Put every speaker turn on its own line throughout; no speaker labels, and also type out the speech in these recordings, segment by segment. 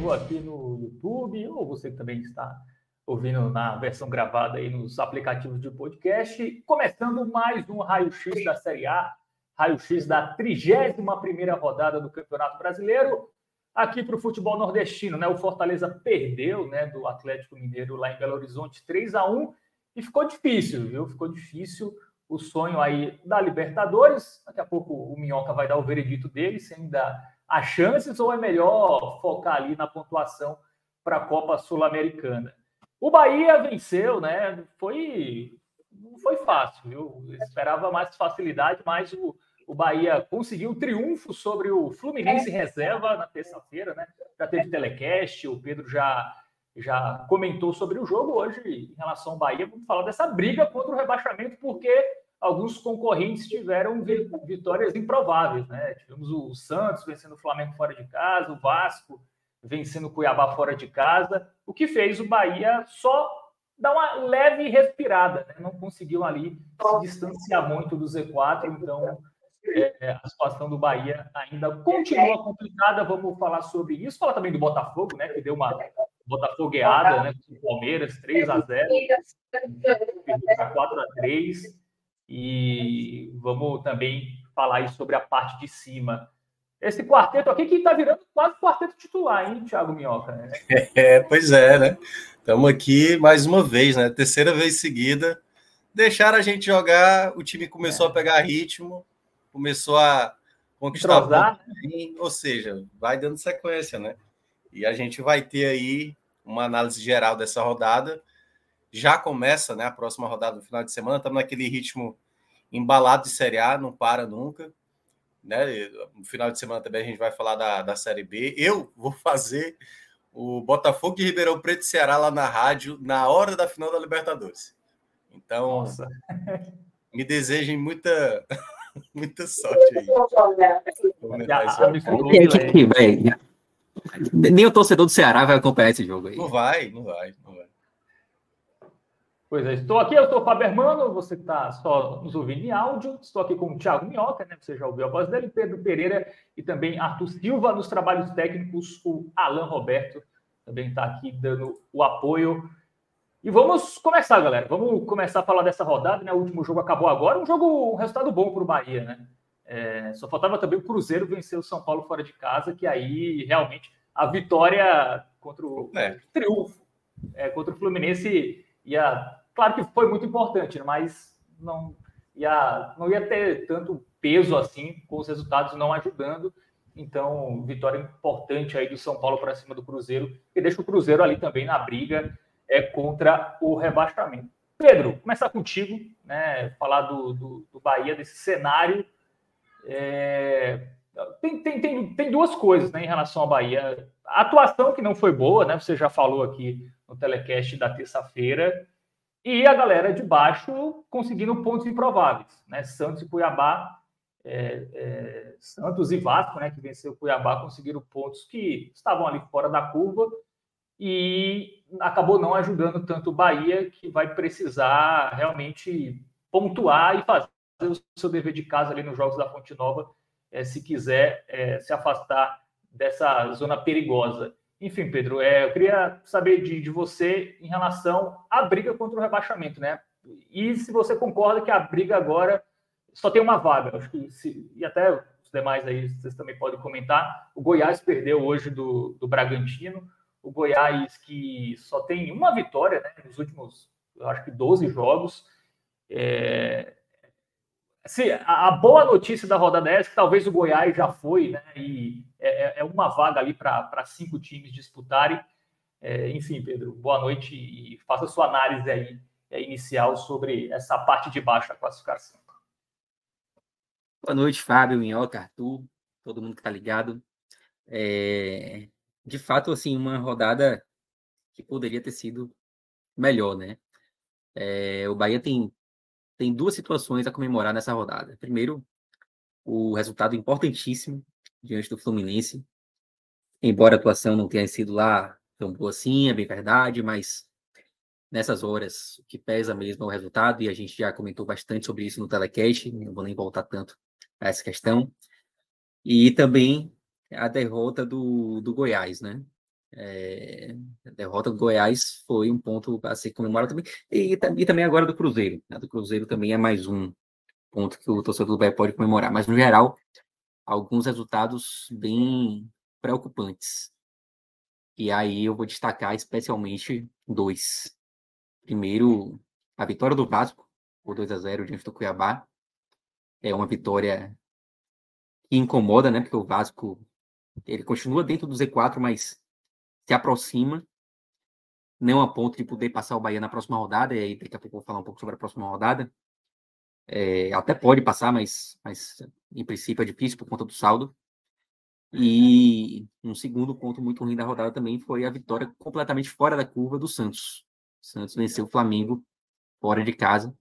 Vivo aqui no YouTube, ou você que também está ouvindo na versão gravada aí nos aplicativos de podcast, começando mais um raio-x da Série A, raio-x da 31ª rodada do Campeonato Brasileiro, aqui para o futebol nordestino, né? O Fortaleza perdeu, né, do Atlético Mineiro lá em Belo Horizonte 3 a 1 e ficou difícil, viu? Ficou difícil o sonho aí da Libertadores. Daqui a pouco o Minhoca vai dar o veredito dele, se ainda há chances ou é melhor focar ali na pontuação para a Copa Sul-Americana. O Bahia venceu, né? Foi não foi fácil? Eu esperava mais facilidade, mas o, o Bahia conseguiu um triunfo sobre o Fluminense reserva na terça-feira, né? Já teve telecast, o Pedro já já comentou sobre o jogo hoje em relação ao Bahia. Vamos falar dessa briga contra o rebaixamento, porque alguns concorrentes tiveram vitórias improváveis, né? Tivemos o Santos vencendo o Flamengo fora de casa, o Vasco vencendo o Cuiabá fora de casa, o que fez o Bahia só dar uma leve respirada, né? não conseguiu ali se distanciar muito do Z4, então é, a situação do Bahia ainda continua complicada. Vamos falar sobre isso. Falar também do Botafogo, né? Que deu uma botafogueada, né? Com o Palmeiras, 3 a 0 4 a 3 E vamos também falar aí sobre a parte de cima. Esse quarteto aqui que está virando quase quarteto titular, hein, Thiago Minhoca? Né?
É, pois é, né? Estamos aqui mais uma vez, né? Terceira vez seguida. Deixaram a gente jogar, o time começou é. a pegar ritmo, começou a conquistar ou seja, vai dando sequência, né? E a gente vai ter aí uma análise geral dessa rodada. Já começa, né, a próxima rodada no final de semana, estamos naquele ritmo embalado de Série A, não para nunca. Né? No final de semana também a gente vai falar da, da Série B. Eu vou fazer o Botafogo de Ribeirão Preto e Ceará lá na rádio na hora da final da Libertadores. Então, Nossa. me desejem muita Muita sorte aí.
Nem o torcedor do Ceará vai acompanhar esse jogo aí.
Não vai, não vai.
Pois é, estou aqui, eu sou o Fábio Hermano, você que está só nos ouvindo em áudio, estou aqui com o Thiago Minhoca, né? Você já ouviu a voz dele, Pedro Pereira e também Arthur Silva nos trabalhos técnicos, o Alan Roberto também está aqui dando o apoio. E vamos começar, galera. Vamos começar a falar dessa rodada, né? O último jogo acabou agora, um jogo, um resultado bom para o Bahia, né? É, só faltava também o Cruzeiro vencer o São Paulo fora de casa, que aí realmente a vitória contra o é. triunfo é, contra o Fluminense ia. Claro que foi muito importante, né? mas não ia, não ia ter tanto peso assim, com os resultados não ajudando. Então, vitória importante aí do São Paulo para cima do Cruzeiro, e deixa o Cruzeiro ali também na briga é contra o rebaixamento. Pedro, começar contigo, né? Falar do, do, do Bahia, desse cenário. É... Tem, tem, tem, tem duas coisas né, em relação ao Bahia. A atuação que não foi boa, né? Você já falou aqui no telecast da terça-feira. E a galera de baixo conseguindo pontos improváveis, né? Santos e Cuiabá, é, é, Santos e Vasco, né? Que venceu o Cuiabá, conseguiram pontos que estavam ali fora da curva e acabou não ajudando tanto o Bahia, que vai precisar realmente pontuar e fazer o seu dever de casa ali nos Jogos da Fonte Nova, é, se quiser é, se afastar dessa zona perigosa. Enfim, Pedro, é, eu queria saber de, de você em relação à briga contra o rebaixamento, né? E se você concorda que a briga agora só tem uma vaga, acho que se, e até os demais aí vocês também podem comentar. O Goiás perdeu hoje do, do Bragantino o Goiás, que só tem uma vitória né, nos últimos, eu acho que 12 jogos, É, se, a, boa notícia da rodada é que talvez o Goiás já foi, né? E é, é, é uma vaga ali para cinco times disputarem. É, enfim, Pedro, boa noite e faça sua análise aí é, inicial sobre essa parte de baixo da classificação.
Boa noite, Fábio, Minhoca, Arthur, todo mundo que está ligado. É, de fato, assim, uma rodada que poderia ter sido melhor, né? É, o Bahia tem, tem duas situações a comemorar nessa rodada. Primeiro, o resultado importantíssimo diante do Fluminense, embora a atuação não tenha sido lá tão boa assim, é bem verdade, mas nessas horas o que pesa mesmo é o resultado, e a gente já comentou bastante sobre isso no telecast, não vou nem voltar tanto a essa questão. E também a derrota do, do Goiás, né? É, a derrota do Goiás foi um ponto a ser comemorado também. E, e também agora do Cruzeiro. Né? Do Cruzeiro também é mais um ponto que o torcedor do Bahia pode comemorar. Mas, no geral, alguns resultados bem preocupantes. E aí eu vou destacar especialmente dois. Primeiro, a vitória do Vasco, por 2 a 0 diante do Cuiabá. É uma vitória que incomoda, né? Porque o Vasco ele continua dentro do Z4, mas se aproxima. Não a ponto de poder passar o Bahia na próxima rodada, e aí daqui a pouco eu vou falar um pouco sobre a próxima rodada. É, até pode passar, mas, mas em princípio é difícil por conta do saldo. E um segundo ponto muito ruim da rodada também foi a vitória completamente fora da curva do Santos. O Santos venceu o Flamengo fora de casa,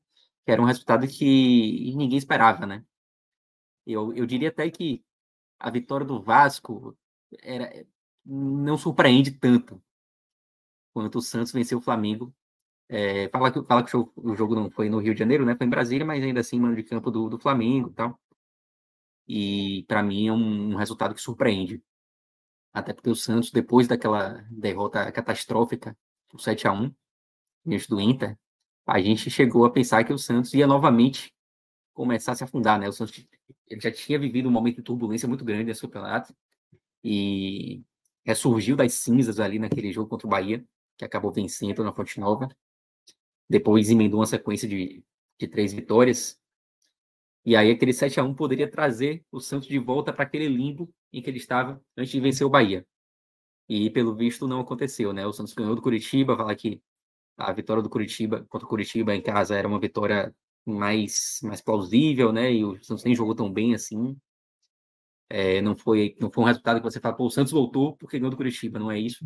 que era um resultado que ninguém esperava, né? Eu, eu diria até que a vitória do Vasco era, não surpreende tanto quanto o Santos venceu o Flamengo. É, fala que, fala que o, jogo não foi no Rio de Janeiro, né? Foi em Brasília, mas ainda assim, mano de campo do, do Flamengo e tal. E para mim é um, um, resultado que surpreende. Até porque o Santos, depois daquela derrota catastrófica, o 7 a 1 diante do Inter, a gente chegou a pensar que o Santos ia novamente começar a se afundar, né? O Santos ele já tinha vivido um momento de turbulência muito grande nesse campeonato e ressurgiu das cinzas ali naquele jogo contra o Bahia, que acabou vencendo na Fonte Nova. Depois emendou uma sequência de, de três vitórias e aí aquele 7 a 1 poderia trazer o Santos de volta para aquele limbo em que ele estava antes de vencer o Bahia. E pelo visto não aconteceu, né? O Santos ganhou do Curitiba, falar que a vitória do Curitiba contra o Curitiba em casa era uma vitória mais mais plausível, né? E o Santos nem jogou tão bem assim. É, não foi não foi um resultado que você fala, pô, o Santos voltou porque ganhou do Curitiba, não é isso.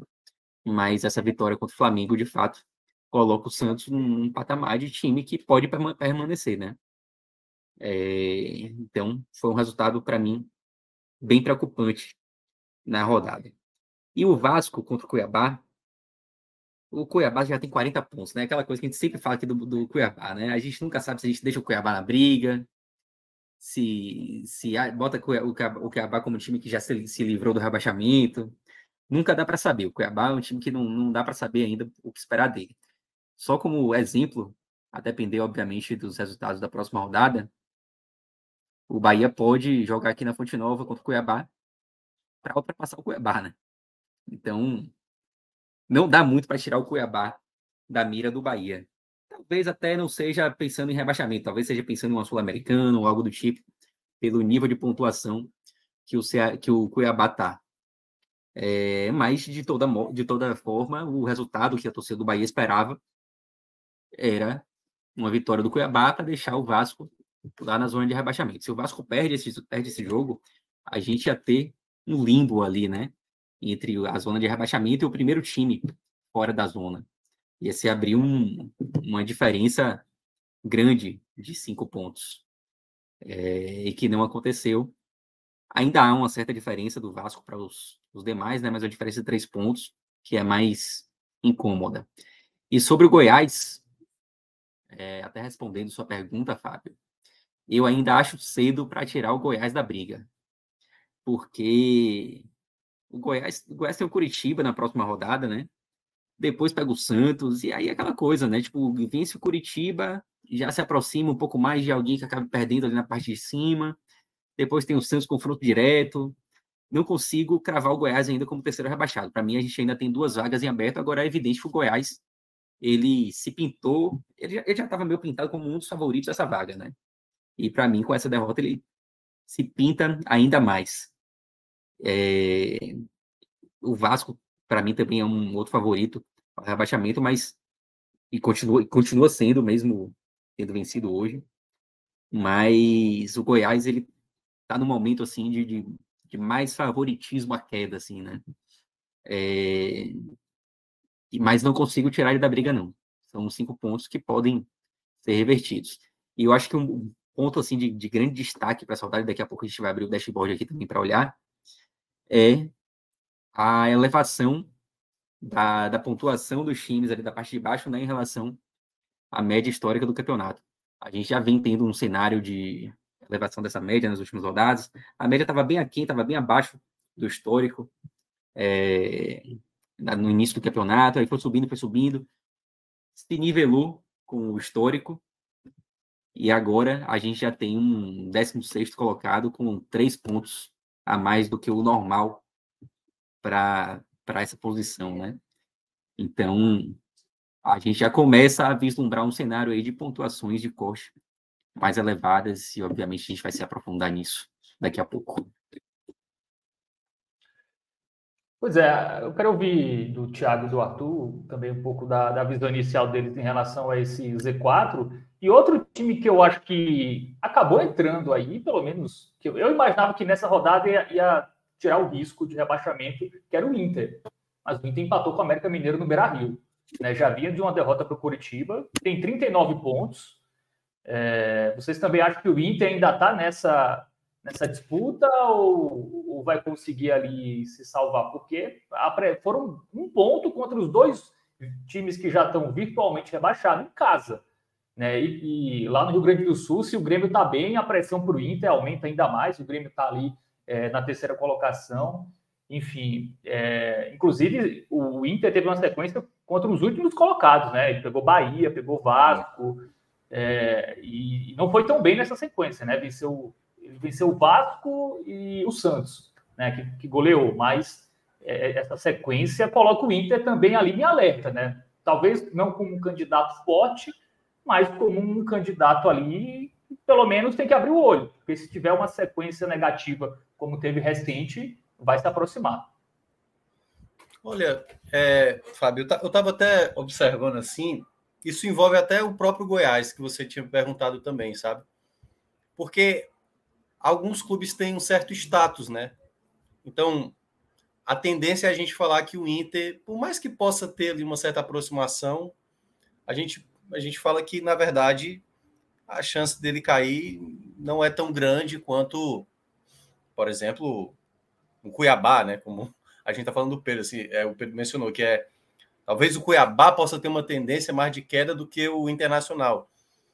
Mas essa vitória contra o Flamengo, de fato, coloca o Santos num patamar de time que pode permanecer, né? É, então, foi um resultado, para mim, bem preocupante na rodada. E o Vasco contra o Cuiabá, o Cuiabá já tem 40 pontos, né? Aquela coisa que a gente sempre fala aqui do, do Cuiabá, né? A gente nunca sabe se a gente deixa o Cuiabá na briga, se, se bota o Cuiabá como um time que já se, se livrou do rebaixamento. Nunca dá para saber. O Cuiabá é um time que não, não dá para saber ainda o que esperar dele. Só como exemplo, a depender, obviamente, dos resultados da próxima rodada, o Bahia pode jogar aqui na Fonte Nova contra o Cuiabá para ultrapassar o Cuiabá, né? Então, não dá muito para tirar o Cuiabá da mira do Bahia. Talvez até não seja pensando em rebaixamento, talvez seja pensando em uma Sul-Americana ou algo do tipo, pelo nível de pontuação que o, que o Cuiabá tá. É, mas, de toda, de toda forma, o resultado que a torcida do Bahia esperava era uma vitória do Cuiabá para deixar o Vasco lá na zona de rebaixamento. Se o Vasco perde esse, perde esse jogo, a gente ia ter um limbo ali, né? Entre a zona de rebaixamento e o primeiro time fora da zona. Ia se abrir um, uma diferença grande de cinco pontos. É, e que não aconteceu. Ainda há uma certa diferença do Vasco para os, os demais, né? Mas a diferença de três pontos, que é mais incômoda. E sobre o Goiás, é, até respondendo sua pergunta, Fábio, eu ainda acho cedo para tirar o Goiás da briga. Porque o Goiás, o Goiás tem o Curitiba na próxima rodada, né? Depois pega o Santos, e aí aquela coisa, né? Tipo, vence o Curitiba, já se aproxima um pouco mais de alguém que acaba perdendo ali na parte de cima. Depois tem o Santos confronto direto. Não consigo cravar o Goiás ainda como terceiro rebaixado. Para mim, a gente ainda tem duas vagas em aberto. Agora é evidente que o Goiás ele se pintou, ele já estava meio pintado como um dos favoritos dessa vaga, né? E para mim, com essa derrota, ele se pinta ainda mais. É... O Vasco, para mim, também é um outro favorito rebaixamento, mas e continua, continua sendo mesmo tendo vencido hoje. Mas o Goiás, ele tá no momento, assim, de, de, de mais favoritismo à queda, assim, né? É... Mas não consigo tirar ele da briga, não. São cinco pontos que podem ser revertidos. E eu acho que um ponto, assim, de, de grande destaque para essa rodada, daqui a pouco a gente vai abrir o dashboard aqui também para olhar, é a elevação da, da pontuação dos times ali da parte de baixo né, em relação à média histórica do campeonato. A gente já vem tendo um cenário de elevação dessa média nas últimas rodadas. A média estava bem aqui, estava bem abaixo do histórico é, no início do campeonato, aí foi subindo, foi subindo, se nivelou com o histórico, e agora a gente já tem um 16 colocado com três pontos a mais do que o normal para essa posição, né? Então, a gente já começa a vislumbrar um cenário aí de pontuações de corte mais elevadas e, obviamente, a gente vai se aprofundar nisso daqui a pouco.
Pois é, eu quero ouvir do Thiago e do Arthur também um pouco da, da visão inicial deles em relação a esse Z4. E outro time que eu acho que acabou entrando aí, pelo menos, que eu, eu imaginava que nessa rodada ia, ia, tirar o risco de rebaixamento, que era o Inter. Mas o Inter empatou com o América Mineiro no Beira Rio. Né? Já vinha de uma derrota para o Curitiba, tem 39 pontos, é, vocês também acham que o Inter ainda está nessa, nessa disputa ou, ou, vai conseguir ali se salvar? Porque foram um ponto contra os dois times que já estão virtualmente rebaixados em casa. Né? E, e, lá no Rio Grande do Sul, se o Grêmio está bem, a pressão para o Inter aumenta ainda mais. O Grêmio está ali é, na terceira colocação. Enfim, é, inclusive o Inter teve uma sequência contra os últimos colocados, né? Ele pegou Bahia, pegou Vasco. É, e, não foi tão bem nessa sequência, né? Venceu, venceu o Vasco e o Santos, né? Que, que goleou, mas é, essa sequência coloca o Inter também ali em alerta, né? Talvez não como um candidato forte, mas como um candidato ali, pelo menos tem que abrir o olho, porque se tiver uma sequência negativa como teve recente, vai se aproximar.
Olha, é, Fábio, eu estava até observando assim, isso envolve até o próprio Goiás, que você tinha perguntado também, sabe? Porque alguns clubes têm um certo status, né? Então, a tendência é a gente falar que o Inter, por mais que possa ter uma certa aproximação, a gente, a gente fala que, na verdade, a chance dele cair não é tão grande quanto, por exemplo, o Cuiabá, né? Como a gente está falando do Pedro, assim, é, o Pedro mencionou que é Talvez o Cuiabá possa ter uma tendência mais de queda do que o Internacional.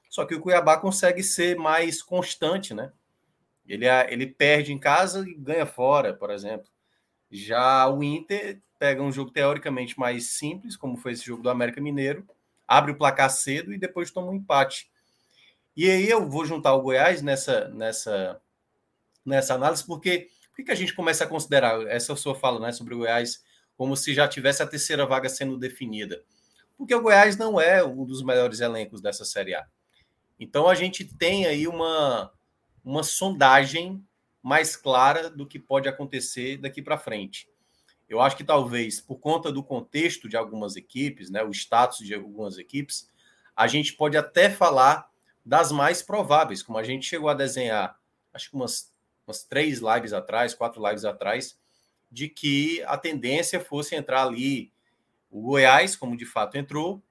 Só que o Cuiabá consegue ser mais constante, né? Ele, ele perde em casa e ganha fora, por exemplo. Já o Inter pega um jogo teoricamente mais simples, como foi esse jogo do América Mineiro, abre o placar cedo e depois toma um empate. E aí eu vou juntar o Goiás nessa, nessa, nessa análise, porque por que a gente começa a considerar essa sua fala né, sobre o Goiás como se já tivesse a terceira vaga sendo definida. Porque o Goiás não é um dos melhores elencos dessa Série A. Então a gente tem aí uma, uma sondagem mais clara do que pode acontecer daqui para frente. Eu acho que talvez por conta do contexto de algumas equipes, né, o status de algumas equipes, a gente pode até falar das mais prováveis, como a gente chegou a desenhar, acho que umas, umas três lives atrás, quatro lives atrás, de que a tendência fosse entrar ali o Goiás, como de fato entrou,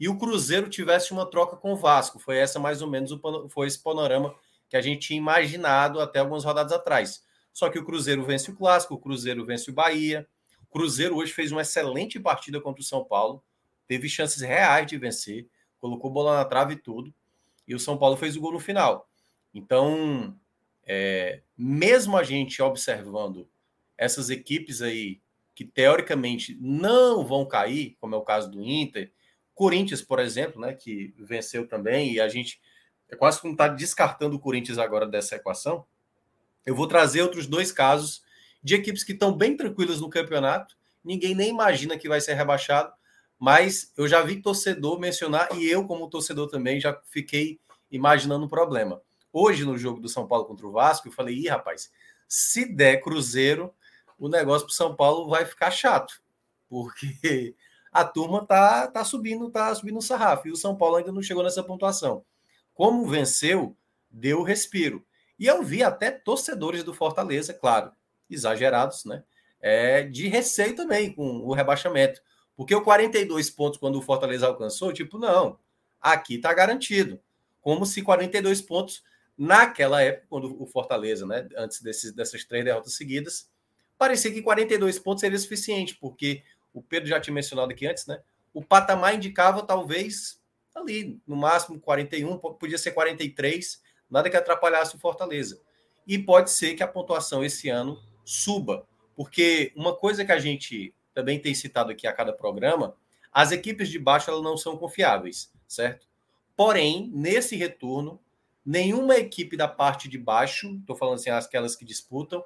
e o Cruzeiro tivesse uma troca com o Vasco. Foi essa mais ou menos o, foi esse panorama que a gente tinha imaginado até algumas rodadas atrás. Só que o Cruzeiro vence o clássico, o Cruzeiro vence o Bahia. O Cruzeiro hoje fez uma excelente partida contra o São Paulo, teve chances reais de vencer, colocou bola na trave e tudo, e o São Paulo fez o gol no final. Então, é, mesmo a gente observando essas equipes aí que teoricamente não vão cair, como é o caso do Inter, Corinthians, por exemplo, né, que venceu também, e a gente é quase como está descartando o Corinthians agora dessa equação. Eu vou trazer outros dois casos de equipes que estão bem tranquilas no campeonato, ninguém nem imagina que vai ser rebaixado, Mas eu já vi torcedor mencionar, e eu, como torcedor também, já fiquei imaginando um problema. Hoje, no jogo do São Paulo contra o Vasco, eu falei, ih, rapaz, se der Cruzeiro, o negócio para São Paulo vai ficar chato, porque a turma tá, tá subindo, tá subindo o sarrafo, e o São Paulo ainda não chegou nessa pontuação. Como venceu, deu respiro. E eu vi até torcedores do Fortaleza, claro, exagerados, né? É, de receio também com o rebaixamento. Porque o 42 pontos, quando o Fortaleza alcançou, tipo, não, aqui tá garantido. Como se 42 pontos, naquela época, quando o Fortaleza, né, antes desses, dessas três derrotas seguidas, parecia que 42 pontos seria suficiente, porque o Pedro já tinha mencionado aqui antes, né? O patamar indicava talvez ali, no máximo 41, podia ser 43, nada que atrapalhasse o Fortaleza. E pode ser que a pontuação esse ano suba, porque uma coisa que a gente também tem citado aqui a cada programa, as equipes de baixo elas não são confiáveis, certo? Porém, nesse retorno, nenhuma equipe da parte de baixo, estou falando assim, aquelas que disputam,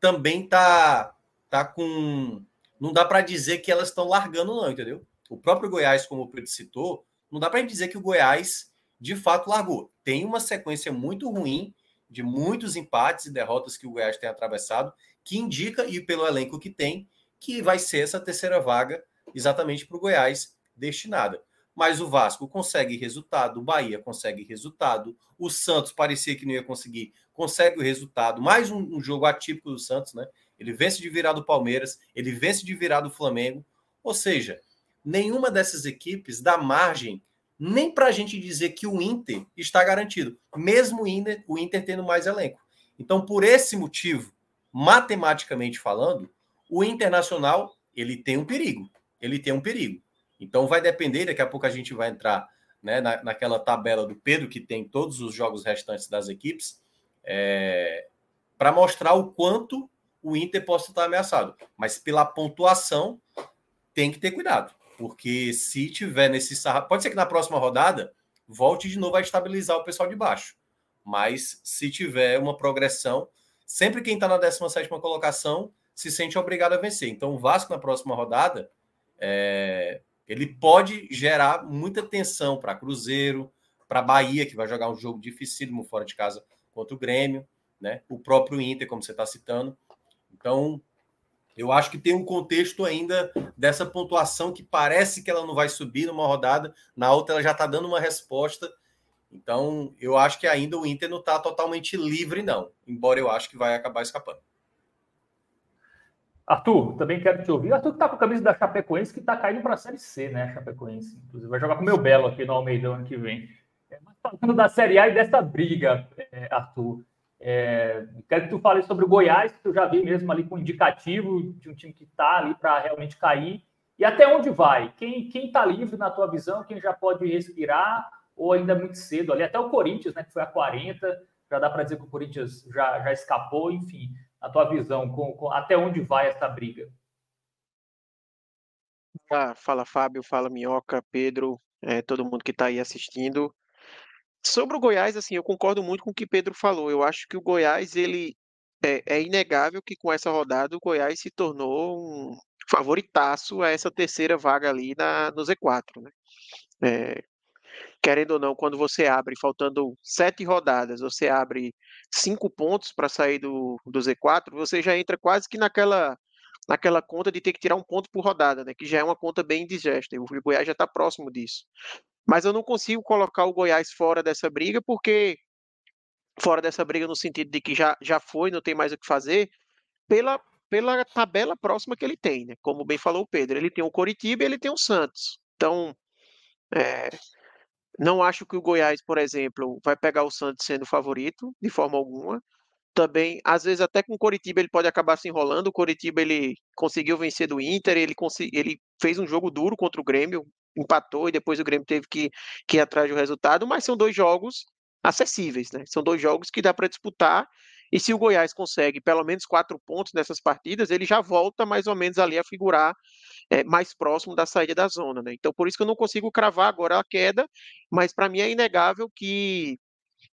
também tá tá com não dá para dizer que elas estão largando não, entendeu? O próprio Goiás, como o Pedro citou, não dá para dizer que o Goiás de fato largou. Tem uma sequência muito ruim de muitos empates e derrotas que o Goiás tem atravessado, que indica, e pelo elenco que tem, que vai ser essa terceira vaga exatamente para o Goiás destinada. Mas o Vasco consegue resultado, o Bahia consegue resultado, o Santos parecia que não ia conseguir, consegue o resultado. Mais um, um jogo atípico do Santos, né? Ele vence de virar do Palmeiras, ele vence de virar do Flamengo. Ou seja, nenhuma dessas equipes dá margem nem para a gente dizer que o Inter está garantido, mesmo o Inter, o Inter tendo mais elenco. Então, por esse motivo, matematicamente falando, o Internacional ele tem um perigo. Ele tem um perigo. Então, vai depender. Daqui a pouco a gente vai entrar né, na, naquela tabela do Pedro que tem todos os jogos restantes das equipes, é, para mostrar o quanto o Inter possa estar ameaçado. Mas pela pontuação, tem que ter cuidado. Porque se tiver nesse sarrafo, pode ser que na próxima rodada volte de novo a estabilizar o pessoal de baixo. Mas se tiver uma progressão, sempre quem está na 17 colocação se sente obrigado a vencer. Então o Vasco na próxima rodada é, ele pode gerar muita tensão para Cruzeiro, para Bahia, que vai jogar um jogo dificílimo fora de casa contra o Grêmio, né? O próprio Inter, como você está citando. Então, eu acho que tem um contexto ainda dessa pontuação que parece que ela não vai subir numa rodada, na outra ela já está dando uma resposta. Então, eu acho que ainda o Inter não está totalmente livre, não. Embora eu acho que vai acabar escapando.
Arthur, também quero te ouvir. Arthur que está com a camisa da Chapecoense, que está caindo para a Série C, né? Chapecoense. Inclusive, vai jogar com o meu Belo aqui no Almeida ano que vem. É, mas falando da Série A e dessa briga, é, Arthur, é, quero que tu fale sobre o Goiás, que tu já vi mesmo ali com indicativo de um time que está ali para realmente cair. E até onde vai? Quem está livre na tua visão? Quem já pode respirar? Ou ainda é muito cedo ali? Até o Corinthians, né, que foi a 40, já dá para dizer que o Corinthians já, já escapou. Enfim, a tua visão, com, com, até onde vai essa briga?
Ah, fala Fábio, fala Minhoca, Pedro, é, todo mundo que está aí assistindo. Sobre o Goiás, assim, eu concordo muito com o que Pedro falou. Eu acho que o Goiás, ele é, é inegável que com essa rodada o Goiás se tornou um favoritaço a essa terceira vaga ali na, no Z4, né? É, querendo ou não, quando você abre, faltando sete rodadas, você abre cinco pontos para sair do, do Z4, você já entra quase que naquela naquela conta de ter que tirar um ponto por rodada, né? Que já é uma conta bem indigesta. O Goiás já está próximo disso. Mas eu não consigo colocar o Goiás fora dessa briga, porque fora dessa briga no sentido de que já, já foi, não tem mais o que fazer, pela, pela tabela próxima que ele tem, né? Como bem falou o Pedro, ele tem o Coritiba e ele tem o Santos. Então, é, não acho que o Goiás, por exemplo, vai pegar o Santos sendo favorito, de forma alguma. Também, às vezes, até com o Coritiba ele pode acabar se enrolando. O Coritiba ele conseguiu vencer do Inter, ele, ele fez um jogo duro contra o Grêmio, empatou e depois o Grêmio teve que, que ir atrás do resultado, mas são dois jogos acessíveis, né? São dois jogos que dá para disputar. E se o Goiás consegue pelo menos quatro pontos nessas partidas, ele já volta mais ou menos ali a figurar é, mais próximo da saída da zona, né? Então, por isso que eu não consigo cravar agora a queda, mas para mim é inegável que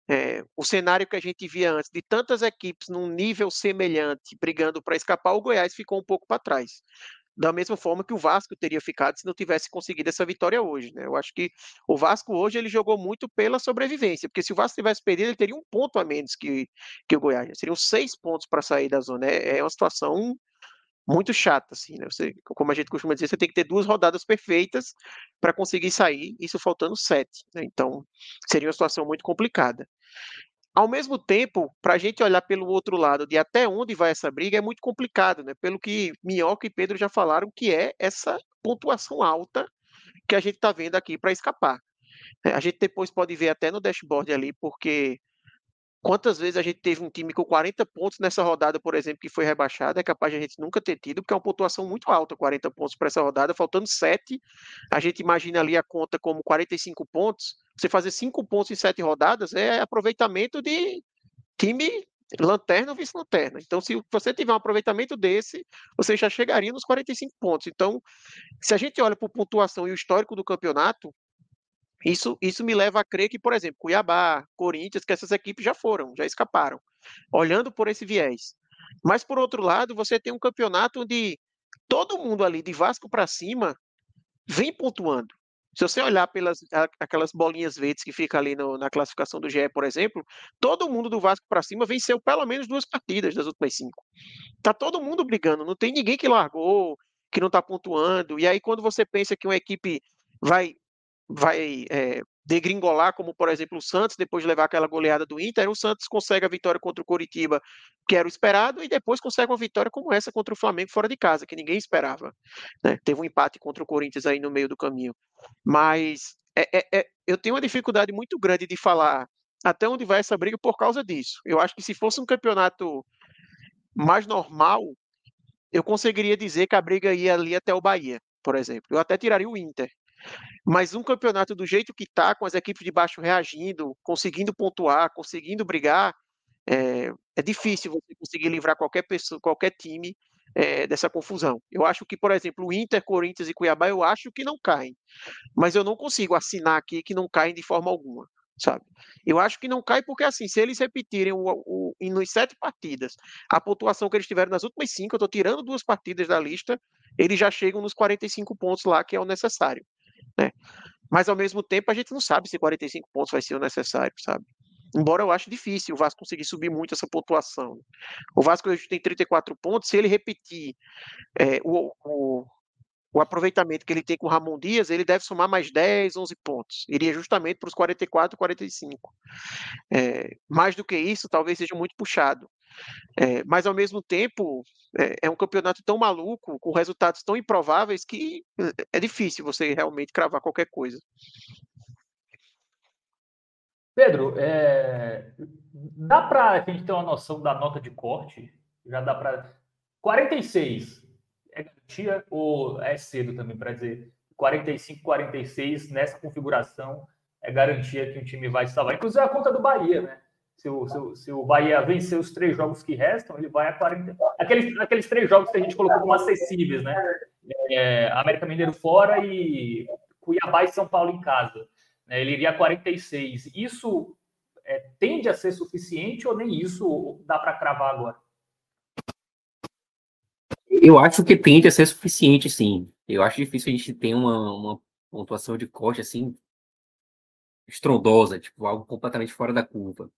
é, o cenário que a gente via antes, de tantas equipes num nível semelhante, brigando para escapar, o Goiás ficou um pouco para trás. Da mesma forma que o Vasco teria ficado se não tivesse conseguido essa vitória hoje. Né? Eu acho que o Vasco hoje ele jogou muito pela sobrevivência, porque se o Vasco tivesse perdido, ele teria um ponto a menos que, que o Goiás. Seriam seis pontos para sair da zona. É, é uma situação muito chata, assim, né? Você, como a gente costuma dizer, você tem que ter duas rodadas perfeitas para conseguir sair, isso faltando sete. Né? Então, seria uma situação muito complicada. Ao mesmo tempo, para a gente olhar pelo outro lado de até onde vai essa briga é muito complicado, né? Pelo que Minhoca e Pedro já falaram, que é essa pontuação alta que a gente está vendo aqui para escapar. É, a gente depois pode ver até no dashboard ali, porque quantas vezes a gente teve um time com 40 pontos nessa rodada, por exemplo, que foi rebaixado, é capaz de a gente nunca ter tido, porque é uma pontuação muito alta, 40 pontos para essa rodada, faltando 7, a gente imagina ali a conta como 45 pontos, você fazer cinco pontos em sete rodadas é aproveitamento de time lanterna ou vice-lanterna. Então, se você tiver um aproveitamento desse, você já chegaria nos 45 pontos. Então, se a gente olha a pontuação e o histórico do campeonato, isso, isso me leva a crer que, por exemplo, Cuiabá, Corinthians, que essas equipes já foram, já escaparam, olhando por esse viés. Mas, por outro lado, você tem um campeonato onde todo mundo ali, de Vasco para cima, vem pontuando. Se você olhar pelas aquelas bolinhas verdes que fica ali no, na classificação do GE, por exemplo, todo mundo do Vasco para cima venceu pelo menos duas partidas das últimas cinco. Tá todo mundo brigando, não tem ninguém que largou, que não está pontuando. E aí quando você pensa que uma equipe vai vai é, degringolar, como por exemplo o Santos, depois de levar aquela goleada do Inter, o Santos consegue a vitória contra o Coritiba, que era o esperado, e depois consegue uma vitória como essa contra o Flamengo fora de casa, que ninguém esperava. Né? Teve um empate contra o Corinthians aí no meio do caminho. Mas é, é, é, eu tenho uma dificuldade muito grande de falar até onde vai essa briga por causa disso. Eu acho que se fosse um campeonato mais normal, eu conseguiria dizer que a briga ia ali até o Bahia, por exemplo. Eu até tiraria o Inter. Mas um campeonato do jeito que está, com as equipes de baixo reagindo, conseguindo pontuar, conseguindo brigar, é, é difícil você conseguir livrar qualquer pessoa, qualquer time é, dessa confusão. Eu acho que, por exemplo, o Inter, Corinthians e Cuiabá, eu acho que não caem. Mas eu não consigo assinar aqui que não caem de forma alguma, sabe? Eu acho que não cai porque, assim, se eles repetirem o, o, nos sete partidas a pontuação que eles tiveram nas últimas cinco, eu estou tirando duas partidas da lista, eles já chegam nos 45 pontos lá, que é o necessário, né? Mas, ao mesmo tempo, a gente não sabe se 45 pontos vai ser o necessário, sabe? Embora eu ache difícil o Vasco conseguir subir muito essa pontuação. O Vasco hoje tem 34 pontos, se ele repetir é, o, o, o, aproveitamento que ele tem com o Ramon Dias, ele deve somar mais 10, 11 pontos. Iria justamente para os 44, 45. É, mais do que isso, talvez seja muito puxado. É, mas, ao mesmo tempo, é, é, um campeonato tão maluco, com resultados tão improváveis, que é, é difícil você realmente cravar qualquer coisa.
Pedro, é... dá para a gente ter uma noção da nota de corte? Já dá para. 46 é garantia ou é cedo também para dizer 45, 46 nessa configuração é garantia que o time vai salvar? Inclusive a conta do Bahia, né? Se o, se o, se o Bahia vencer os três jogos que restam, ele vai a 40. Aqueles, aqueles três jogos que a gente colocou como acessíveis, né? É, América Mineiro fora e Cuiabá e São Paulo em casa né, ele iria a 46. Isso é, tende a ser suficiente ou nem isso dá para cravar agora?
Eu acho que tende a ser suficiente, sim. Eu acho difícil a gente ter uma, uma pontuação de corte assim estrondosa, tipo algo completamente fora da curva.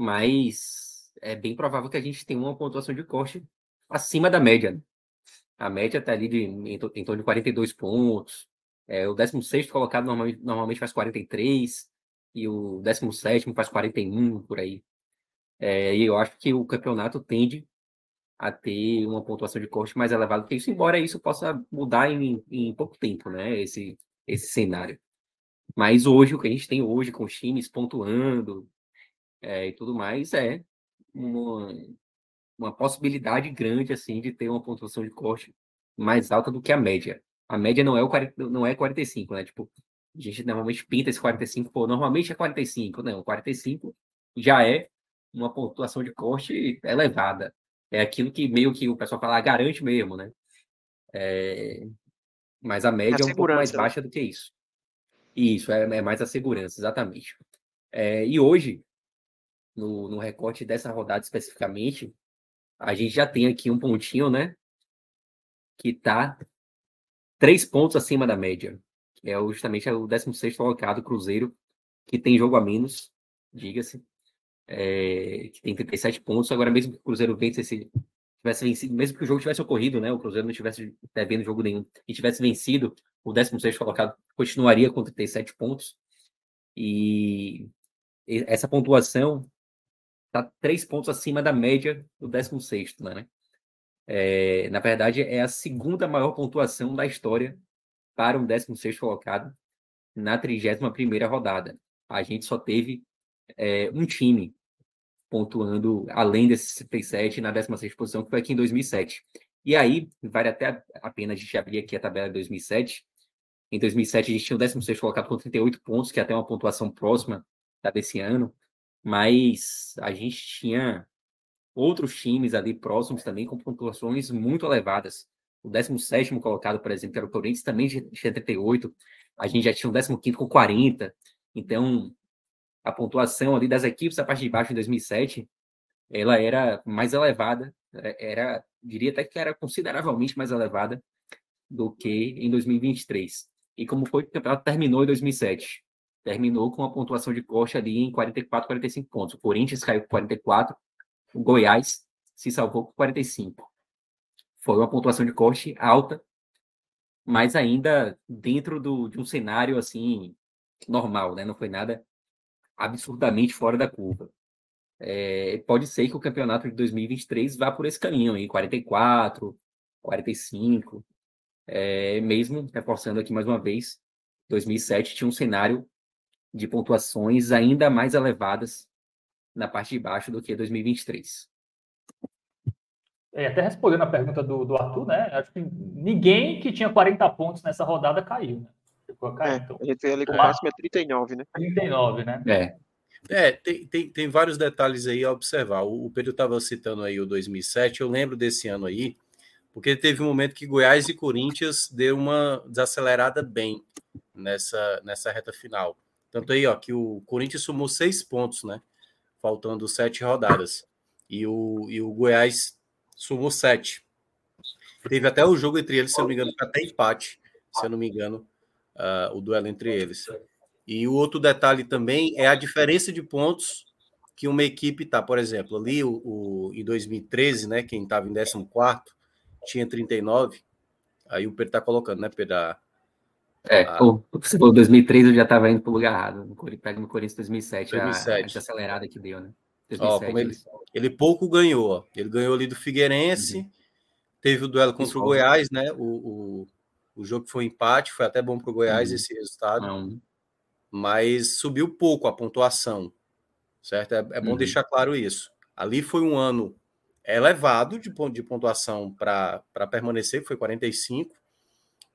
Mas é bem provável que a gente tenha uma pontuação de corte acima da média. Né? A média está ali de, em, em torno de 42 pontos, é, o 16 colocado normalmente, normalmente faz 43 e o 17 faz 41 por aí. É, e eu acho que o campeonato tende a ter uma pontuação de corte mais elevada que isso, embora isso possa mudar em, em pouco tempo, né? Esse, esse cenário. Mas hoje, o que a gente tem hoje com os times pontuando é, e tudo mais é uma, uma possibilidade grande assim de ter uma pontuação de corte mais alta do que a média a média não é, o 40, não é 45, né? Tipo, a gente normalmente pinta esse 45, pô, normalmente é 45, não, 45 já é uma pontuação de corte elevada. É aquilo que meio que o pessoal fala, garante mesmo, né? É... Mas a média a é um pouco mais né? baixa do que isso. Isso, é, é mais a segurança, exatamente. É, e hoje, no, no recorte dessa rodada especificamente, a gente já tem aqui um pontinho, né? que está três pontos acima da média. É justamente o 16 colocado, Cruzeiro, que tem jogo a menos, diga-se, é, que tem 37 pontos. Agora, mesmo que o Cruzeiro vencesse, tivesse vencido, mesmo que o jogo tivesse ocorrido, né, o Cruzeiro não tivesse devendo jogo nenhum e tivesse vencido, o 16 colocado continuaria com 37 pontos. E essa pontuação está três pontos acima da média do 16, né? É, na verdade, é a segunda maior pontuação da história para um 16 colocado na 31 rodada. A gente só teve é, um time pontuando além desses 67 na 16 posição, que foi aqui em 2007. E aí, vale até a pena a gente abrir aqui a tabela de 2007. Em 2007, a gente tinha o 16 colocado com 38 pontos, que é até uma pontuação próxima da desse ano, mas a gente tinha outros times ali próximos também com pontuações muito elevadas. O 17 colocado, por exemplo, era o Corinthians, também tinha 38. A gente já tinha o 15 com 40. Então, a pontuação ali das equipes da parte de baixo em 2007, ela era mais elevada, é, era, diria até que era consideravelmente mais elevada do que em 2023. E como foi que o campeonato terminou em 2007? Terminou com a pontuação de corte ali em 44, 45 pontos. O Corinthians caiu com 44, o Goiás se salvou com 45. Foi uma pontuação de corte alta, mas ainda dentro do, de um cenário assim normal, né? Não foi nada absurdamente fora da curva. É, pode ser que o campeonato de 2023 vá por esse caminho aí, 44, 45, é, mesmo reforçando aqui mais uma vez, 2007 tinha um cenário de pontuações ainda mais elevadas na parte de baixo do que 2023.
É, até respondendo a pergunta do, do Arthur, né? Acho que ninguém que tinha 40 pontos nessa rodada caiu, né?
Ficou cair, é, então. A gente ali com o máximo é 39, né?
39, né?
É. É, tem, tem, tem vários detalhes aí a observar. O, o Pedro estava citando aí o 2007, eu lembro desse ano aí, porque teve um momento que Goiás e Corinthians deu uma desacelerada bem nessa, nessa reta final. Tanto aí, ó, que o Corinthians sumou seis pontos, né? faltando sete rodadas. E o, e o Goiás sumou sete. Teve até o jogo entre eles, se eu não me engano, até empate, se eu não me engano, uh, o duelo entre eles. E o outro detalhe também é a diferença de pontos que uma equipe tá. Por exemplo, ali o, o em 2013, né, quem estava em 14 tinha 39. Aí o Pedro está colocando, né, Pedro?
É, ah. o, o 2003 eu já estava indo para o lugar errado. Pega no Corinthians 2007, 2007. A, a acelerada que deu, né?
2007, ó, ele, ele, pouco ganhou, ó. ele ganhou ali do Figueirense, uhum. teve o duelo contra o Goiás, né? O, o, o jogo foi empate, foi até bom para o Goiás uhum. esse resultado, Não. mas subiu pouco a pontuação, certo? É, é bom uhum. deixar claro isso. Ali foi um ano elevado de, de pontuação para permanecer, foi 45,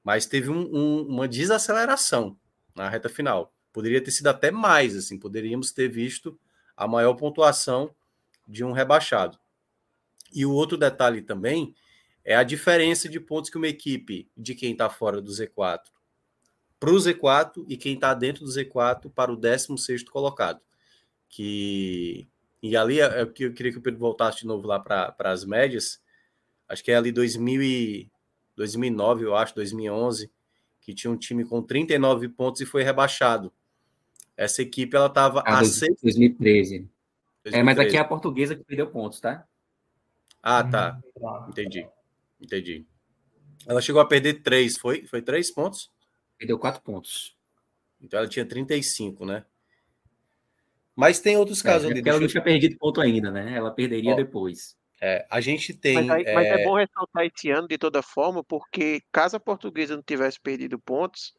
mas teve um, um, uma desaceleração na reta final. Poderia ter sido até mais, assim, poderíamos ter visto a maior pontuação de um rebaixado. E o outro detalhe também é a diferença de pontos que uma equipe de quem está fora do Z4 para o Z4 e quem está dentro do Z4 para o 16 colocado. Que e ali é, é que eu queria que o Pedro voltasse de novo lá para as médias. Acho que é ali 2000 e 2009, eu acho, 2011, que tinha um time com 39 pontos e foi rebaixado. Essa equipe ela estava
ah, a 2013. 2013. É, mas aqui é a portuguesa que perdeu pontos, tá?
Ah, tá. Entendi. Entendi. Ela chegou a perder três, foi? Foi três pontos?
Perdeu quatro pontos.
Então ela tinha 35, né? Mas tem outros é, casos é, ali.
Ela não tinha perdido ponto ainda, né? Ela perderia Ó, depois.
É, a gente tem.
Mas, aí, é... mas, é... bom ressaltar esse ano de toda forma, porque caso a portuguesa não tivesse perdido pontos,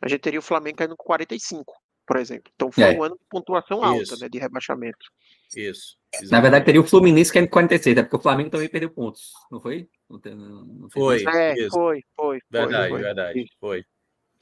a gente teria o Flamengo caindo com 45, por exemplo. Então foi é. um ano de pontuação alta, né, de rebaixamento.
Isso.
Exatamente. Na verdade, teria o Fluminense caindo com 46, é porque o Flamengo também perdeu pontos, não foi? Não,
não foi.
É, foi, foi.
Verdade,
foi,
verdade. Foi.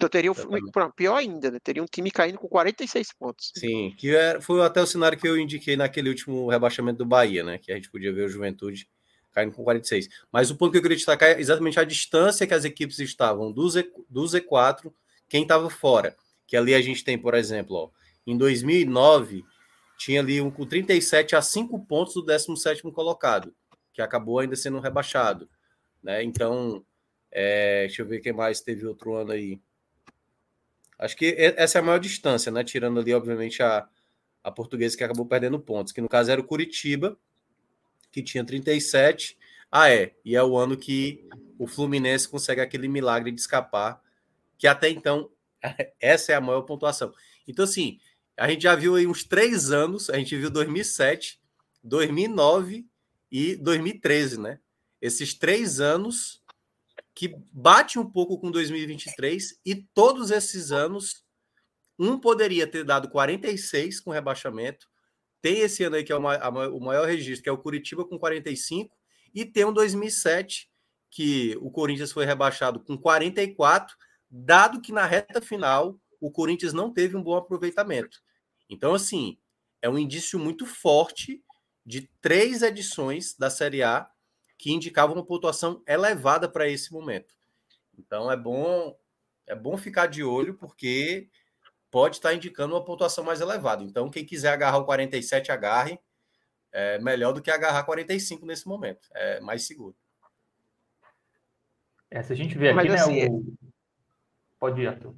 Então teria um, pior ainda, né? Teria um time caindo com 46 pontos.
Sim, que era, foi até o cenário que eu indiquei naquele último rebaixamento do Bahia, né? Que a gente podia ver o Juventude caindo com 46. Mas o ponto que eu queria destacar é exatamente a distância que as equipes estavam do, Z, do Z4, quem estava fora. Que ali a gente tem, por exemplo, ó, em 2009, tinha ali um com 37 a 5 pontos do 17 colocado, que acabou ainda sendo rebaixado. Né? Então, É, deixa eu ver quem mais teve outro ano aí. Acho que essa é a maior distância, né? Tirando ali, obviamente, a, a portuguesa que acabou perdendo pontos, que no caso era o Curitiba, que tinha 37. Ah, é. E é o ano que o Fluminense consegue aquele milagre de escapar, que até então essa é a maior pontuação. Então, assim, a gente já viu aí uns três anos, a gente viu 2007, 2009 e 2013, né? Esses três anos que bate um pouco com 2023 e todos esses anos um poderia ter dado 46 com rebaixamento. Tem esse ano aí que é o maior, o maior registro, que é o Curitiba com 45 e tem um 2007 que o Corinthians foi rebaixado com 44, dado que na reta final o Corinthians não teve um bom aproveitamento. Então, assim, é um indício muito forte de três edições da Série A que indicavam uma pontuação elevada para esse momento. Então, é bom é bom ficar de olho porque pode estar indicando uma pontuação mais elevada. Então, quem quiser agarrar o 47, agarre. É melhor do que agarrar 45 nesse momento. É mais seguro.
É, se a gente vê aqui, Mas, né, assim, o... Pode ir, Arthur.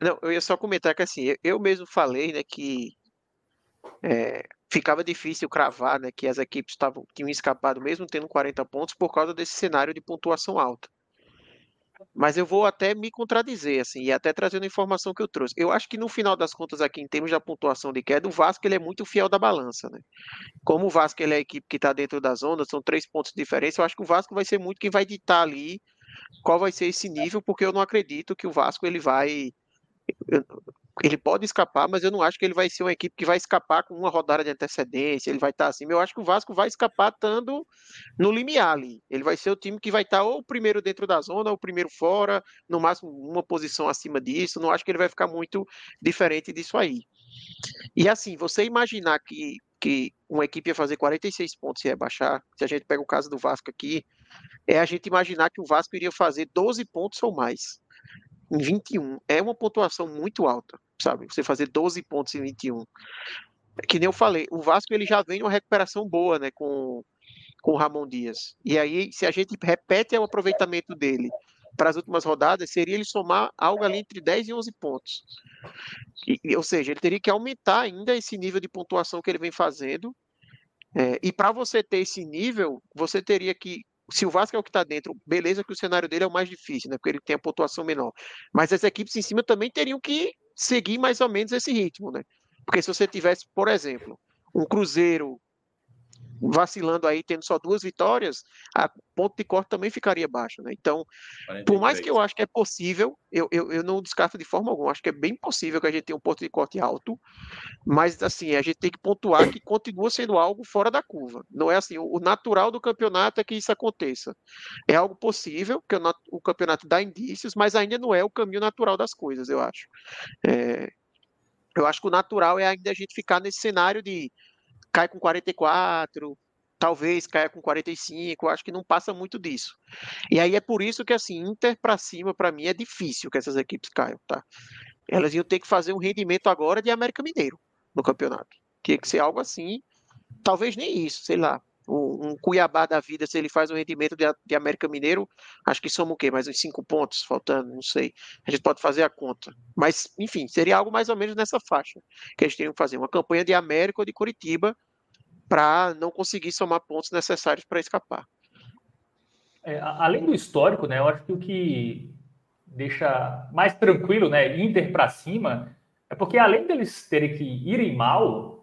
Não, eu ia só comentar que assim, eu mesmo falei, né, que é, ficava difícil cravar, né, que as equipes tavam, tinham escapado mesmo tendo 40 pontos por causa desse cenário de pontuação alta. Mas eu vou até me contradizer, assim, e até trazendo a informação que eu trouxe. Eu acho que no final das contas aqui, em termos da pontuação de queda, o Vasco ele é muito fiel da balança, né? Como o Vasco ele é a equipe que está dentro da zona, são três pontos de diferença, eu acho que o Vasco vai ser muito quem vai ditar ali qual vai ser esse nível, porque eu não acredito que o Vasco ele vai ele pode escapar, mas eu não acho que ele vai ser uma equipe que vai escapar com uma rodada de antecedência, ele vai estar assim. Eu acho que o Vasco vai escapar estando no limiar ali. Ele vai ser o time que vai estar ou o primeiro dentro da zona, ou o primeiro fora, no máximo uma posição acima disso. Não acho que ele vai ficar muito diferente disso aí. E assim, você imaginar que, que uma equipe ia fazer 46 pontos e rebaixar, se a gente pega o caso do Vasco aqui, é a gente imaginar que o Vasco iria fazer 12 pontos ou mais em 21. É uma pontuação muito alta, sabe? Você fazer 12 pontos em 21. Que nem eu falei, o Vasco ele já vem uma recuperação boa, né, com, com o Ramon Dias. E aí, se a gente repete o aproveitamento dele para as últimas rodadas, seria ele somar algo ali entre 10 e 11 pontos. E, ou seja, ele teria que aumentar ainda esse nível de pontuação que ele vem fazendo. É, e para você ter esse nível, você teria que se o Vasco é o que está dentro, beleza que o cenário dele é o mais difícil, né? Porque ele tem a pontuação menor. Mas as equipes em cima também teriam que seguir mais ou menos esse ritmo, né? Porque se você tivesse, por exemplo, um Cruzeiro vacilando aí, tendo só duas vitórias, a ponto de corte também ficaria baixo, né? Então, 43. por mais que eu acho que é possível, eu, eu, eu não descarto de forma alguma, acho que é bem possível que a gente tenha um ponto de corte alto, mas assim, a gente tem que pontuar que continua sendo algo fora da curva. Não é assim, o, natural do campeonato é que isso aconteça. É algo possível, porque o, o campeonato dá indícios, mas ainda não é o caminho natural das coisas, eu acho. É, eu acho que o natural é ainda a gente ficar nesse cenário de cai com 44, talvez caia com 45, acho que não passa muito disso. E aí é por isso que assim, Inter para cima para mim é difícil que essas equipes caiam, tá? Elas iam ter que fazer um rendimento agora de América Mineiro no campeonato. Tinha que ser algo assim, talvez nem isso, sei lá. Um, um Cuiabá da vida, se ele faz um rendimento de, de América Mineiro, acho que soma o quê? Mais uns cinco pontos faltando, não sei. A gente pode fazer a conta. Mas, enfim, seria algo mais ou menos nessa faixa que eles teriam que fazer. Uma campanha de América ou de Curitiba para não conseguir somar pontos necessários para escapar.
É, além do histórico, né, eu acho que o que deixa mais tranquilo, né, Inter para cima, é porque além deles terem que irem mal,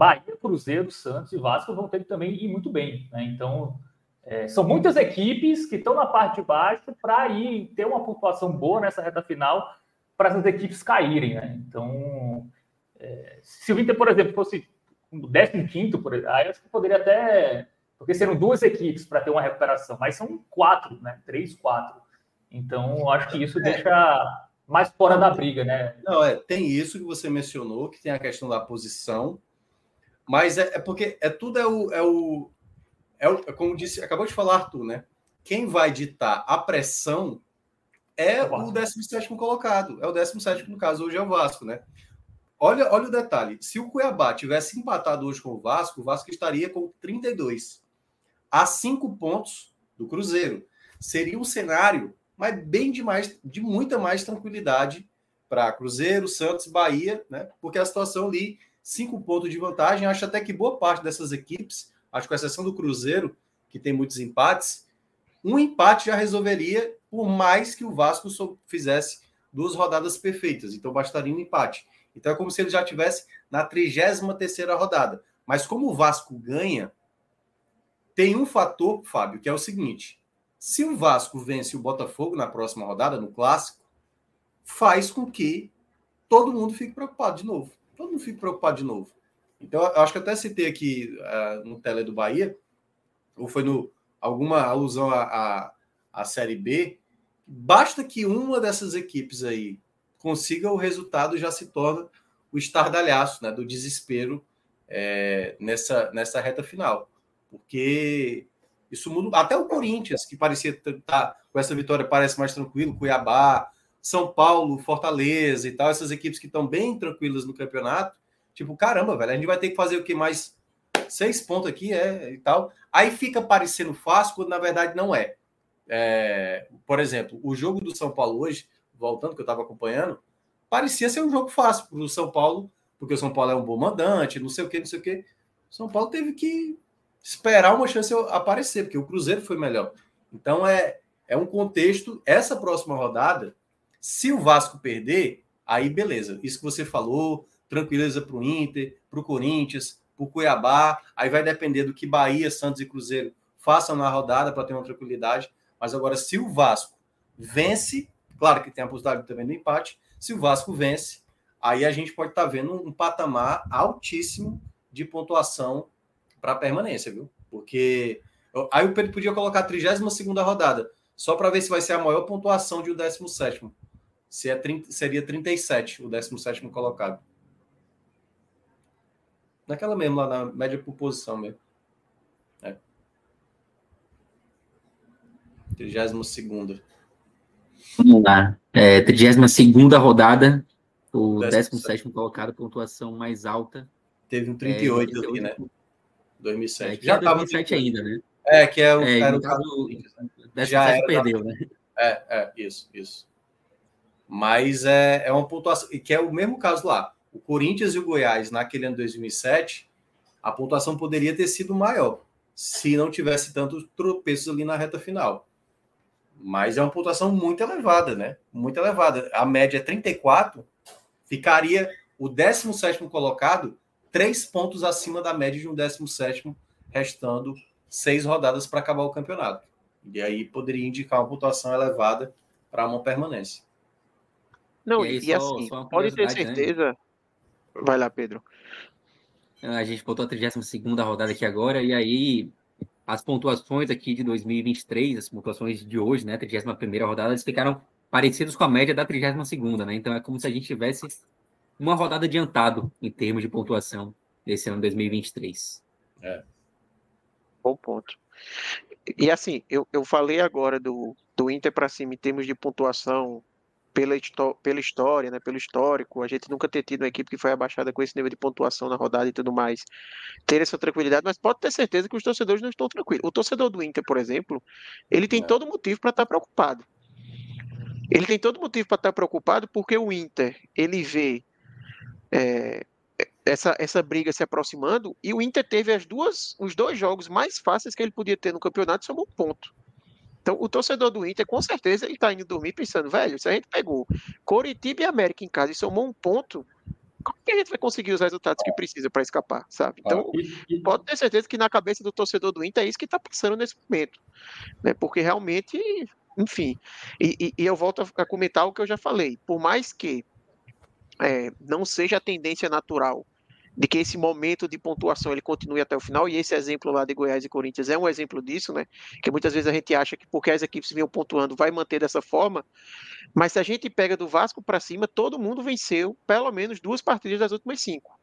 Bahia, Cruzeiro, Santos e Vasco vão ter que também ir muito bem, né? Então, é, são muitas equipes que estão na parte de baixo para ir ter uma pontuação boa nessa reta final para essas equipes caírem, né? Então, é, se o Inter, por exemplo, fosse o 15 por aí acho que poderia até. Porque seriam duas equipes para ter uma recuperação, mas são quatro, né? Três, quatro. Então, acho que isso é. deixa mais fora da briga, né?
Não, é, tem isso que você mencionou, que tem a questão da posição, mas é, é porque é tudo é o, é o, é o, como disse, acabou de falar Arthur, né? Quem vai ditar a pressão é o 17 colocado, é o 17 no caso hoje é o Vasco, né? Olha, olha o detalhe: se o Cuiabá tivesse empatado hoje com o Vasco, o Vasco estaria com 32, a 5 pontos do Cruzeiro. seria um cenário, mas bem de, mais, de muita mais tranquilidade para Cruzeiro, Santos, Bahia, né? Porque a situação ali, cinco pontos de vantagem, acho até que boa parte dessas equipes, acho que com exceção do Cruzeiro, que tem muitos empates, um empate já resolveria, por mais que o Vasco fizesse duas rodadas perfeitas. Então bastaria um empate. Então é como se ele já tivesse na 33 terceira rodada. Mas como o Vasco ganha, tem um fator, Fábio, que é o seguinte: se o Vasco vence o Botafogo na próxima rodada, no clássico, faz com que todo mundo fique preocupado de novo. Todo mundo fique preocupado de novo. Então, eu acho que até citei aqui uh, no tele do Bahia, ou foi no alguma alusão à, à, à Série B, basta que uma dessas equipes aí consiga o resultado, já se torna o estardalhaço né, do desespero é, nessa, nessa reta final. Porque isso muda. Até o Corinthians, que parecia estar tá, com essa vitória, parece mais tranquilo, Cuiabá, São Paulo, Fortaleza e tal, essas equipes que estão bem tranquilas no campeonato. Tipo, caramba, velho, a gente vai ter que fazer o que mais seis pontos aqui, é, e tal. Aí fica parecendo fácil, quando na verdade não é. é por exemplo, o jogo do São Paulo hoje, voltando, que eu estava acompanhando, parecia ser um jogo fácil para o São Paulo, porque o São Paulo é um bom mandante, não sei o que, não sei o que. São Paulo teve que esperar uma chance aparecer, porque o Cruzeiro foi melhor. Então é, é um contexto. Essa próxima rodada, se o Vasco perder, aí beleza. Isso que você falou, tranquileza para o Inter, para o Corinthians, para o Cuiabá. Aí vai depender do que Bahia, Santos e Cruzeiro façam na rodada para ter uma tranquilidade. Mas agora, se o Vasco vence, claro que tem a possibilidade também do empate, se o Vasco vence, aí a gente pode estar tá vendo um patamar altíssimo de pontuação para permanência, viu? Porque aí o Pedro podia colocar a 32 rodada, só para ver se vai ser a maior pontuação de o 17. Se é 30, seria 37 o 17 colocado. Naquela mesmo, lá na média por posição mesmo. É. 32.
Vamos lá. É, 32 rodada, o 17 colocado, pontuação mais alta.
Teve um 38 é, ali, né? 2007.
É, Já estava 2007 ainda, né?
É, que é o, é, era o caso. O
Já era perdeu, né?
É, é, isso, isso. Mas é, é uma pontuação, que é o mesmo caso lá o Corinthians e o Goiás naquele ano de 2007, a pontuação poderia ter sido maior se não tivesse tantos tropeços ali na reta final. Mas é uma pontuação muito elevada, né? Muito elevada. A média é 34, ficaria o 17 colocado três pontos acima da média de um 17, restando seis rodadas para acabar o campeonato. E aí poderia indicar uma pontuação elevada para uma permanência.
Não, e, aí, e só, assim, só pode ter né? certeza. Né? Vai lá, Pedro.
A gente botou a 32 rodada aqui agora, e aí as pontuações aqui de 2023, as pontuações de hoje, né, 31 rodada, eles ficaram parecidos com a média da 32 né? Então é como se a gente tivesse uma rodada adiantado em termos de pontuação desse ano 2023.
É.
Bom ponto. E assim, eu, eu falei agora do, do Inter para cima em termos de pontuação pela, pela história, né, pelo histórico, a gente nunca ter tido uma equipe que foi abaixada com esse nível de pontuação na rodada e tudo mais, ter essa tranquilidade, mas pode ter certeza que os torcedores não estão tranquilos. O torcedor do Inter, por exemplo, ele tem é. todo motivo para estar tá preocupado. Ele tem todo motivo para estar tá preocupado porque o Inter, ele vê é, essa, essa briga se aproximando e o Inter teve as duas, os dois jogos mais fáceis que ele podia ter no campeonato somou um ponto. Então, o torcedor do Inter, com certeza, ele está indo dormir pensando, velho, se a gente pegou Coritiba e América em casa e somou um ponto, como que a gente vai conseguir os resultados que precisa para escapar, sabe? Então, pode ter certeza que na cabeça do torcedor do Inter é isso que está passando nesse momento, né? Porque realmente, enfim, e, e, e, eu volto a comentar o que eu já falei, por mais que é, não seja a tendência natural de que esse momento de pontuação ele continue até o final, e esse exemplo lá de Goiás e Corinthians é um exemplo disso, né? Que muitas vezes a gente acha que porque as equipes vinham pontuando vai manter dessa forma, mas se a gente pega do Vasco para cima, todo mundo venceu pelo menos duas partidas das últimas cinco.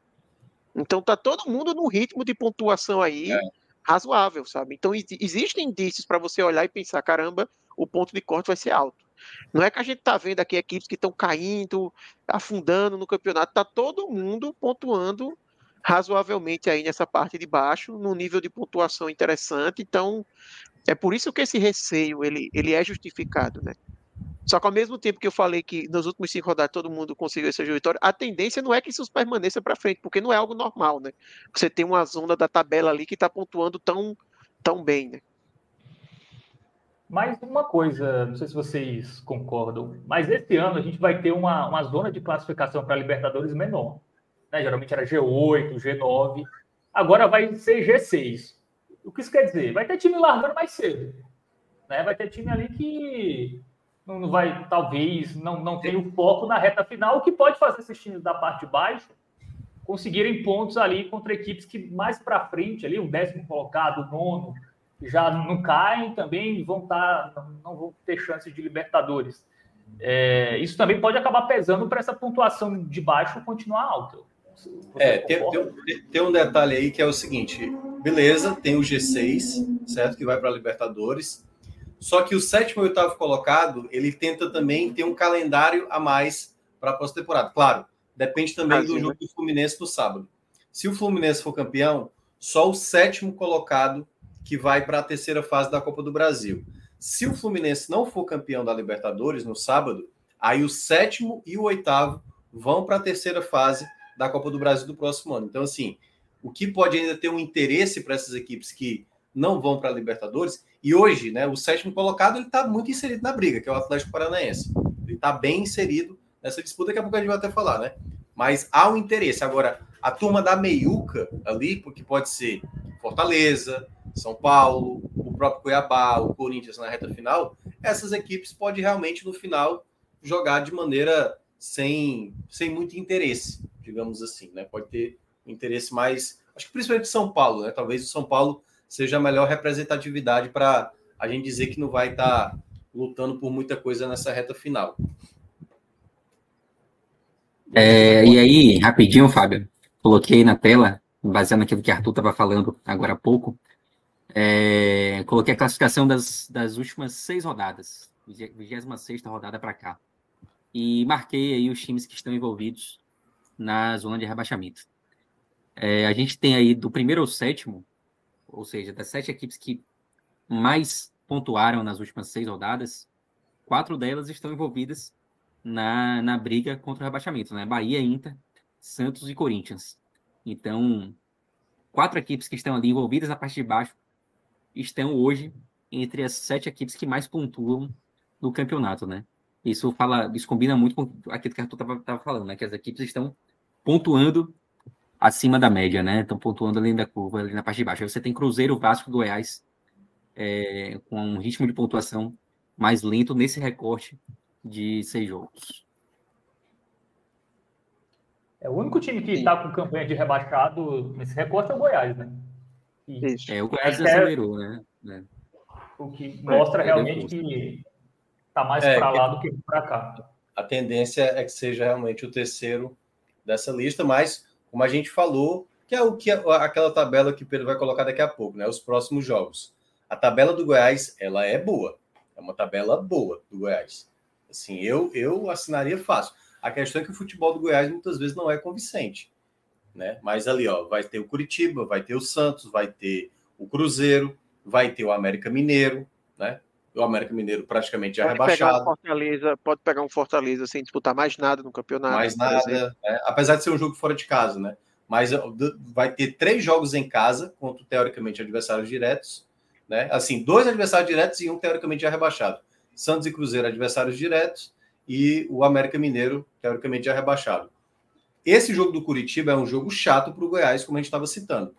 Então tá todo mundo no ritmo de pontuação aí é. razoável, sabe? Então existem indícios para você olhar e pensar, caramba, o ponto de corte vai ser alto. Não é que a gente está vendo aqui equipes que estão caindo, afundando no campeonato, está todo mundo pontuando razoavelmente aí nessa parte de baixo, num nível de pontuação interessante. Então, É por isso que esse receio ele, ele é justificado, né? Só que ao mesmo tempo que eu falei que nos últimos cinco rodadas todo mundo conseguiu essa vitória, a tendência não é que isso permaneça para frente, porque não é algo normal, né? Você tem uma zona da tabela ali que está pontuando tão, tão bem, né?
Mais uma coisa, não sei se vocês concordam, mas esse ano a gente vai ter uma, uma zona de classificação para Libertadores menor. Né? Geralmente era G8, G9, agora vai ser G6. O que isso quer dizer? Vai ter time largando mais cedo. Né? Vai ter time ali que não vai, talvez, não, não tenha o foco na reta final, o que pode fazer esses times da parte de baixo conseguirem pontos ali contra equipes que mais para frente, ali, o décimo colocado, o nono, já não caem também vão estar, tá, não vão ter chances de Libertadores. É, isso também pode acabar pesando para essa pontuação de baixo continuar alta.
é, tem, tem, tem, um detalhe aí que é o seguinte: beleza, tem o G6, certo? Que vai para a Libertadores. Só que o sétimo e oitavo colocado, ele tenta também ter um calendário a mais para a pós-temporada. Claro, depende também do jogo do Fluminense no sábado. Se o Fluminense for campeão, só o sétimo colocado que vai para a terceira fase da Copa do Brasil. Se o Fluminense não for campeão da Libertadores no sábado, aí o sétimo e o oitavo vão para a terceira fase da Copa do Brasil do próximo ano. Então, assim, o que pode ainda ter um interesse para essas equipes que não vão para a Libertadores. E hoje, né, o sétimo colocado, ele está muito inserido na briga, que é o Atlético Paranaense. Ele está bem inserido nessa disputa, daqui a pouco a gente vai até falar, né? Mas há um interesse. Agora, a turma da meiuca ali, porque pode ser Fortaleza, São Paulo, o próprio Cuiabá, o Corinthians na reta final, essas equipes podem realmente, no final, jogar de maneira sem, sem muito interesse, digamos assim, né? Pode ter interesse mais. Acho que principalmente São Paulo, né? Talvez o São Paulo seja a melhor representatividade para a gente dizer que não vai estar tá lutando por muita coisa nessa reta final.
É, e aí, rapidinho, Fábio, coloquei na tela, baseado naquilo que Arthur estava falando agora há pouco, é, coloquei a classificação das, das últimas seis rodadas, 26 rodada para cá, e marquei aí os times que estão envolvidos na zona de rebaixamento. É, a gente tem aí do primeiro ao sétimo ou seja, das sete equipes que mais pontuaram nas últimas seis rodadas, quatro delas estão envolvidas na, na briga contra o rebaixamento, né? Bahia, Inter, Santos e Corinthians. Então, quatro equipes que estão ali envolvidas na parte de baixo estão hoje entre as sete equipes que mais pontuam no campeonato, né? Isso fala, isso combina muito com aquilo que a Arthur estava falando, né? Que as equipes estão pontuando acima da média, né? Estão pontuando além da curva, ali na parte de baixo. Aí você tem Cruzeiro, Vasco, Goiás, é, com um ritmo de pontuação mais lento nesse recorte de seis jogos.
É o único time que está com campanha de rebaixado nesse recorte é o Goiás, né?
Isso. É, o Goiás é, acelerou, né? É.
O que mostra é, realmente que está mais é, para lá do que para cá.
A tendência é que seja realmente o terceiro dessa lista, mas como a gente falou, que é o que aquela tabela que o Pedro vai colocar daqui a pouco, né? Os próximos jogos. A tabela do Goiás, ela é boa. É uma tabela boa do Goiás. Assim, eu eu assinaria fácil. A questão é que o futebol do Goiás muitas vezes não é convincente, né? Mas ali, ó, vai ter o Curitiba, vai ter o Santos, vai ter o Cruzeiro, vai ter o América Mineiro, né? O América Mineiro praticamente já pode rebaixado. Pegar um
Fortaleza, pode pegar um Fortaleza sem disputar mais nada no campeonato.
Mais nada, né? apesar de ser um jogo fora de casa, né? Mas vai ter três jogos em casa contra teoricamente adversários diretos, né? Assim, dois adversários diretos e um teoricamente já rebaixado. Santos e Cruzeiro adversários diretos e o América Mineiro teoricamente já rebaixado. Esse jogo do Curitiba é um jogo chato para o Goiás, como a gente estava citando,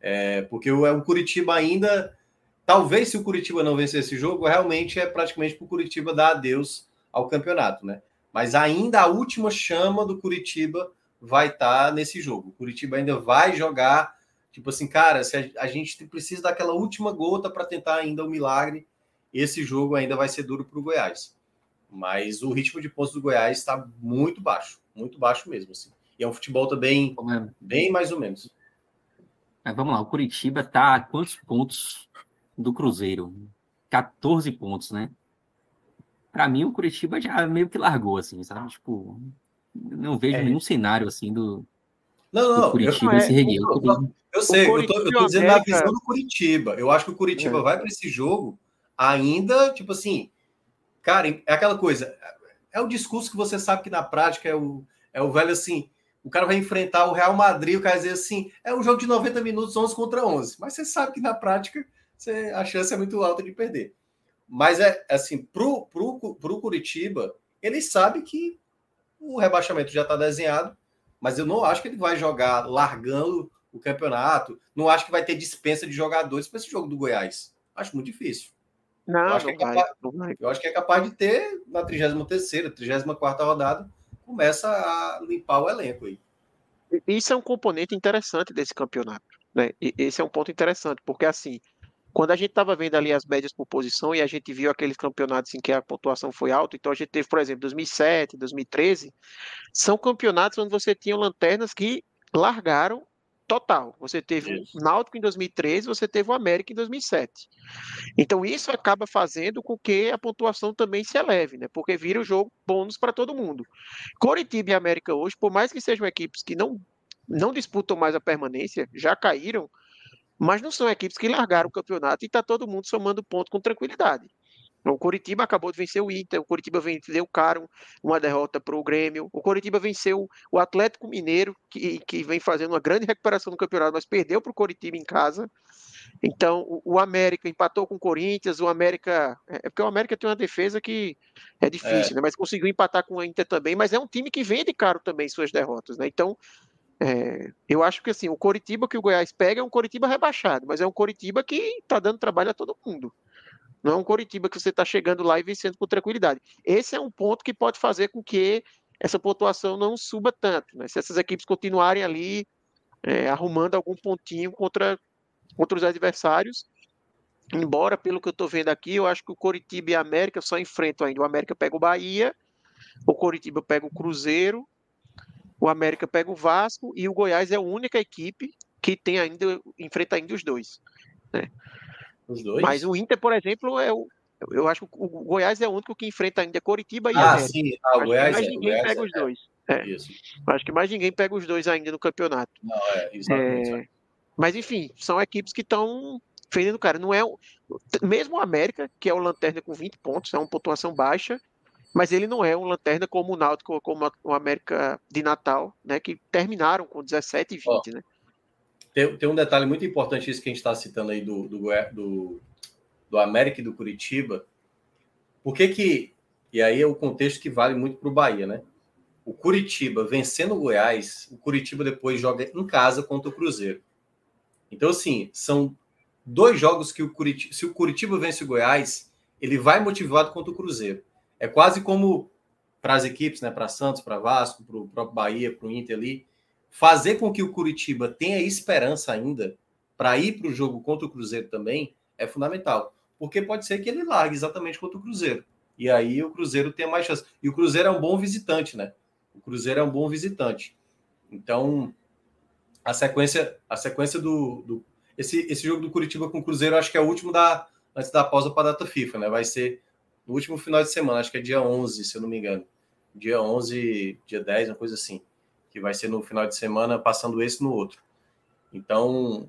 é, porque o, o Curitiba ainda Talvez se o Curitiba não vencer esse jogo, realmente é praticamente para o Curitiba dar adeus ao campeonato, né? Mas ainda a última chama do Curitiba vai estar tá nesse jogo. O Curitiba ainda vai jogar, tipo assim, cara, se a, a gente precisa daquela última gota para tentar ainda o um milagre, esse jogo ainda vai ser duro para o Goiás. Mas o ritmo de pontos do Goiás está muito baixo, muito baixo mesmo, assim. E é um futebol também bem mais ou menos.
Mas vamos lá, o Curitiba está a quantos pontos do Cruzeiro. 14 pontos, né? Para mim, o Curitiba já meio que largou, assim, sabe? Tipo, não vejo é. nenhum cenário assim do.
Não, não,
o Curitiba
eu,
se regueu.
Eu, eu sei, eu tô, eu tô dizendo América... na visão do Curitiba. Eu acho que o Curitiba é. vai para esse jogo ainda, tipo assim, cara, é aquela coisa. É o discurso que você sabe que na prática é o, é o velho assim. O cara vai enfrentar o Real Madrid, o cara dizer assim, é um jogo de 90 minutos, 11 contra 11. Mas você sabe que na prática você, a chance é muito alta de perder. Mas é assim, pro, pro, pro Curitiba, ele sabe que o rebaixamento já está desenhado, mas eu não acho que ele vai jogar largando o campeonato. Não acho que vai ter dispensa de jogadores para esse jogo do Goiás. Acho muito difícil.
Não, eu acho,
não
que, é
capaz, eu acho que é capaz de ter na 33 34 rodada, começa a limpar o elenco aí.
Isso é um componente interessante desse campeonato. Né? E esse é um ponto interessante, porque assim, quando a gente estava vendo ali as médias por posição e a gente viu aqueles campeonatos em que a pontuação foi alta, então a gente teve, por exemplo, 2007, 2013, são campeonatos onde você tinha lanternas que largaram total. Você teve isso. o Náutico em 2013, você teve o América em 2007. Então isso acaba fazendo com que a pontuação também se eleve, né? Porque vira o jogo bônus para todo mundo. Coritiba e América hoje, por mais que sejam equipes que não não disputam mais a permanência, já caíram, mas não são equipes que largaram o campeonato e está todo mundo somando ponto com tranquilidade. O Coritiba acabou de vencer o Inter, o Coritiba venceu o Caro, uma derrota para o Grêmio. O Coritiba venceu o Atlético Mineiro, que, que vem fazendo uma grande recuperação no campeonato, mas perdeu para o Coritiba em casa. Então, o, o, América empatou com o Corinthians, o América. É, é porque o América tem uma defesa que é difícil, é. Né? Mas conseguiu empatar com o Inter também, mas é um time que vende caro também suas derrotas, né? Então, é, eu acho que assim, o Coritiba que o Goiás pega é um Coritiba rebaixado, mas é um Coritiba que está dando trabalho a todo mundo. Não é um Coritiba que você está chegando lá e vencendo com tranquilidade. Esse é um ponto que pode fazer com que essa pontuação não suba tanto. Né? Se essas equipes continuarem ali é, arrumando algum pontinho contra, contra os adversários, embora pelo que eu estou vendo aqui, eu acho que o Coritiba e a América só enfrentam ainda. O América pega o Bahia, o Coritiba pega o Cruzeiro o América pega o Vasco e o Goiás é a única equipe que tem ainda enfrenta ainda os dois. Né?
Os dois.
Mas o Inter, por exemplo, é o eu acho que o Goiás é o único que enfrenta ainda Coritiba e
ah,
América.
Sim. Ah, o Goiás
mais
é,
ninguém
Goiás
pega
é,
os dois. É. Isso. Acho que mais ninguém pega os dois ainda no campeonato.
Não, é, exatamente. É...
Mas enfim, são equipes que estão fendendo cara. Não é mesmo o América, que é o lanterna com 20 pontos, é uma pontuação baixa, mas ele não é um lanterna como o Náutico, como o América de Natal, né, que terminaram com 17 e 20, Ó, né?
Tem, tem, um detalhe muito importante isso que a gente está citando aí do, do, do, do América e do Curitiba. Por que que... E aí é o contexto que vale muito para o Bahia, né? O Curitiba vencendo o Goiás, o Curitiba depois joga em casa contra o Cruzeiro. Então, assim, são dois jogos que o Curitiba, se o Curitiba vence o Goiás, ele vai motivado contra o Cruzeiro. É quase como para as equipes, né, para Santos, para Vasco, para o próprio Bahia, para o Inter ali, fazer com que o Curitiba tenha esperança ainda para ir para o jogo contra o Cruzeiro também é fundamental. Porque pode ser que ele largue exatamente contra o Cruzeiro. E aí o Cruzeiro tem mais chance. E o Cruzeiro é um bom visitante, né? O Cruzeiro é um bom visitante. Então, a sequência, a sequência do, do esse, esse jogo do Curitiba com o Cruzeiro, acho que é o último da antes da pausa para a data FIFA, né? Vai ser no último final de semana, acho que é dia 11, se eu não me engano. Dia 11, dia 10, uma coisa assim. Que vai ser no final de semana, passando esse no outro. Então,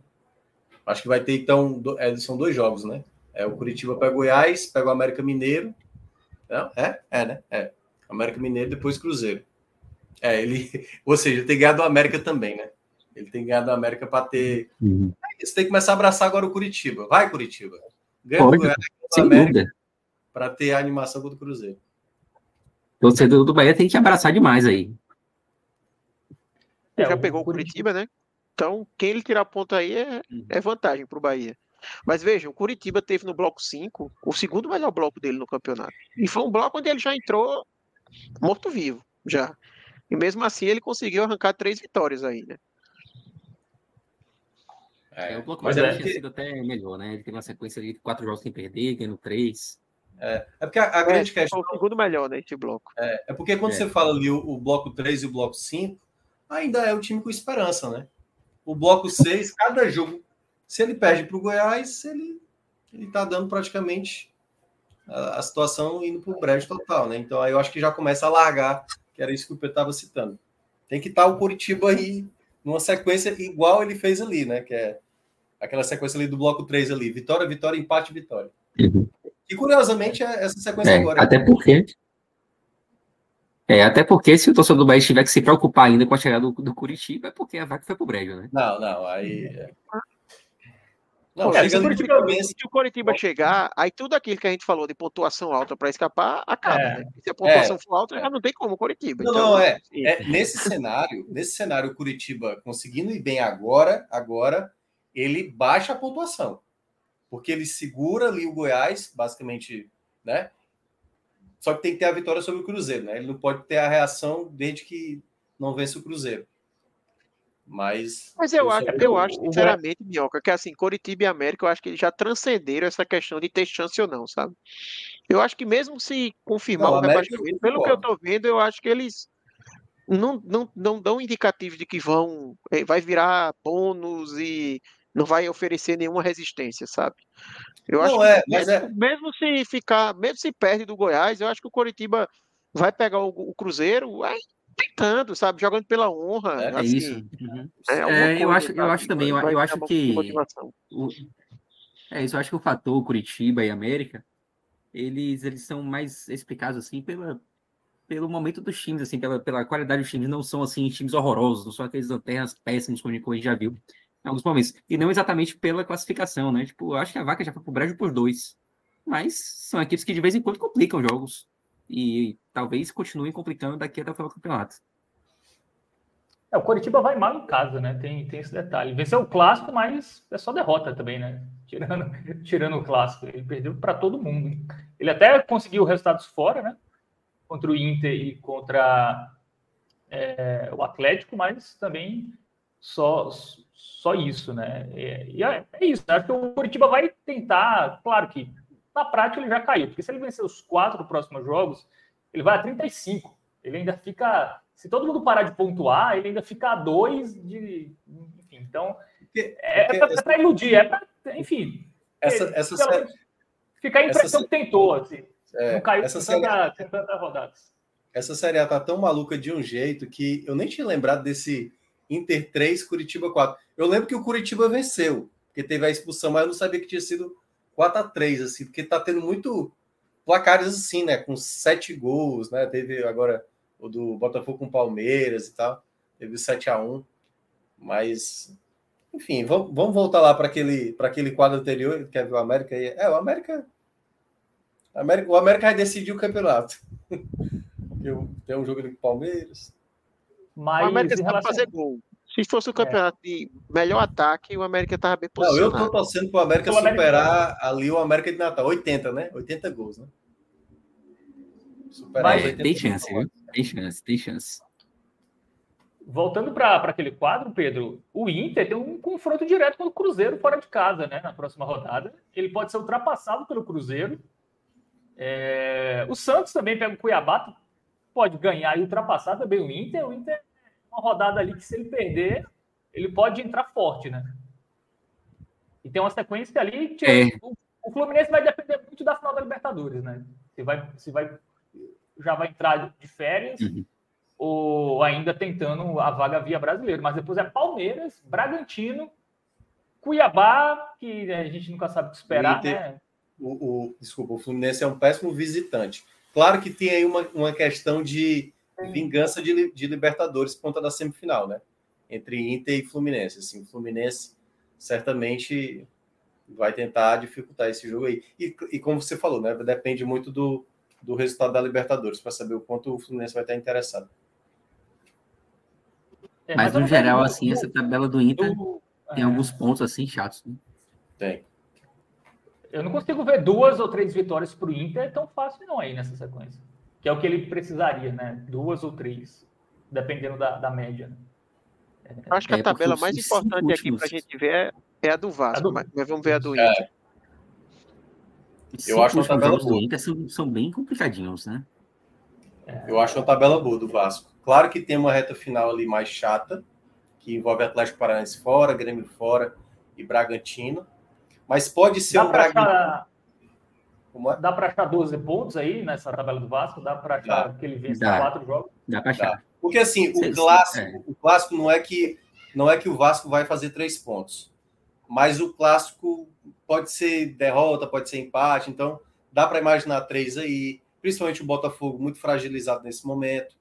acho que vai ter, então, é, são dois jogos, né? É o Curitiba pega o Goiás, pega o América Mineiro. Não? É? É, né? É. América Mineiro, depois Cruzeiro. É, ele. Ou seja, tem ganhado o América também, né? Ele tem ganhado o América para ter. Uhum. É você tem que começar a abraçar agora o Curitiba. Vai, Curitiba.
Ganha o Goiás, o América.
Para ter a animação contra o Cruzeiro.
Torcedor do Bahia tem que abraçar demais aí.
Ele é, já pegou o Curitiba, né? Então, quem ele tirar ponto aí é, uhum. é vantagem para o Bahia. Mas vejam, o Curitiba teve no bloco 5 o segundo melhor bloco dele no campeonato. E foi um bloco onde ele já entrou morto-vivo, já. E mesmo assim ele conseguiu arrancar três vitórias aí, né?
É, o bloco mais é tinha sido até melhor, né? Ele teve uma sequência de quatro jogos sem perder, ganhando três.
É, é porque a, a grande é, questão.
É o segundo melhor nesse bloco.
É, é porque quando é. você fala ali o, o, bloco 3 e o bloco 5, ainda é o time com esperança, né? O bloco 6, cada jogo, se ele perde para o Goiás, ele, ele tá dando praticamente a, a situação indo para o breve total, né? Então aí eu acho que já começa a largar, que era isso que o Pedro estava citando. Tem que estar tá o Curitiba aí numa sequência igual ele fez ali, né? Que é aquela sequência ali do bloco 3 ali, vitória, vitória, empate, vitória. Uhum. E curiosamente é essa sequência
é,
agora.
Até porque. É, até porque se o torcedor do Bahia tiver que se preocupar ainda com a chegada do, do Curitiba, é porque a vaca foi pro brejo, né?
Não, não, aí. É.
Não, é, se, o Curitiba, se o Curitiba chegar, aí tudo aquilo que a gente falou de pontuação alta para escapar, acaba. É. Né? Se a pontuação é. for alta, já não tem como o Curitiba.
Não, então, não, é, é. Nesse cenário, nesse cenário, o Curitiba conseguindo ir bem agora, agora, ele baixa a pontuação. Porque ele segura ali o Goiás, basicamente, né? Só que tem que ter a vitória sobre o Cruzeiro, né? Ele não pode ter a reação desde que não vence o Cruzeiro. Mas.
Mas eu, acho, eu acho, sinceramente, Minhoca, que assim, Coritiba e América, eu acho que eles já transcenderam essa questão de ter chance ou não, sabe? Eu acho que mesmo se confirmar não, o rebaixamento, pelo que eu tô vendo, eu acho que eles não, não, não dão indicativos de que vão. Eh, vai virar bônus e não vai oferecer nenhuma resistência, sabe? Eu não acho é, que mesmo, é... mesmo se ficar, mesmo se perde do Goiás, eu acho que o Coritiba vai pegar o, o Cruzeiro, vai tentando, sabe? Jogando pela honra.
É, assim, isso. Uhum. É, é, eu acho, eu acho também, eu, eu acho que. O, é isso, eu acho que o fator Curitiba e América, eles, eles são mais explicados assim pela, pelo momento dos times, assim, pela, pela qualidade dos times, não são assim times horrorosos, não são aqueles lanternas péssimos como a gente já viu em alguns momentos. E não exatamente pela classificação, né? Tipo, eu acho que a vaca já foi pro brejo por dois. Mas são equipes que de vez em quando complicam jogos e talvez continuem complicando daqui até o final do campeonato.
É, o Coritiba vai mal em casa, né? Tem, tem esse detalhe. Venceu o clássico, mas é só derrota também, né? Tirando, tirando o clássico. Ele perdeu para todo mundo. Ele até conseguiu resultados fora, né? Contra o Inter e contra é, o Atlético, mas também só, só isso, né? E é, é isso. Né? Acho que o Coritiba vai tentar, claro que na prática ele já caiu, porque se ele vencer os quatro próximos jogos, ele vai a 35. Ele ainda fica. Se todo mundo parar de pontuar, ele ainda fica a dois de. Enfim, então. É, é para iludir, é para. Enfim.
Essa, essa série,
ficar a impressão essa, que tentou, assim. É, não caiu essa série, tanta, tanta rodadas.
Essa série A tá tão maluca de um jeito que eu nem tinha lembrado desse Inter 3, Curitiba 4. Eu lembro que o Curitiba venceu, porque teve a expulsão, mas eu não sabia que tinha sido 4 a 3 assim, porque tá tendo muito placares assim, né? Com sete gols, né? Teve agora o do Botafogo com Palmeiras e tal. Teve 7 a 1 Mas, enfim, vamos, voltar lá para aquele, aquele quadro anterior, que é o América. É, o. América o América vai decidir o campeonato. Tem um jogo ali com o Palmeiras.
Mas o América relação... fazer gol. Se fosse o é. campeonato é. de melhor ataque, o América estava bem posicionado.
Não, eu estou torcendo para o América superar América... ali o América de Natal. 80, né? 80 gols, né?
Superar Mas, tem chance, viu? Tem chance, tem chance.
Voltando para aquele quadro, Pedro, o Inter tem um confronto direto com o Cruzeiro fora de casa, né? Na próxima rodada. Ele pode ser ultrapassado pelo Cruzeiro. É... O Santos também pega o Cuiabá, pode ganhar e ultrapassar também o Inter. O Inter uma rodada ali que se ele perder, ele pode entrar forte, né? E tem uma sequência ali que é. o, o, Fluminense vai depender muito da final da Libertadores, né? Se vai, se vai já vai entrar de férias uhum. ou ainda tentando a vaga via brasileiro. Mas depois é Palmeiras, Bragantino, Cuiabá, que a gente nunca sabe o que esperar, o Inter, né?
O, o, desculpa, o Fluminense é um péssimo visitante. Claro que tem aí uma, uma questão de vingança de, de Libertadores por conta da semifinal, né? Entre Inter e Fluminense. Assim, o Fluminense certamente vai tentar dificultar esse jogo aí. E, e como você falou, né? Depende muito do, do resultado da Libertadores para saber o quanto o Fluminense vai estar interessado.
É, mas, no geral, assim, essa tabela do Inter tem alguns pontos assim chatos. Né?
Tem.
Eu não consigo ver duas ou três vitórias para o Inter tão fácil não aí nessa sequência que é o que ele precisaria, né? Duas ou três, dependendo da, da média.
Né? Acho que a é, tabela mais importante aqui para a gente ver é, a do Vasco, a do... mas vamos ver a do é. Inter. É.
Eu acho a tabela boa. Do Inter são, são bem complicadinhos, né?
É. Eu acho a tabela boa do Vasco. Claro que tem uma reta final ali mais chata, que envolve Atlético Paranaense fora, Grêmio fora e Bragantino. Mas pode ser
Dá um Bragantino. É? Dá para achar 12 pontos aí nessa tabela do Vasco? Dá para achar Dá. que ele vence quatro jogos?
Dá para achar. Dá.
Porque assim, o clássico, é. o clássico não é que não é que o Vasco vai fazer três pontos. Mas o clássico pode ser derrota, pode ser empate, então dá para imaginar três aí, principalmente o Botafogo muito fragilizado nesse momento.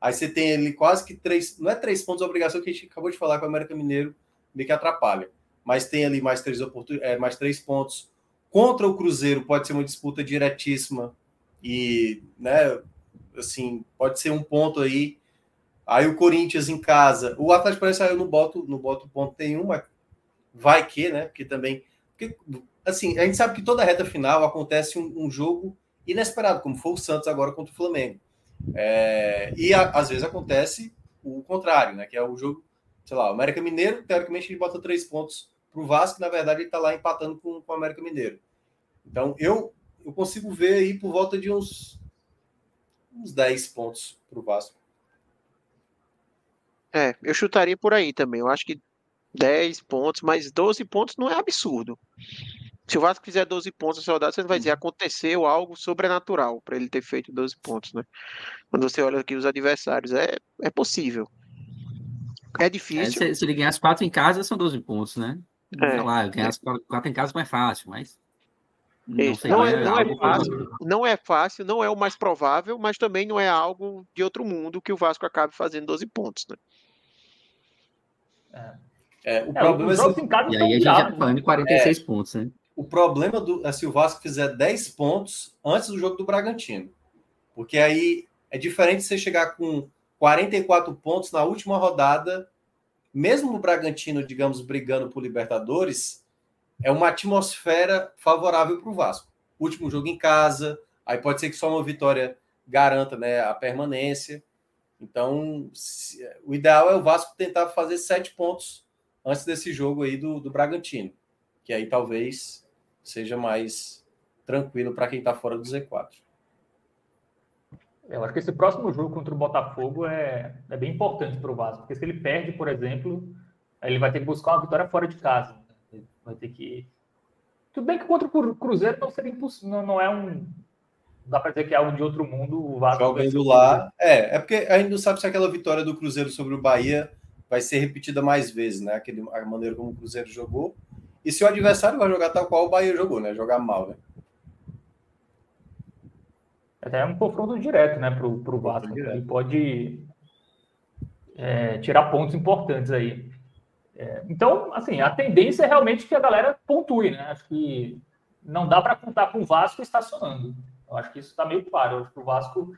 Aí você tem ali quase que três, não é três pontos de obrigação que a gente acabou de falar com o América Mineiro, meio que atrapalha. Mas tem ali mais três, é, mais três pontos. Contra o Cruzeiro pode ser uma disputa diretíssima e, né, assim, pode ser um ponto aí. Aí o Corinthians em casa. O Atlético Paranaense saiu no boto, no boto ponto tem uma. Vai que, né? Porque também. Porque, assim, a gente sabe que toda reta final acontece um, um jogo inesperado, como foi o Santos agora contra o Flamengo. É, e a, às vezes acontece o contrário, né? Que é o jogo, sei lá, o América Mineiro, teoricamente, ele bota três pontos para o Vasco, na verdade, ele está lá empatando com, com o América Mineiro. Então, eu, eu consigo ver aí por volta de uns, uns 10 pontos para o Vasco.
É, eu chutaria por aí também. Eu acho que 10 pontos, mas 12 pontos não é absurdo. Se o Vasco fizer 12 pontos nessa rodada, você vai dizer aconteceu algo sobrenatural para ele ter feito 12 pontos, né? Quando você olha aqui os adversários, é, é possível. É difícil.
É, se, se, ele ganhar as quatro em casa, são 12 pontos, né? É. lá, ganhar as quatro em casa é mais fácil, mas.
Não, não, é, não, é fácil, não é fácil, não é o mais provável, mas também não é algo de outro mundo que o Vasco acabe fazendo 12 pontos, né?
É. é o problema é,
se... E aí a gente já tá falando de 46 pontos, né?
O problema do, é se o Vasco fizer 10 pontos antes do jogo do Bragantino. Porque aí é diferente você chegar com 44 pontos na última rodada mesmo o Bragantino, digamos, brigando por Libertadores, é uma atmosfera favorável para o Vasco. Último jogo em casa, aí pode ser que só uma vitória garanta né, a permanência. Então, se, o ideal é o Vasco tentar fazer sete pontos antes desse jogo aí do, do Bragantino, que aí talvez seja mais tranquilo para quem está fora do Z4.
Eu acho que esse próximo jogo contra o Botafogo é, é bem importante para o Vasco, porque se ele perde, por exemplo, ele vai ter que buscar uma vitória fora de casa. Vai ter que. Tudo bem que contra o Cruzeiro não seria impossível, não, é um. Dá para dizer que é algo de outro mundo. O Vasco
Jogando lá. É, é porque a gente não sabe se aquela vitória do Cruzeiro sobre o Bahia vai ser repetida mais vezes, né? Aquele, a maneira como o Cruzeiro jogou. E se o adversário vai jogar tal qual o Bahia jogou, né? Jogar mal, né?
Até é um confronto direto, né, para o Vasco. Ele pode é, tirar pontos importantes aí. É, então, assim, a tendência é realmente que a galera pontue, né? Acho que não dá para contar com o Vasco estacionando. Eu acho que isso está meio claro. Eu acho que o Vasco.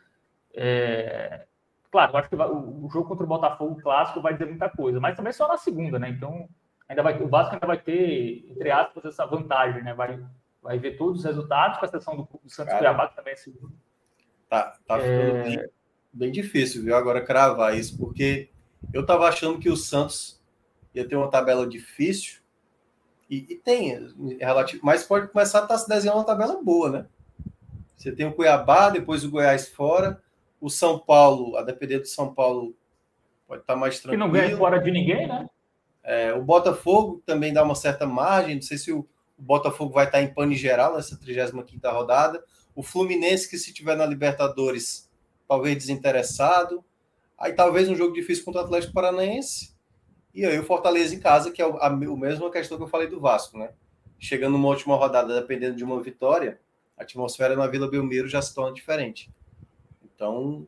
É... Claro, eu acho que o jogo contra o Botafogo clássico vai dizer muita coisa, mas também só na segunda, né? Então, ainda vai, o Vasco ainda vai ter, entre aspas, essa vantagem, né? Vai, vai ver todos os resultados, com exceção do, do Santos Cuiabá, que também é segundo.
Tá, tá ficando é... bem, bem, difícil, viu? Agora cravar isso, porque eu tava achando que o Santos ia ter uma tabela difícil, e, e tem, é relativo, mas pode começar a estar tá se desenhando uma tabela boa, né? Você tem o Cuiabá, depois o Goiás fora, o São Paulo, a depender do São Paulo, pode estar tá mais tranquilo.
Que não ganha fora de ninguém, né?
É, o Botafogo também dá uma certa margem, não sei se o, o Botafogo vai estar em pane geral nessa 35ª rodada. O Fluminense, que se tiver na Libertadores, talvez desinteressado. Aí talvez um jogo difícil contra o Atlético Paranaense. E aí o Fortaleza em casa, que é a, a, a mesma questão que eu falei do Vasco, né? Chegando numa última rodada, dependendo de uma vitória, a atmosfera na Vila Belmiro já se torna diferente. Então,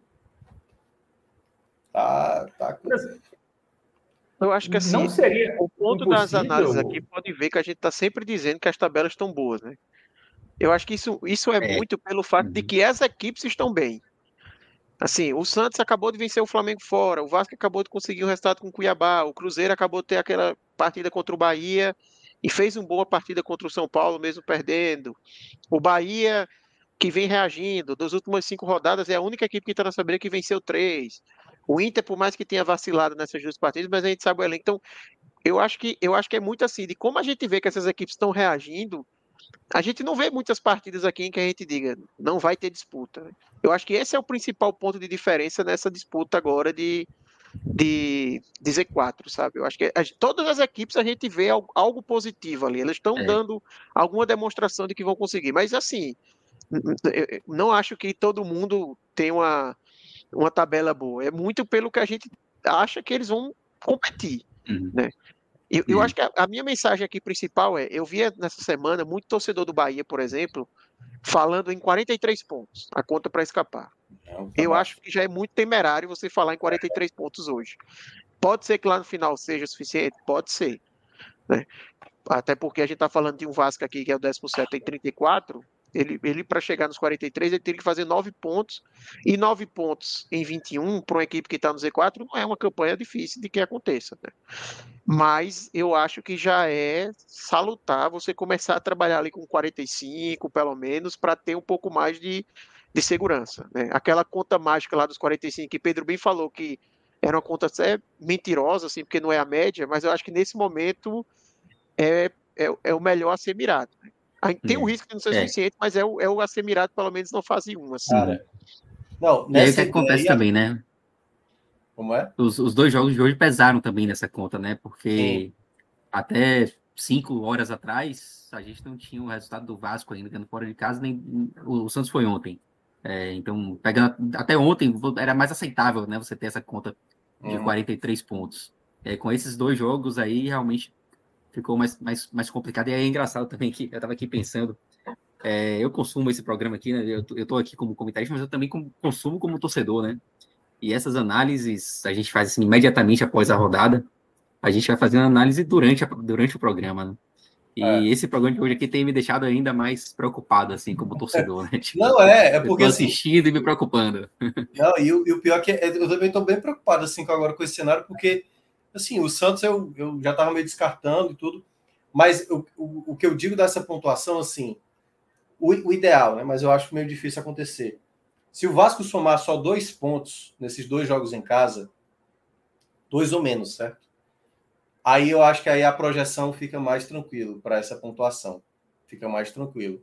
tá, tá
eu acho que assim,
não seria
o ponto impossível. das análises aqui pode ver que a gente está sempre dizendo que as tabelas estão boas, né? Eu acho que isso, isso é, é. muito pelo fato de uhum. que as equipes estão bem. Assim, o Santos acabou de vencer o Flamengo fora, o Vasco acabou de conseguir um resultado com o Cuiabá, o Cruzeiro acabou de ter aquela partida contra o Bahia e fez uma boa partida contra o São Paulo, mesmo perdendo. O Bahia, que vem reagindo, das últimas cinco rodadas, é a única equipe que está na saber que venceu três. O Inter, por mais que tenha vacilado nessas duas partidas, mas a gente sabe o elenco. Então, eu acho que eu acho que é muito assim, de como a gente vê que essas equipes estão reagindo, a gente não vê muitas partidas aqui em que a gente diga não vai ter disputa. Né? Eu acho que esse é o principal ponto de diferença nessa disputa agora de, de, de Z4, sabe? Eu acho que a, todas as equipes a gente vê algo, algo positivo ali. Elas estão é. dando alguma demonstração de que vão conseguir. Mas assim, não acho que todo mundo tem uma, uma tabela boa. É muito pelo que a gente acha que eles vão competir. Uhum. Né? Eu, eu acho que a, a, minha mensagem aqui principal é: eu via nessa semana muito torcedor do Bahia, por exemplo, falando em 43 pontos, a conta para escapar. Não, tá eu bom. acho que já é muito temerário você falar em 43 pontos hoje. Pode ser que lá no final seja suficiente? Pode ser. Né? Até porque a gente está falando de um Vasco aqui que é o 17 tem 34, ele, ele para chegar nos 43, ele teria que fazer 9 pontos. E 9 pontos em 21 para uma equipe que está no Z4 não é uma campanha difícil de que aconteça. Né? Mas eu acho que já é salutar você começar a trabalhar ali com 45, pelo menos, para ter um pouco mais de, de segurança. Né? Aquela conta mágica lá dos 45 que Pedro bem falou que era uma conta é mentirosa, assim, porque não é a média, mas eu acho que nesse momento é, é, é o melhor a ser mirado. Né? Tem um hum. risco de não ser é. suficiente, mas é o, é o a ser mirado pelo menos não fase 1. Assim. Cara,
não, e aí o que acontece também, né?
Como é?
Os, os dois jogos de hoje pesaram também nessa conta, né? Porque Sim. até cinco horas atrás a gente não tinha o resultado do Vasco ainda ganhando fora de casa, nem o, o Santos foi ontem. É, então, pegando até ontem era mais aceitável, né? Você ter essa conta de uhum. 43 pontos. É, com esses dois jogos aí, realmente ficou mais, mais, mais complicado. E é engraçado também que eu estava aqui pensando. É, eu consumo esse programa aqui, né? Eu, eu tô aqui como comentarista, mas eu também consumo como torcedor, né? E essas análises a gente faz assim, imediatamente após a rodada. A gente vai fazendo análise durante, a, durante o programa, né? E é. esse programa de hoje aqui tem me deixado ainda mais preocupado, assim, como torcedor, né?
Tipo, não, é, é porque.
Assim, assistindo e me preocupando.
Não, e o, e o pior é que eu também estou bem preocupado, assim, agora com esse cenário, porque assim, o Santos eu, eu já estava meio descartando e tudo, mas o, o, o, que eu digo dessa pontuação, assim, o, o, ideal, né? Mas eu acho meio difícil acontecer. Se o Vasco somar só dois pontos nesses dois jogos em casa, dois ou menos, certo? Aí eu acho que aí a projeção fica mais tranquilo para essa pontuação. Fica mais tranquilo.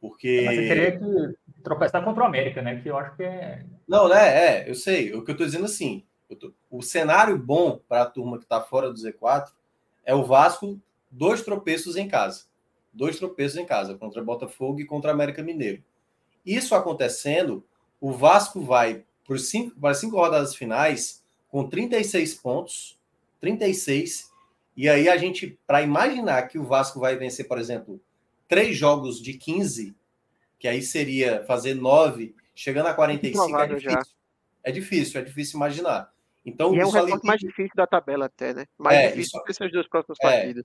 Porque.
Mas você teria que tropeçar contra o América, né? Que eu acho que é.
Não, né? É, eu sei. O que eu estou dizendo assim, Tô... O cenário bom para a turma que está fora do Z4 é o Vasco, dois tropeços em casa. Dois tropeços em casa, contra Botafogo e contra América Mineiro. Isso acontecendo, o Vasco vai para cinco, para cinco rodadas finais com 36 pontos, 36, e aí a gente, para imaginar que o Vasco vai vencer, por exemplo, três jogos de 15, que aí seria fazer nove, chegando a 45, é difícil. É difícil, é difícil imaginar. Então,
e é o recorte mais difícil da tabela até, né? Mais é, difícil que essas duas próximas é. partidas.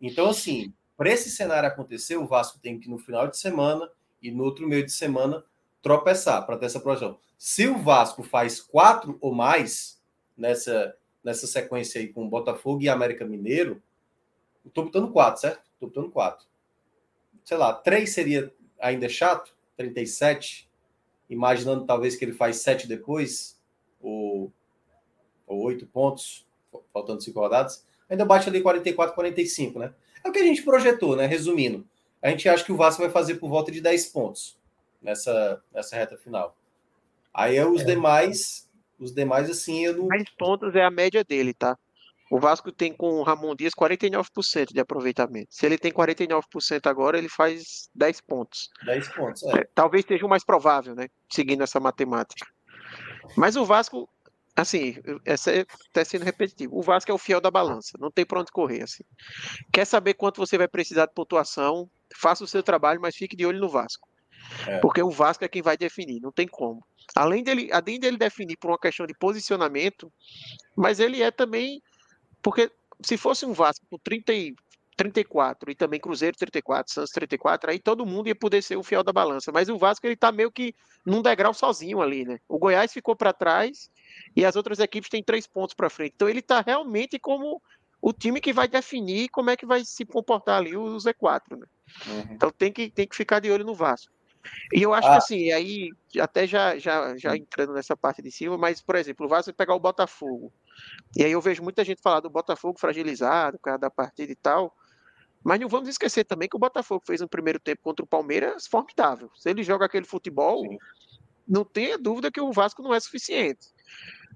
Então, assim, para esse cenário acontecer, o Vasco tem que, no final de semana e no outro meio de semana, tropeçar para ter essa projeção. Se o Vasco faz quatro ou mais nessa, nessa sequência aí com Botafogo e América Mineiro, estou botando quatro, certo? Estou botando quatro. Sei lá, três seria ainda chato, 37, imaginando talvez que ele faz sete depois, ou ou oito pontos, faltando cinco rodadas, ainda bate ali 44, 45, né? É o que a gente projetou, né? Resumindo, a gente acha que o Vasco vai fazer por volta de 10 pontos nessa, nessa reta final. Aí é os é. demais, os demais, assim, eu não.
10 pontos é a média dele, tá? O Vasco tem com o Ramon Dias 49% de aproveitamento. Se ele tem 49% agora, ele faz 10 pontos.
10 pontos, é. É,
talvez seja o mais provável, né? Seguindo essa matemática. Mas o Vasco, assim, essa está sendo repetitivo. O Vasco é o fiel da balança, não tem para onde correr. Assim. Quer saber quanto você vai precisar de pontuação? Faça o seu trabalho, mas fique de olho no Vasco. É. Porque o Vasco é quem vai definir, não tem como. Além dele, além dele definir por uma questão de posicionamento, mas ele é também. Porque se fosse um Vasco com 30 e 34 e também Cruzeiro 34, Santos 34, aí todo mundo ia poder ser o fiel da balança. Mas o Vasco ele tá meio que num degrau sozinho ali, né? O Goiás ficou para trás e as outras equipes têm três pontos para frente. Então ele está realmente como o time que vai definir como é que vai se comportar ali o Z4, né? Uhum. Então tem que, tem que ficar de olho no Vasco. E eu acho ah. que assim, aí até já, já, já entrando nessa parte de cima, mas, por exemplo, o Vasco pegar o Botafogo. E aí eu vejo muita gente falar do Botafogo fragilizado, por causa da partida e tal. Mas não vamos esquecer também que o Botafogo fez um primeiro tempo contra o Palmeiras formidável. Se ele joga aquele futebol, Sim. não tenha dúvida que o Vasco não é suficiente.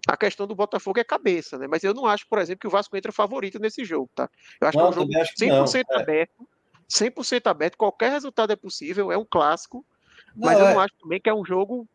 A questão do Botafogo é cabeça, né? Mas eu não acho, por exemplo, que o Vasco entra favorito nesse jogo, tá? Eu acho não, que é um jogo 100% não. É. aberto, 100% aberto, qualquer resultado é possível, é um clássico, não, mas eu é. não acho também que é um jogo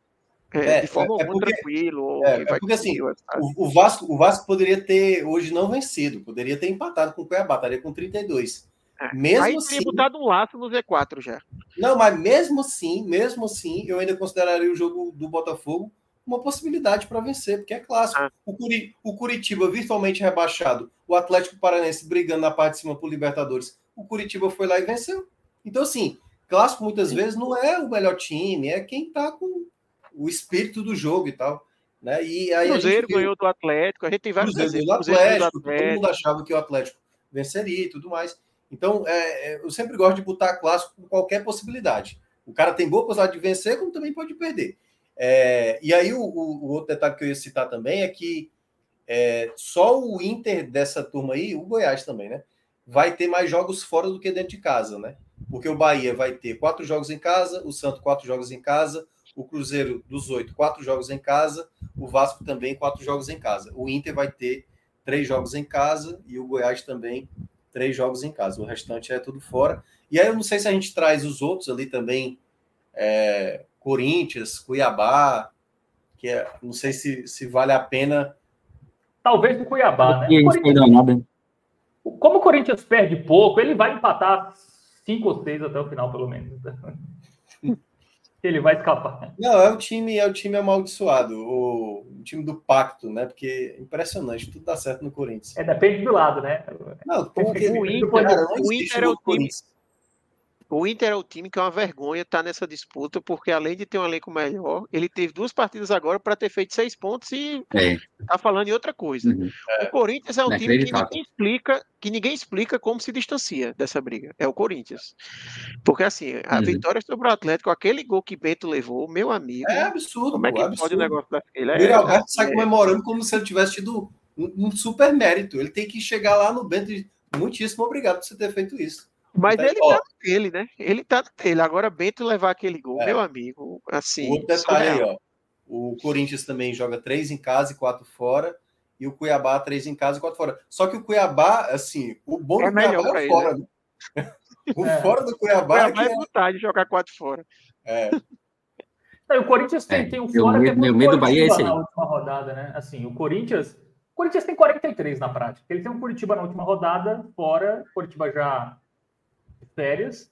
é, é, de forma é, alguma tranquilo.
É, porque assim, o, o, Vasco, o Vasco poderia ter hoje não vencido, poderia ter empatado com o Cuiabá, estaria com 32.
É. Mesmo Aí assim, botado um laço no Z4 já.
Não, mas mesmo assim, mesmo assim, eu ainda consideraria o jogo do Botafogo uma possibilidade para vencer, porque é clássico. Ah. O, Curi, o Curitiba virtualmente rebaixado, o Atlético Paranense brigando na parte de cima por Libertadores, o Curitiba foi lá e venceu. Então, assim, clássico muitas vezes não é o melhor time, é quem está com o espírito do jogo e tal. Né? E aí
Cruzeiro ganhou do Atlético, a gente tem vários
Cruzeiro do Atlético, do Atlético, todo mundo achava que o Atlético venceria e tudo mais. Então, é, é, eu sempre gosto de botar clássico com qualquer possibilidade. O cara tem boa possibilidade de vencer, como também pode perder. É, e aí, o, o, o, outro detalhe que eu ia citar também é que é, só o Inter dessa turma aí, o Goiás também, né? Vai ter mais jogos fora do que dentro de casa, né? Porque o Bahia vai ter quatro jogos em casa, o Santo quatro jogos em casa, o Cruzeiro dos oito, quatro jogos em casa, o Vasco também quatro jogos em casa. O Inter vai ter três jogos em casa e o Goiás também três jogos em casa. O restante é tudo fora. E aí eu não sei se a gente traz os outros ali também, é, Corinthians, Cuiabá, que é, não sei se, se vale a pena.
Talvez o Cuiabá, né? O Corinthians, como o Corinthians perde pouco, ele vai empatar cinco ou seis até o final, pelo menos. ele vai escapar.
Não, é o time, é o time amaldiçoado, o, o, time do pacto, né? Porque é impressionante, tudo dá certo no Corinthians.
É, depende do lado, né?
Não, porque o, Inter, cara, o Inter é o time. O Inter é o time que é uma vergonha estar tá nessa disputa, porque além de ter um elenco melhor, ele teve duas partidas agora para ter feito seis pontos e é. tá falando em outra coisa. Uhum. O Corinthians é um time que ninguém explica, que ninguém explica como se distancia dessa briga. É o Corinthians. Porque assim, a uhum. vitória sobre o Atlético, aquele gol que Bento levou, meu amigo.
É absurdo.
Como é que
absurdo.
pode o negócio daquele?
É, o Alberto é, sai comemorando como se ele tivesse tido um, um super mérito. Ele tem que chegar lá no Bento e muitíssimo obrigado por você ter feito isso.
Mas ele ó, tá nele, né? Ele tá nele. Agora, Bento levar aquele gol, é. meu amigo, assim.
Outro detalhe aí, ó. O Corinthians também joga três em casa e quatro fora. E o Cuiabá, três em casa e quatro fora. Só que o Cuiabá, assim, o bom
é do Cuiabá é fora. Né?
né? o é. fora do Cuiabá.
O Cuiabá é, é vontade de jogar quatro fora.
É.
o Corinthians tem, é, tem um fora
meu, que é meu medo do Bahia é esse aí.
na última rodada, né? Assim, o Corinthians. O Corinthians tem 43 na prática. Ele tem um Curitiba na última rodada, fora. O Curitiba já férias.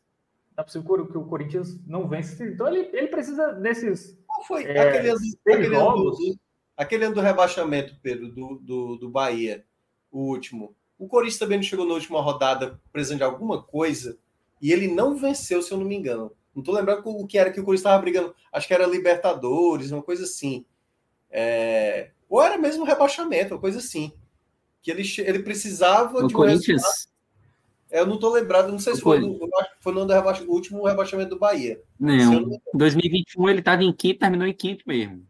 Não é possível que o Corinthians não vence. Então ele, ele precisa desses.
Qual foi é, aquele, ano, aquele, ano do, aquele ano do rebaixamento, Pedro, do, do, do Bahia, o último. O Corinthians também não chegou na última rodada precisando de alguma coisa e ele não venceu, se eu não me engano. Não estou lembrando o que era que o Corinthians estava brigando. Acho que era Libertadores, uma coisa assim. É... Ou era mesmo rebaixamento, uma coisa assim. Que ele, ele precisava
o de um Corinthians,
eu não estou lembrado, não sei se foi, foi, foi no rebaixa, o último rebaixamento do Bahia.
Não, não... 2021 ele estava em quinto, terminou em quinto mesmo.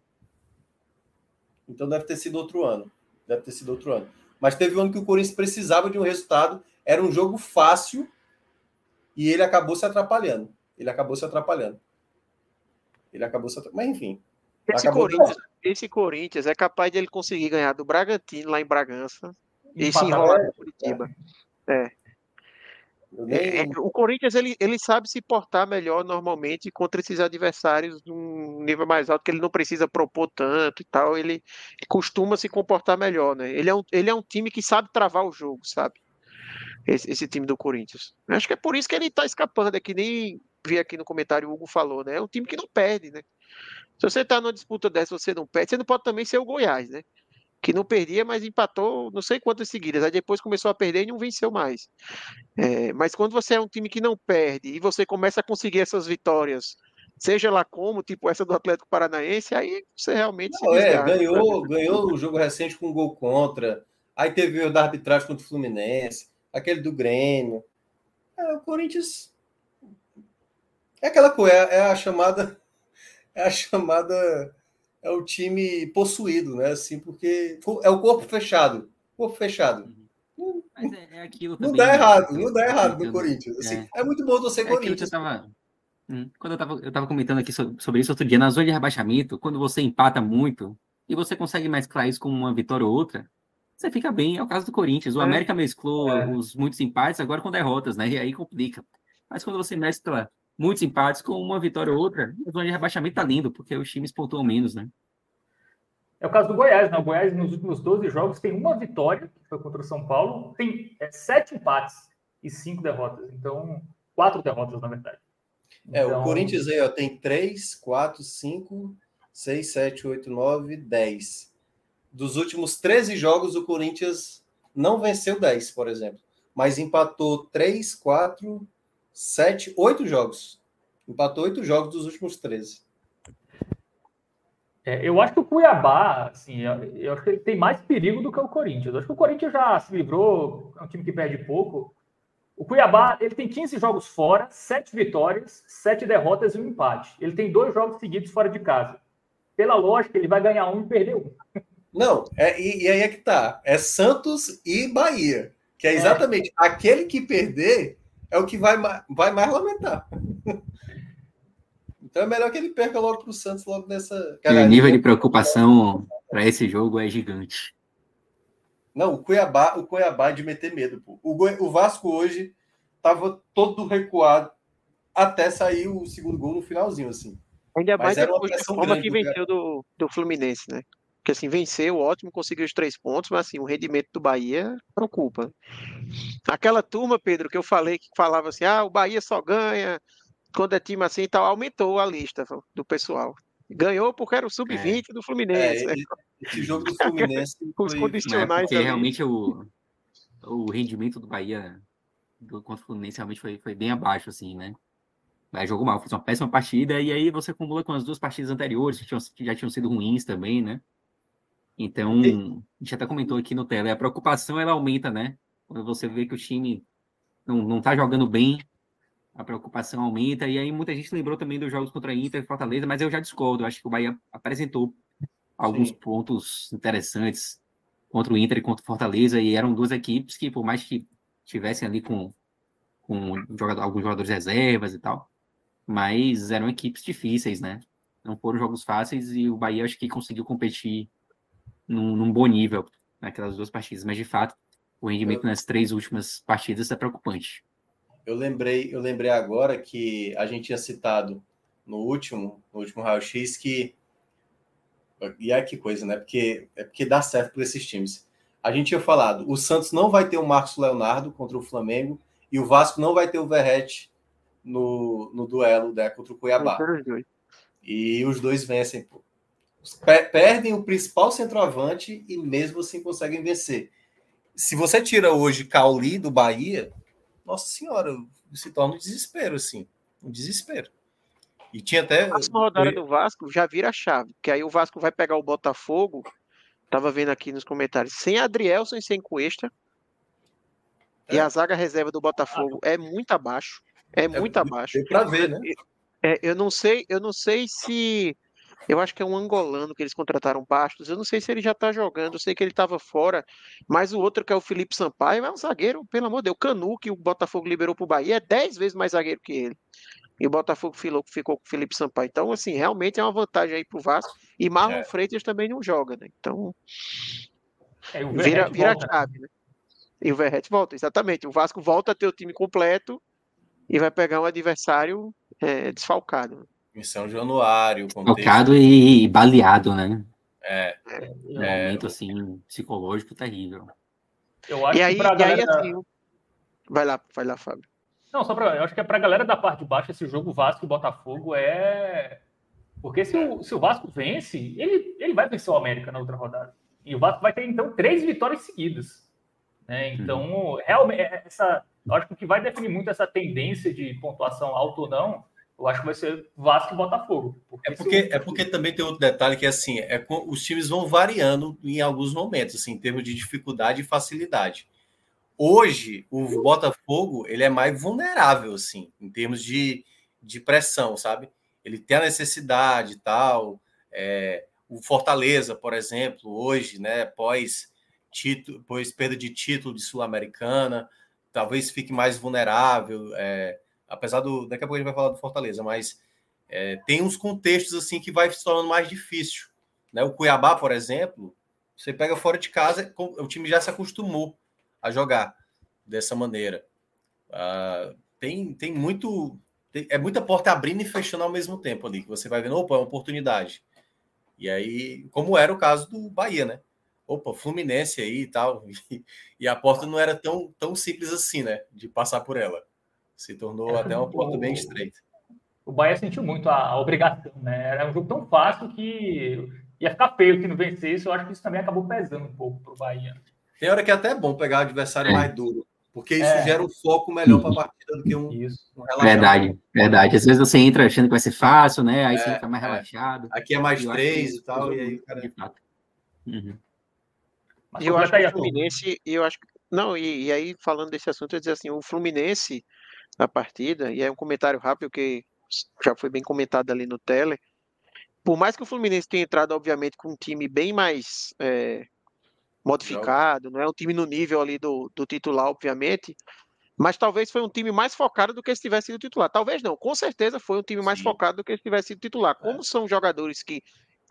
Então deve ter sido outro ano. Deve ter sido outro ano. Mas teve um ano que o Corinthians precisava de um resultado, era um jogo fácil e ele acabou se atrapalhando. Ele acabou se atrapalhando. Ele acabou se atrapalhando. Mas enfim.
Esse Corinthians, esse Corinthians é capaz de ele conseguir ganhar do Bragantino lá em Bragança e se enrolar no Curitiba. É. é. É, é, o Corinthians ele, ele sabe se portar melhor normalmente contra esses adversários de um nível mais alto, que ele não precisa propor tanto e tal. Ele costuma se comportar melhor, né? Ele é um, ele é um time que sabe travar o jogo, sabe? Esse, esse time do Corinthians. Acho que é por isso que ele tá escapando, é que nem vi aqui no comentário o Hugo falou, né? É um time que não perde, né? Se você tá numa disputa dessa, você não perde, você não pode também ser o Goiás, né? Que não perdia, mas empatou não sei quantas seguidas. Aí depois começou a perder e não venceu mais. É, mas quando você é um time que não perde e você começa a conseguir essas vitórias, seja lá como, tipo essa do Atlético Paranaense, aí você realmente
não, se é, ganhou, ganhou o jogo recente com um gol contra. Aí teve o da arbitragem contra o Fluminense, aquele do Grêmio. É, o Corinthians é aquela coisa, é, é a chamada é a chamada é o time possuído, né? Assim, porque é o corpo fechado. Corpo fechado.
Uhum. Mas é, é aquilo
também. Não dá né? errado, não dá errado no Corinthians. Assim, é. é. muito bom você é Corinthians.
Tava, hum, quando eu estava eu tava comentando aqui sobre isso outro dia, na zona de rebaixamento, quando você empata muito e você consegue mesclar isso com uma vitória ou outra, você fica bem. É o caso do Corinthians. O é. América mesclou é. os muitos empates agora com derrotas, né? E aí complica. Mas quando você mescla muitos empates com uma vitória ou outra. A zona de rebaixamento tá lindo, porque os times pontuam menos, né?
É o caso do Goiás, né? O Goiás, nos últimos 12 jogos, tem uma vitória, que foi contra o São Paulo, tem é, sete empates e cinco derrotas. Então, quatro derrotas, na verdade.
É, então... o Corinthians aí, ó, tem três, quatro, cinco, seis, sete, oito, nove, dez. Dos últimos 13 jogos, o Corinthians não venceu 10, por exemplo, mas empatou 3, 4, 7, 8 jogos. Empatou 8 jogos dos últimos 13.
É, eu acho que o Cuiabá, assim, eu acho que ele tem mais perigo do que o Corinthians. Eu acho que o Corinthians já se livrou, é um time que perde pouco. O Cuiabá, ele tem 15 jogos fora, 7 vitórias, 7 derrotas e um empate. Ele tem dois jogos seguidos fora de casa. Pela lógica, ele vai ganhar um e perder um.
Não, é, e, e, aí é que tá. É Santos e Bahia. Que é, é. exatamente é. aquele que perder é o que vai, vai mais lamentar. Então é melhor que ele perca logo para o Santos, logo nessa.
O nível de preocupação para esse jogo é gigante.
Não, o Cuiabá, o Cuiabá é de meter medo. Pô. O, o Vasco hoje estava todo recuado até sair o segundo gol no finalzinho, assim.
Ainda mais depois da forma que venceu do, do Fluminense, né? Porque assim, venceu, ótimo, conseguiu os três pontos, mas assim, o rendimento do Bahia preocupa. Aquela turma, Pedro, que eu falei, que falava assim, ah, o Bahia só ganha quando é time assim e tal, aumentou a lista do pessoal. Ganhou porque era o sub-20 é. do Fluminense. É,
né? Esse jogo do Fluminense.
Os foi... condicionais. porque realmente o, o rendimento do Bahia do, contra o Fluminense realmente foi, foi bem abaixo, assim, né? Mas jogou mal, fez uma péssima partida, e aí você acumula com as duas partidas anteriores, que, tinham, que já tinham sido ruins também, né? Então, a gente até comentou aqui no tela, a preocupação ela aumenta, né? Quando você vê que o time não, não tá jogando bem, a preocupação aumenta. E aí muita gente lembrou também dos jogos contra a Inter e Fortaleza, mas eu já discordo. Eu acho que o Bahia apresentou alguns Sim. pontos interessantes contra o Inter e contra o Fortaleza, e eram duas equipes que, por mais que tivessem ali com, com jogador, alguns jogadores reservas e tal, mas eram equipes difíceis, né? Não foram jogos fáceis e o Bahia acho que conseguiu competir num, num bom nível naquelas duas partidas, mas de fato o rendimento nas três últimas partidas é preocupante.
Eu lembrei, eu lembrei agora que a gente tinha citado no último, no último raio-x que e é que coisa, né? Porque é porque dá certo para esses times. A gente tinha falado, o Santos não vai ter o Marcos Leonardo contra o Flamengo e o Vasco não vai ter o Verrete no, no duelo né, contra o Cuiabá. E os dois vencem. Pô perdem o principal centroavante e mesmo assim conseguem vencer. Se você tira hoje Cauli do Bahia, nossa senhora, se torna um desespero, assim. Um desespero. E tinha até.
A rodada do Vasco já vira a chave, porque aí o Vasco vai pegar o Botafogo. Tava vendo aqui nos comentários, sem Adrielson e sem Cuesta. É. E a zaga reserva do Botafogo é muito abaixo. É, é muito abaixo. Tem
pra ver, né?
É, eu não sei, eu não sei se eu acho que é um angolano que eles contrataram Bastos. Eu não sei se ele já está jogando, eu sei que ele estava fora. Mas o outro, que é o Felipe Sampaio, é um zagueiro, pelo amor de Deus. Canu, que o Botafogo liberou para o Bahia, é 10 vezes mais zagueiro que ele. E o Botafogo ficou, ficou com o Felipe Sampaio. Então, assim, realmente é uma vantagem aí para o Vasco. E Marlon é. Freitas também não joga, né? Então. É, vira, vira a chave, né? E o Verret volta, exatamente. O Vasco volta a ter o time completo e vai pegar um adversário é, desfalcado.
Em São Januário.
Tocado e baleado, né?
É.
é um é, momento assim, psicológico terrível.
Eu acho e aí, que pra galera... Aí, assim, vai lá, vai lá, Fábio.
Não, só para. Eu acho que é pra galera da parte de baixo, esse jogo Vasco e Botafogo é. Porque se o, se o Vasco vence, ele, ele vai vencer o América na outra rodada. E o Vasco vai ter, então, três vitórias seguidas. Né? Então, hum. realmente, é, essa, eu acho que o que vai definir muito essa tendência de pontuação alta ou não eu acho que vai ser Vasco e Botafogo.
Porque é porque, é porque também tem outro detalhe que é assim, é, os times vão variando em alguns momentos, assim, em termos de dificuldade e facilidade. Hoje, o Botafogo ele é mais vulnerável, assim, em termos de, de pressão, sabe? Ele tem a necessidade e tal. É, o Fortaleza, por exemplo, hoje, né, pós título, pós perda de título de Sul-Americana, talvez fique mais vulnerável. É, apesar do. Daqui a pouco a gente vai falar do Fortaleza, mas é, tem uns contextos assim que vai se tornando mais difícil. Né? O Cuiabá, por exemplo, você pega fora de casa, o time já se acostumou a jogar dessa maneira. Uh, tem, tem muito é muita porta abrindo e fechando ao mesmo tempo ali, que você vai vendo, opa, é uma oportunidade. E aí, como era o caso do Bahia, né? Opa, Fluminense aí e tal. E, e a porta não era tão, tão simples assim, né? De passar por ela. Se tornou é, até uma porta bem estreita.
O Bahia sentiu muito a, a, obrigação, né? Era um jogo tão fácil que ia ficar feio se não vencesse. Eu acho que isso também acabou pesando um pouco para o Bahia.
Tem hora que é até bom pegar o adversário é. mais duro. Porque isso é. gera um foco melhor para a partida do que um,
um Verdade, verdade. Às vezes você entra achando que vai ser fácil, né? Aí é, você fica mais é. relaxado.
Aqui é mais três e tal, e aí o cara.
Uhum. E eu acho que o Fluminense, eu acho não, e, e, aí falando desse assunto, eu dizer assim, o Fluminense na partida, e é um comentário rápido que já foi bem comentado ali no tele, por mais que o Fluminense tenha entrado, obviamente, com um time bem mais é, modificado, não é um time no nível ali do, do titular, obviamente, mas talvez foi um time mais focado do que se tivesse sido titular. Talvez não, com certeza foi um time mais Sim. focado do que se tivesse sido titular. É. Como é. são jogadores que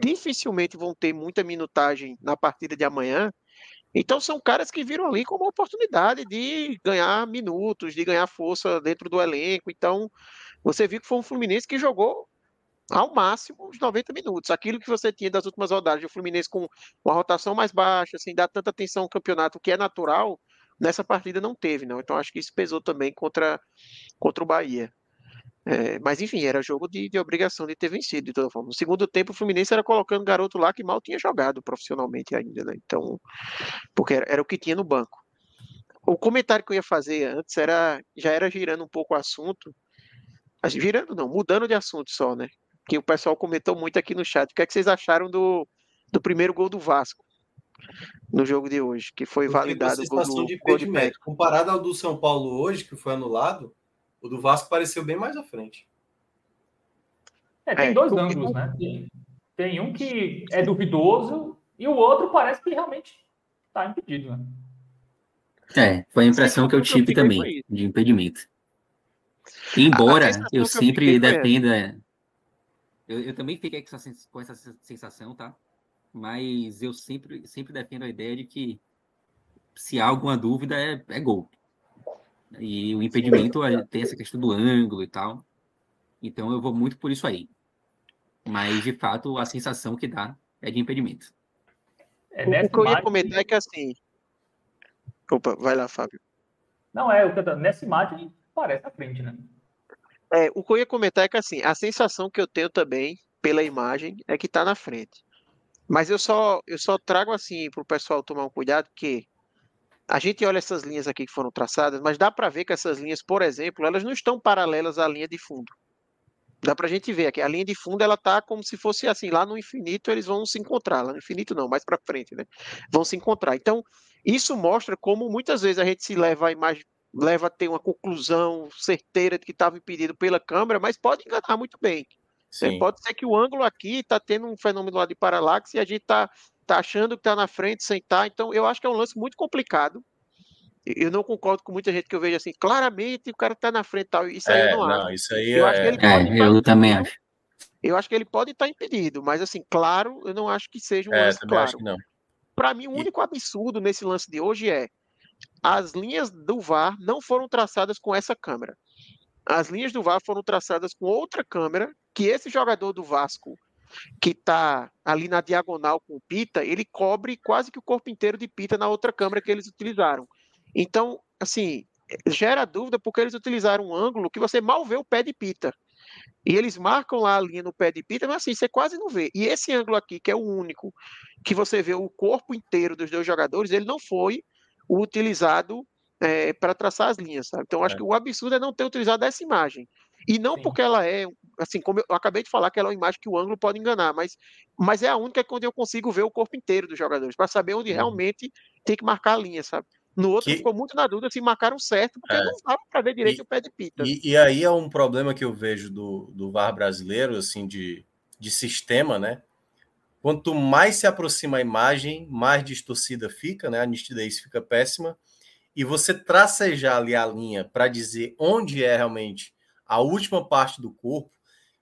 dificilmente vão ter muita minutagem na partida de amanhã, então são caras que viram ali como uma oportunidade de ganhar minutos, de ganhar força dentro do elenco. Então você viu que foi um Fluminense que jogou ao máximo os 90 minutos. Aquilo que você tinha das últimas rodadas, o Fluminense com uma rotação mais baixa, sem dar tanta atenção ao campeonato, que é natural, nessa partida não teve, não. Então acho que isso pesou também contra, contra o Bahia. É, mas enfim, era jogo de, de, obrigação de ter vencido, de toda forma. No segundo tempo, o Fluminense era colocando garoto lá que mal tinha jogado profissionalmente ainda, né? Então, porque era, era, o que tinha no banco. O comentário que eu ia fazer antes era já era girando um pouco o assunto. Girando não, mudando de assunto só, né? Que o pessoal comentou muito aqui no chat. O que é que vocês acharam do, do primeiro gol do Vasco no jogo de hoje? Que foi validado o gol do,
de gol de Comparado ao do São Paulo hoje, que foi anulado, o do Vasco pareceu bem mais à frente.
É, tem é, dois ângulos, né? Tem, tem, um que é duvidoso e o outro parece que realmente está impedido, né?
É, foi a impressão que eu tive também, de impedimento. Embora eu sempre defenda. Eu, eu, também fiquei com essa, com essa sensação, tá? Mas eu sempre, sempre defendo a ideia de que se há alguma dúvida é, é gol. E o impedimento tem essa questão do ângulo e tal. Então eu vou muito por isso aí. Mas, de fato, a sensação que dá é de impedimento.
É, o que eu ia comentar é que assim. Opa, vai lá, Fábio.
Não, é, nessa imagem parece à frente, né?
É, o que eu ia comentar é que assim, a sensação que eu tenho também pela imagem é que tá na frente. Mas eu só, eu só trago assim para o pessoal tomar um cuidado que a gente olha essas linhas aqui que foram traçadas, mas dá para ver que essas linhas, por exemplo, elas não estão paralelas à linha de fundo. Dá para a gente ver que a linha de fundo ela tá como se fosse assim, lá no infinito eles vão se encontrar, lá no infinito não, mais para frente, né? Vão se encontrar. Então, isso mostra como muitas vezes a gente se leva a imagem leva a ter uma conclusão certeira de que estava impedido pela câmera, mas pode enganar muito bem. Sim. Pode ser que o ângulo aqui está tendo um fenômeno lá de paralaxe e a gente está tá achando que está na frente sem estar. Tá. Então, eu acho que é um lance muito complicado. Eu não concordo com muita gente que eu vejo assim, claramente o cara está na frente tal. Isso aí
é,
eu não,
não
acho.
Isso aí eu é... acho que
ele é, eu também acho.
Eu acho que ele pode estar impedido, mas assim, claro, eu não acho que seja um é, lance claro. Para mim, o único absurdo nesse lance de hoje é as linhas do VAR não foram traçadas com essa câmera. As linhas do VAR foram traçadas com outra câmera que esse jogador do Vasco que está ali na diagonal com o Pita, ele cobre quase que o corpo inteiro de Pita na outra câmera que eles utilizaram. Então, assim, gera dúvida porque eles utilizaram um ângulo que você mal vê o pé de Pita. E eles marcam lá a linha no pé de Pita, mas assim, você quase não vê. E esse ângulo aqui, que é o único que você vê o corpo inteiro dos dois jogadores, ele não foi utilizado é, para traçar as linhas, sabe? Então, acho é. que o absurdo é não ter utilizado essa imagem. E não Sim. porque ela é, assim, como eu acabei de falar, que ela é uma imagem que o ângulo pode enganar, mas, mas é a única onde eu consigo ver o corpo inteiro dos jogadores, para saber onde uhum. realmente tem que marcar a linha, sabe? No outro que... ficou muito na dúvida se marcaram certo, porque é. não dava para ver direito e, o pé de pita.
E, e, aí é um problema que eu vejo do, do VAR brasileiro, assim, de, de sistema, né? Quanto mais se aproxima a imagem, mais distorcida fica, né? A nitidez fica péssima. E você tracejar ali a linha para dizer onde é realmente a última parte do corpo,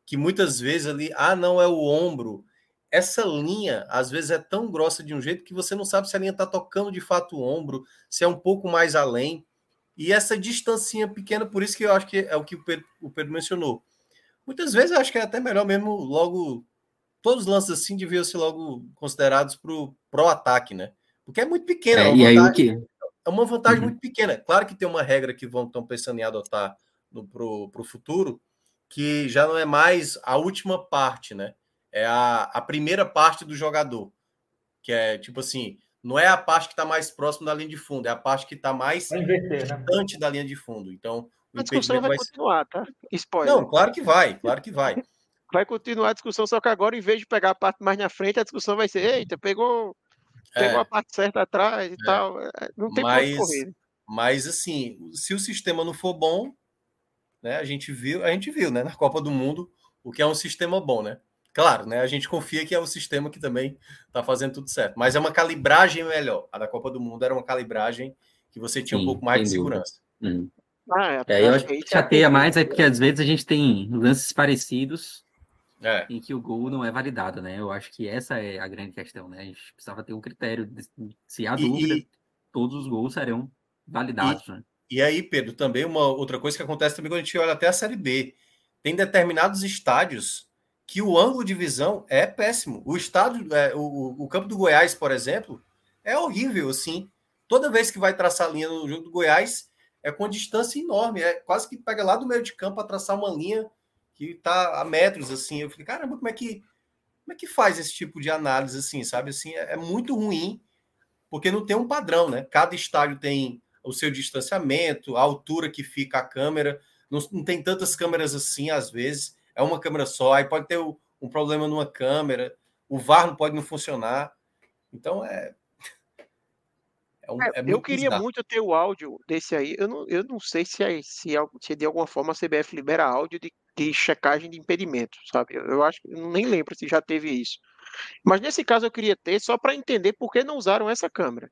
que muitas vezes ali, ah, não é o ombro. Essa linha, às vezes, é tão grossa de um jeito que você não sabe se a linha está tocando de fato o ombro, se é um pouco mais além. E essa distancinha pequena, por isso que eu acho que é o que o Pedro, o Pedro mencionou. Muitas vezes eu acho que é até melhor mesmo logo. Todos os lances assim deviam ser logo considerados para o ataque, né? Porque é muito pequeno. É,
é, e aí o que?
É uma vantagem uhum. muito pequena. Claro que tem uma regra que vão estão pensando em adotar para o futuro, que já não é mais a última parte, né? É a, a primeira parte do jogador. Que é tipo assim, não é a parte que está mais próxima da linha de fundo, é a parte que está mais inverter, né? distante né? da linha de fundo. Então,
a discussão vai, vai continuar, tá?
Spoiler. Não, claro que vai, claro que vai.
vai continuar a discussão, só que agora, em vez de pegar a parte mais na frente, a discussão vai ser: eita, pegou, pegou é. a parte certa atrás e é. tal. É, não tem
mas, correr. Mas, assim, se o sistema não for bom, né, a gente viu, a gente viu, né, na Copa do Mundo, o que é um sistema bom, né? Claro, né? A gente confia que é o sistema que também está fazendo tudo certo. Mas é uma calibragem melhor. A da Copa do Mundo era uma calibragem que você tinha Sim, um pouco mais de segurança.
Hum. Ah, é, é, eu acho que chateia mais é porque às vezes a gente tem lances parecidos é. em que o gol não é validado, né? Eu acho que essa é a grande questão, né? A gente precisava ter um critério. De, se há dúvida, e, todos os gols serão validados,
e,
né?
E aí, Pedro, também uma outra coisa que acontece também quando a gente olha até a Série B. Tem determinados estádios que o ângulo de visão é péssimo. O estádio, é, o, o campo do Goiás, por exemplo, é horrível, assim. Toda vez que vai traçar linha no jogo do Goiás, é com distância enorme. É quase que pega lá do meio de campo para traçar uma linha que está a metros, assim. Eu falei, caramba, como é que como é que faz esse tipo de análise, assim, sabe? Assim, é, é muito ruim, porque não tem um padrão, né? Cada estádio tem o seu distanciamento, a altura que fica a câmera. Não, não tem tantas câmeras assim, às vezes é uma câmera só, aí pode ter um problema numa câmera, o VAR não pode não funcionar. Então é.
é, um, é, é eu queria bizarro. muito ter o áudio desse aí. Eu não, eu não sei se, é, se, é, se de alguma forma a CBF libera áudio de, de checagem de impedimento, sabe? Eu, eu acho que nem lembro se já teve isso. Mas nesse caso eu queria ter só para entender por que não usaram essa câmera.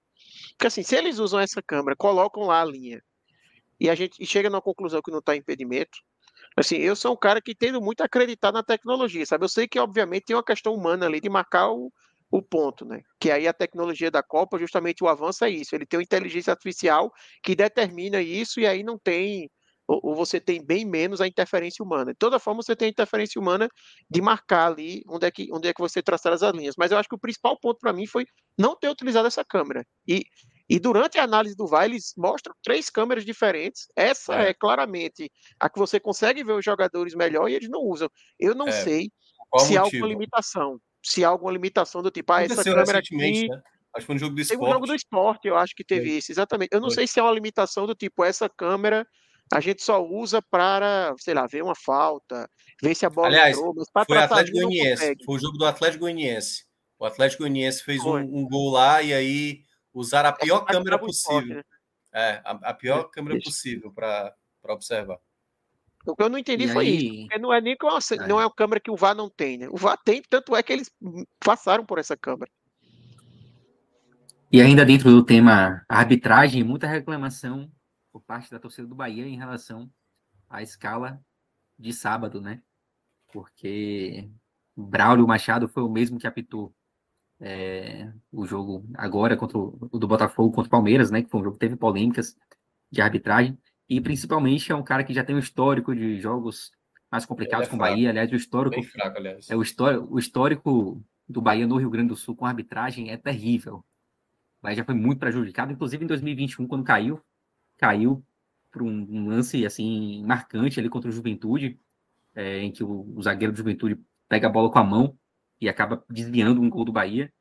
Porque assim, se eles usam essa câmera, colocam lá a linha e a gente chega na conclusão que não está impedimento, Assim, eu sou um cara que tendo muito a acreditar na tecnologia, sabe? Eu sei que, obviamente, tem uma questão humana ali de marcar o, o ponto, né? Que aí a tecnologia da Copa, justamente o avanço é isso. Ele tem uma inteligência artificial que determina isso e aí não tem ou, ou você tem bem menos a interferência humana. De toda forma, você tem a interferência humana de marcar ali onde é que, onde é que você traçar as linhas. Mas eu acho que o principal ponto para mim foi não ter utilizado essa câmera. E e durante a análise do VAR, eles mostram três câmeras diferentes. Essa é, é claramente a que você consegue ver os jogadores melhor e eles não usam. Eu não é. sei Qual se motivo? há alguma limitação. Se há alguma limitação do tipo, ah, essa câmera aqui. Né?
Acho que foi um jogo do esporte.
Tem um jogo do esporte, eu acho que teve é. isso, exatamente. Eu não foi. sei se há uma limitação do tipo, essa câmera a gente só usa para, sei lá, ver uma falta, ver se a bola
Aliás, entrou, mas para foi Atlético Goianiense, foi o jogo do Atlético Goianiense. O Atlético Goianiense fez um, um, gol lá e aí usar a pior câmera possível. Né? É, a, a pior câmera possível para observar.
O que eu não entendi e foi aí... isso. Porque não é nem que uma, é. não é uma câmera que o VAR não tem, né? O VAR tem, tanto é que eles passaram por essa câmera.
E ainda dentro do tema arbitragem, muita reclamação por parte da torcida do Bahia em relação à escala de sábado, né? Porque Braulio Machado foi o mesmo que apitou é, o jogo agora contra o, o, do Botafogo contra o Palmeiras, né? Que foi um jogo que teve polêmicas de arbitragem. E principalmente é um cara que já tem um histórico de jogos mais complicados é com o Bahia. Aliás, o histórico.
Fraco, aliás.
É o, histórico, o histórico do Bahia no Rio Grande do Sul com arbitragem é terrível. O Bahia já foi muito prejudicado, inclusive em 2021, quando caiu, caiu por um, um lance assim marcante ali contra o Juventude, é, em que o, o zagueiro do Juventude pega a bola com a mão e acaba desviando um gol do Bahia.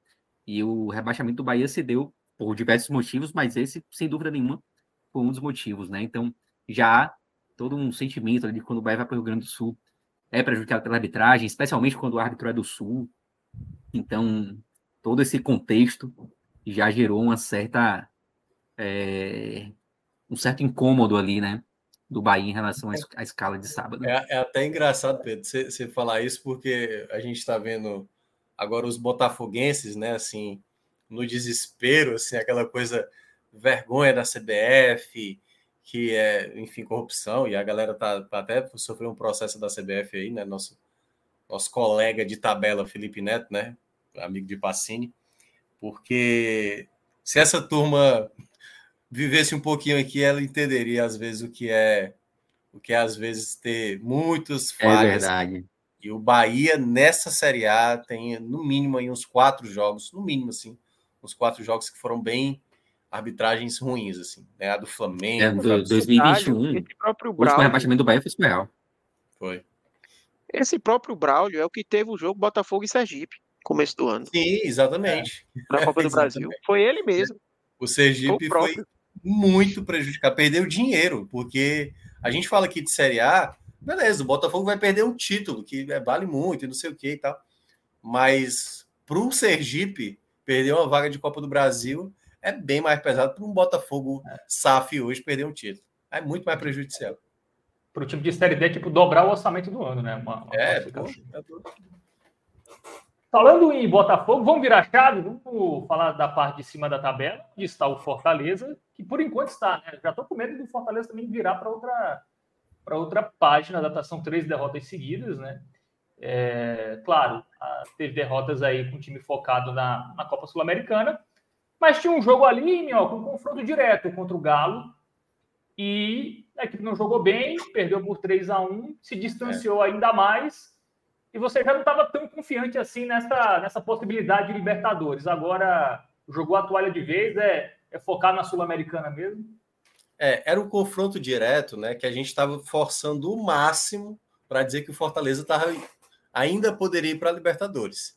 E o rebaixamento do Bahia se deu por diversos motivos, mas esse, sem dúvida nenhuma, foi um dos motivos, né? Então, já há todo um sentimento de quando o Bahia vai para o Rio Grande do Sul é prejudicado pela arbitragem, especialmente quando o árbitro é do Sul. Então, todo esse contexto já gerou uma certa é, um certo incômodo ali, né? do Bahia em relação à, escala de sábado.
É, é até engraçado, Pedro, você falar isso, porque a gente está vendo agora os botafoguenses, né, assim, no desespero, assim, aquela coisa, vergonha da CBF, que é, enfim, corrupção, e a galera tá, tá até sofreu um processo da CBF aí, né, nosso, nosso colega de tabela, Felipe Neto, né, amigo de Pacini, porque se essa turma vivesse um pouquinho aqui, ela entenderia às vezes o que é o que é às vezes ter muitos
falhas. É verdade.
E o Bahia nessa Série A tem no mínimo aí uns quatro jogos, no mínimo assim, uns quatro jogos que foram bem arbitragens ruins assim, né? A do Flamengo,
é, do, 2021. Esse próprio Braulio, o rebaixamento do Bahia foi surreal.
Foi.
Esse próprio Braulio é o que teve o jogo Botafogo e Sergipe, começo do ano.
Sim, exatamente.
É, na Copa do Brasil. Foi ele mesmo.
O Sergipe foi, foi muito prejudicado, perdeu dinheiro, porque a gente fala aqui de Série A, beleza, o Botafogo vai perder um título, que é, vale muito e não sei o que e tal. Mas para o Sergipe, perder uma vaga de Copa do Brasil é bem mais pesado para um Botafogo SAF hoje perder um título. É muito mais prejudicial.
Para o time de Série D, tipo, dobrar o orçamento do ano, né? Uma, uma
é, pô, é
Falando em Botafogo, vamos virar chave, vamos falar da parte de cima da tabela, onde está o Fortaleza, que por enquanto está, né? Já estou com medo do Fortaleza também virar para outra, para outra página, da são três derrotas seguidas, né? É, claro, teve derrotas aí com o time focado na, na Copa Sul-Americana, mas tinha um jogo ali, ó, com um confronto direto contra o Galo, e a equipe não jogou bem, perdeu por 3 a 1 se distanciou é. ainda mais e você já não estava tão confiante assim nessa, nessa possibilidade de Libertadores. Agora jogou a toalha de vez, é, é focar na Sul-Americana mesmo?
É, era um confronto direto, né? Que a gente estava forçando o máximo para dizer que o Fortaleza tava, ainda poderia ir para a Libertadores.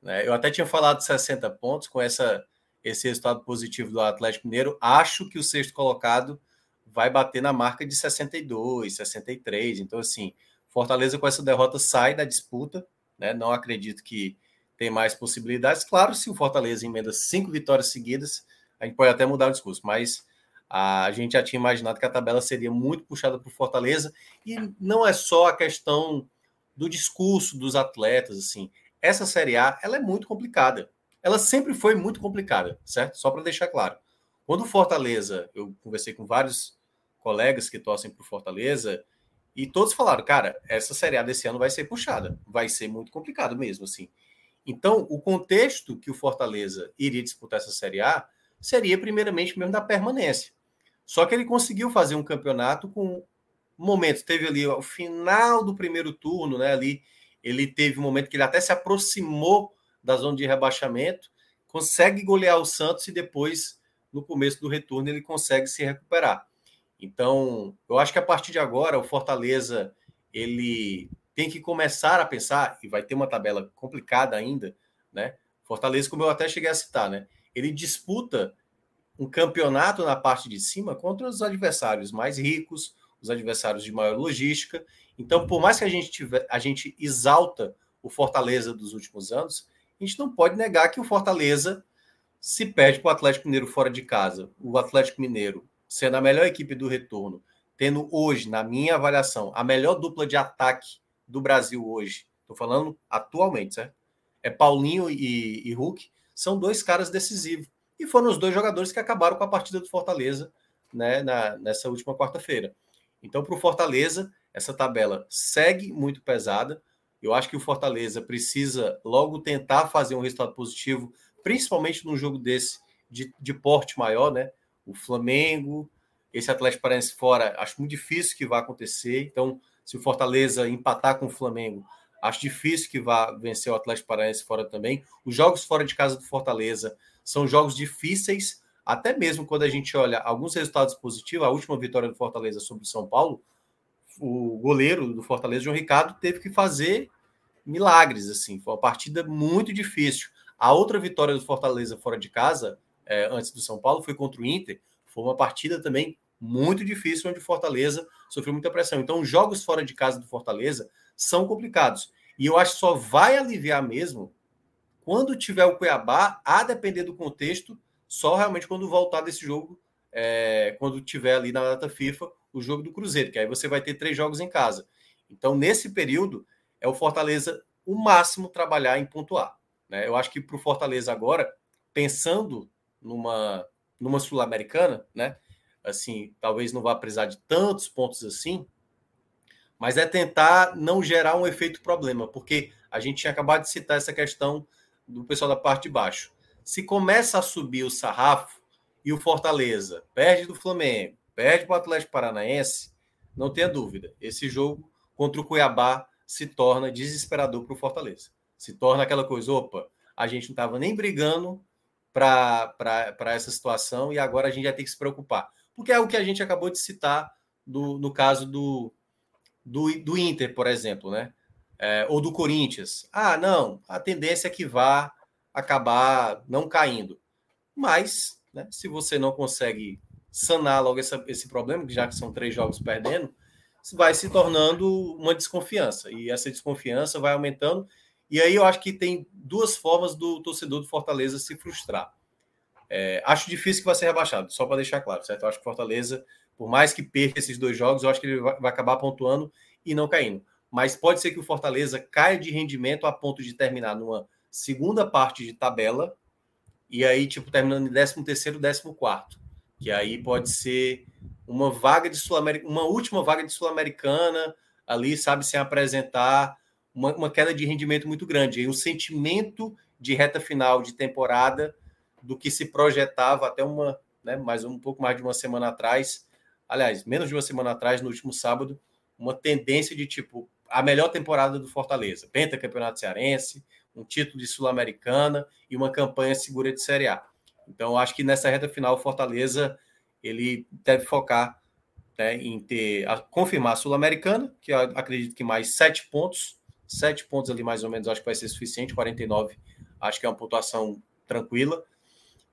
Né? Eu até tinha falado de 60 pontos com essa, esse resultado positivo do Atlético Mineiro. Acho que o sexto colocado vai bater na marca de 62, 63. Então, assim, Fortaleza, com essa derrota, sai da disputa. Né? Não acredito que tem mais possibilidades. Claro, se o Fortaleza emenda cinco vitórias seguidas, a gente pode até mudar o discurso, mas a gente já tinha imaginado que a tabela seria muito puxada para o Fortaleza. E não é só a questão do discurso dos atletas. assim. Essa Série A ela é muito complicada. Ela sempre foi muito complicada, certo? Só para deixar claro. Quando o Fortaleza, eu conversei com vários colegas que torcem para o Fortaleza, e todos falaram, cara, essa Série A desse ano vai ser puxada, vai ser muito complicado mesmo, assim. Então, o contexto que o Fortaleza iria disputar essa Série A seria, primeiramente, mesmo da permanência. Só que ele conseguiu fazer um campeonato com momentos. Teve ali o final do primeiro turno, né? Ali ele teve um momento que ele até se aproximou da zona de rebaixamento, consegue golear o Santos e depois, no começo do retorno, ele consegue se recuperar. Então, eu acho que a partir de agora o Fortaleza ele tem que começar a pensar e vai ter uma tabela complicada ainda, né? Fortaleza, como eu até cheguei a citar, né? Ele disputa um campeonato na parte de cima contra os adversários mais ricos, os adversários de maior logística. Então, por mais que a gente tiver, a gente exalta o Fortaleza dos últimos anos, a gente não pode negar que o Fortaleza se perde para o Atlético Mineiro fora de casa. O Atlético Mineiro sendo a melhor equipe do retorno, tendo hoje, na minha avaliação, a melhor dupla de ataque do Brasil hoje, estou falando atualmente, certo? É Paulinho e, e Hulk, são dois caras decisivos. E foram os dois jogadores que acabaram com a partida do Fortaleza né, na, nessa última quarta-feira. Então, para o Fortaleza, essa tabela segue muito pesada. Eu acho que o Fortaleza precisa logo tentar fazer um resultado positivo, principalmente num jogo desse de, de porte maior, né? O Flamengo, esse Atlético Paranaense fora, acho muito difícil que vá acontecer. Então, se o Fortaleza empatar com o Flamengo, acho difícil que vá vencer o Atlético Paranaense fora também. Os jogos fora de casa do Fortaleza são jogos difíceis, até mesmo quando a gente olha alguns resultados positivos. A última vitória do Fortaleza sobre o São Paulo, o goleiro do Fortaleza, João Ricardo, teve que fazer milagres. assim. Foi uma partida muito difícil. A outra vitória do Fortaleza fora de casa é, antes do São Paulo, foi contra o Inter. Foi uma partida também muito difícil, onde o Fortaleza sofreu muita pressão. Então, os jogos fora de casa do Fortaleza são complicados. E eu acho que só vai aliviar mesmo quando tiver o Cuiabá, a depender do contexto, só realmente quando voltar desse jogo, é, quando tiver ali na data FIFA, o jogo do Cruzeiro, que aí você vai ter três jogos em casa. Então, nesse período, é o Fortaleza o máximo trabalhar em pontuar. Né? Eu acho que para o Fortaleza agora, pensando numa, numa Sul-Americana, né? Assim, talvez não vá precisar de tantos pontos assim, mas é tentar não gerar um efeito problema, porque a gente tinha acabado de citar essa questão do pessoal da parte de baixo. Se começa a subir o sarrafo, e o Fortaleza perde do Flamengo, perde para o Atlético Paranaense, não tenha dúvida, esse jogo contra o Cuiabá se torna desesperador para o Fortaleza. Se torna aquela coisa, opa, a gente não estava nem brigando para essa situação e agora a gente vai ter que se preocupar. Porque é o que a gente acabou de citar do, no caso do, do, do Inter, por exemplo, né? É, ou do Corinthians. Ah, não, a tendência é que vá acabar não caindo. Mas, né, se você não consegue sanar logo essa, esse problema, já que são três jogos perdendo, vai se tornando uma desconfiança. E essa desconfiança vai aumentando. E aí eu acho que tem duas formas do torcedor do Fortaleza se frustrar. É, acho difícil que vai ser rebaixado, só para deixar claro, certo? Eu acho que Fortaleza, por mais que perca esses dois jogos, eu acho que ele vai, acabar pontuando e não caindo. Mas pode ser que o Fortaleza caia de rendimento a ponto de terminar numa segunda parte de tabela e aí, tipo, terminando em 13 terceiro, 14 quarto que aí pode ser uma vaga de sul uma última vaga de sul-americana ali, sabe, sem apresentar uma, uma, queda de rendimento muito grande. E um sentimento de reta final de temporada do que se projetava até uma, né, mais um pouco mais de uma semana atrás, aliás, menos de uma semana atrás, no último sábado, uma tendência de tipo a melhor temporada do Fortaleza, penta campeonato cearense, um título de sul-americana e uma campanha segura de Série A. Então, acho que nessa reta final, o Fortaleza ele deve focar né, em ter a, confirmar a Sul-Americana, que acredito que mais sete pontos, sete pontos ali mais ou menos, acho que vai ser suficiente, 49, acho que é uma pontuação tranquila.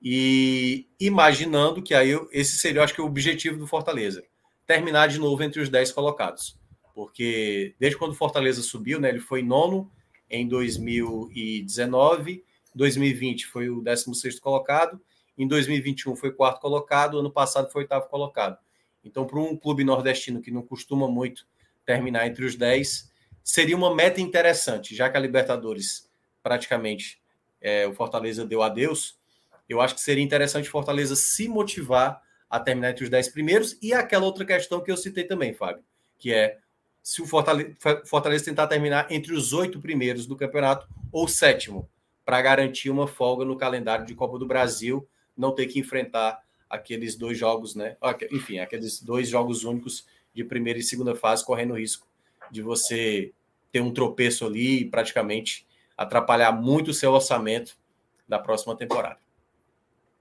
E imaginando que aí esse seria, acho que, o objetivo do Fortaleza, terminar de novo entre os 10 colocados. Porque desde quando o Fortaleza subiu, né, ele foi nono em 2019, 2020 foi o 16 colocado, em 2021 foi quarto colocado, ano passado foi oitavo colocado. Então, para um clube nordestino que não costuma muito terminar entre os 10, seria uma meta interessante, já que a Libertadores praticamente é, o Fortaleza deu adeus. Eu acho que seria interessante o Fortaleza se motivar a terminar entre os 10 primeiros e aquela outra questão que eu citei também, Fábio, que é se o Fortaleza, Fortaleza tentar terminar entre os oito primeiros do campeonato ou sétimo, para garantir uma folga no calendário de Copa do Brasil não ter que enfrentar aqueles dois jogos, né? Enfim, aqueles dois jogos únicos de primeira e segunda fase, correndo risco de você ter um tropeço ali e praticamente atrapalhar muito o seu orçamento da próxima temporada.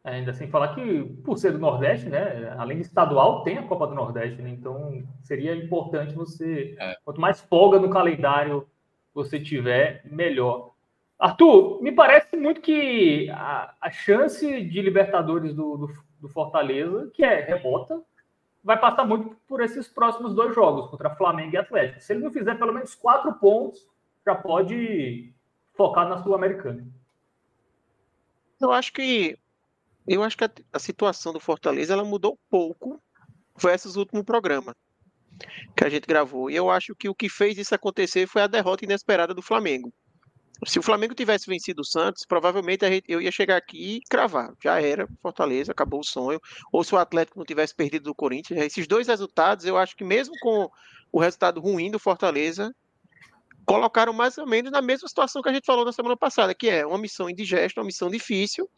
É, ainda sem falar que, por ser do Nordeste, né? Além de estadual, tem a Copa do Nordeste, né? Então seria importante você. É. Quanto mais folga no calendário você tiver, melhor. Arthur, me parece muito que a, a chance de Libertadores do, do, do, Fortaleza, que é remota, vai passar muito por esses próximos dois jogos, contra Flamengo e Atlético. Se ele não fizer pelo menos quatro pontos, já pode focar na Sul-Americana.
Eu acho que eu acho que a, a, situação do Fortaleza ela mudou pouco versus o último programa que a gente gravou. E eu acho que o que fez isso acontecer foi a derrota inesperada do Flamengo. Se o Flamengo tivesse vencido o Santos, provavelmente eu ia chegar aqui e cravar. Já era, Fortaleza, acabou o sonho. Ou se o Atlético não tivesse perdido do Corinthians. Esses dois resultados, eu acho que mesmo com o resultado ruim do Fortaleza, colocaram mais ou menos na mesma situação que a gente falou na semana passada, que é uma missão indigesta, uma missão difícil,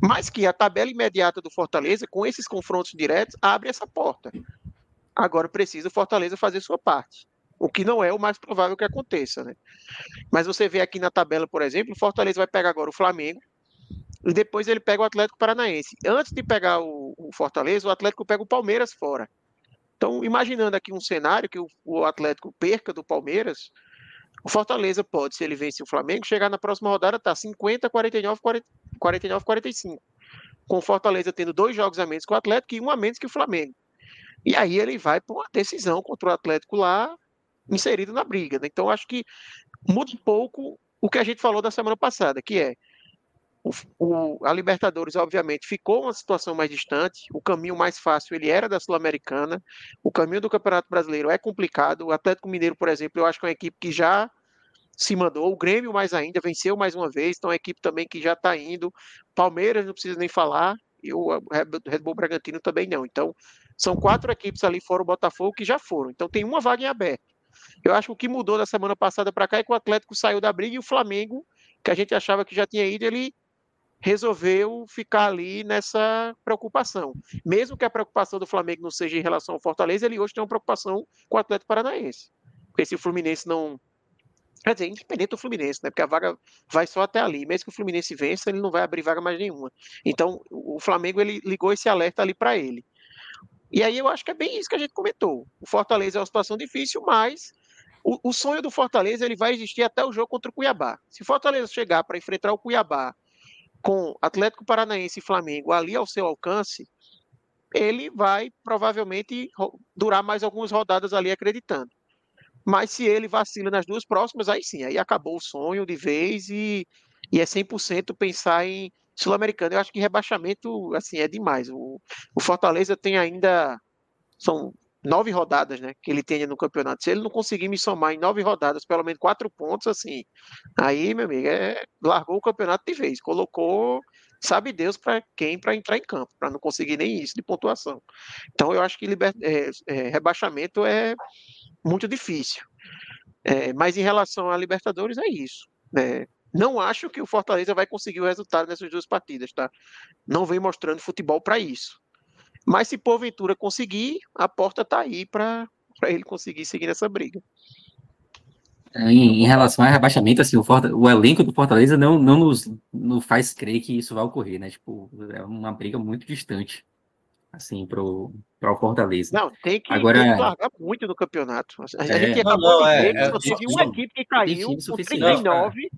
mas que a tabela imediata do Fortaleza, com esses confrontos diretos, abre essa porta. Agora precisa o Fortaleza fazer sua parte o que não é o mais provável que aconteça, né? Mas você vê aqui na tabela, por exemplo, o Fortaleza vai pegar agora o Flamengo e depois ele pega o Atlético Paranaense. Antes de pegar o, o Fortaleza, o Atlético pega o Palmeiras fora. Então, imaginando aqui um cenário que o, o Atlético perca do Palmeiras, o Fortaleza pode, se ele vence o Flamengo, chegar na próxima rodada, tá 50, 49, 40, 49, 45. Com o Fortaleza tendo dois jogos a menos que o Atlético e um a menos que o Flamengo. E aí ele vai para uma decisão contra o Atlético lá inserido na briga. Né? Então, acho que muda um pouco o que a gente falou da semana passada, que é o, o, a Libertadores, obviamente, ficou uma situação mais distante. O caminho mais fácil ele era da Sul-Americana. O caminho do Campeonato Brasileiro é complicado. O Atlético Mineiro, por exemplo, eu acho que é uma equipe que já se mandou. O Grêmio, mais ainda, venceu mais uma vez. Então, é uma equipe também que já está indo. Palmeiras, não precisa nem falar. E o Red Bull Bragantino também não. Então, são quatro equipes ali fora o Botafogo que já foram. Então, tem uma vaga em aberto. Eu acho que o que mudou da semana passada para cá é que o Atlético saiu da briga e o Flamengo, que a gente achava que já tinha ido, ele resolveu ficar ali nessa preocupação. Mesmo que a preocupação do Flamengo não seja em relação ao Fortaleza, ele hoje tem uma preocupação com o Atlético Paranaense. Porque se o Fluminense não. Quer dizer, independente do Fluminense, né? Porque a vaga vai só até ali. Mesmo que o Fluminense vença, ele não vai abrir vaga mais nenhuma. Então, o Flamengo ele ligou esse alerta ali para ele. E aí eu acho que é bem isso que a gente comentou. O Fortaleza é uma situação difícil, mas o, o sonho do Fortaleza ele vai existir até o jogo contra o Cuiabá. Se o Fortaleza chegar para enfrentar o Cuiabá com Atlético Paranaense e Flamengo ali ao seu alcance, ele vai provavelmente durar mais algumas rodadas ali acreditando. Mas se ele vacila nas duas próximas, aí sim, aí acabou o sonho de vez e, e é 100% pensar em Sul-Americano. Eu acho que rebaixamento assim é demais. O, o Fortaleza tem ainda são nove rodadas, né, que ele tenha no campeonato. Se ele não conseguir me somar em nove rodadas, pelo menos quatro pontos, assim, aí, meu amigo, é, largou o campeonato de vez, colocou, sabe Deus para quem para entrar em campo, para não conseguir nem isso de pontuação. Então, eu acho que liber, é, é, rebaixamento é muito difícil. É, mas em relação a Libertadores, é isso. Né? Não acho que o Fortaleza vai conseguir o resultado nessas duas partidas, tá? Não vem mostrando futebol para isso. Mas se porventura conseguir, a porta está aí para ele conseguir seguir nessa briga.
Em, em, relação ao rebaixamento, assim, o, Forta, o, elenco do Fortaleza não, não nos não faz crer que isso vai ocorrer, né? Tipo, é uma briga muito distante, assim, pro, pro Fortaleza.
Não, tem que, Agora, tem que largar muito no campeonato. A é, gente acabou não, não, ver, é, só teve uma equipe que caiu com 39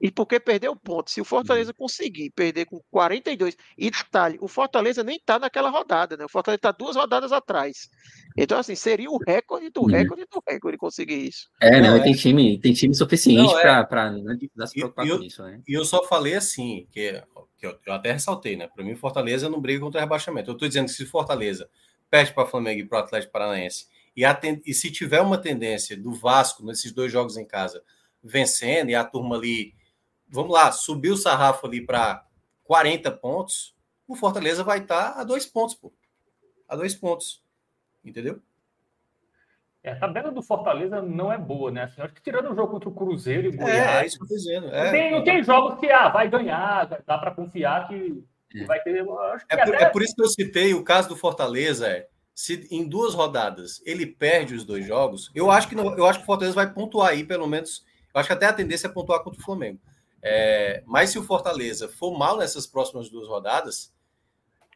e porque perdeu ponto. Se o Fortaleza uhum. conseguir perder com 42, e detalhe, o Fortaleza nem está naquela rodada, né? O Fortaleza está duas rodadas atrás. Então, assim, seria o recorde do uhum. recorde do recorde conseguir isso.
É, não, tem time, tem time suficiente é... para não se preocupar
eu,
com isso, né?
E eu só falei assim, que, que eu, eu até ressaltei, né? Para mim, Fortaleza não briga contra rebaixamento. Eu estou dizendo que se Fortaleza perde para Flamengo e para o Atlético Paranaense, e, e se tiver uma tendência do Vasco nesses dois jogos em casa vencendo e a turma ali vamos lá, subir o sarrafo ali para 40 pontos, o Fortaleza vai estar tá a dois pontos, pô. A dois pontos. Entendeu?
É, a tabela do Fortaleza não é boa, né? Assim, acho que tirando o jogo contra o Cruzeiro e
é, Goiás. É, é isso que eu tô dizendo.
É, não, tem, não tem jogos que ah, vai ganhar, dá para confiar que, que, é. vai ter.
é, por, até... é por isso que eu citei o caso do Fortaleza, é. Se em duas rodadas ele perde os dois jogos, eu acho que não, eu acho que o Fortaleza vai pontuar aí, pelo menos. Eu acho que até a tendência é pontuar contra o Flamengo. É, mas se o Fortaleza for mal nessas próximas duas rodadas,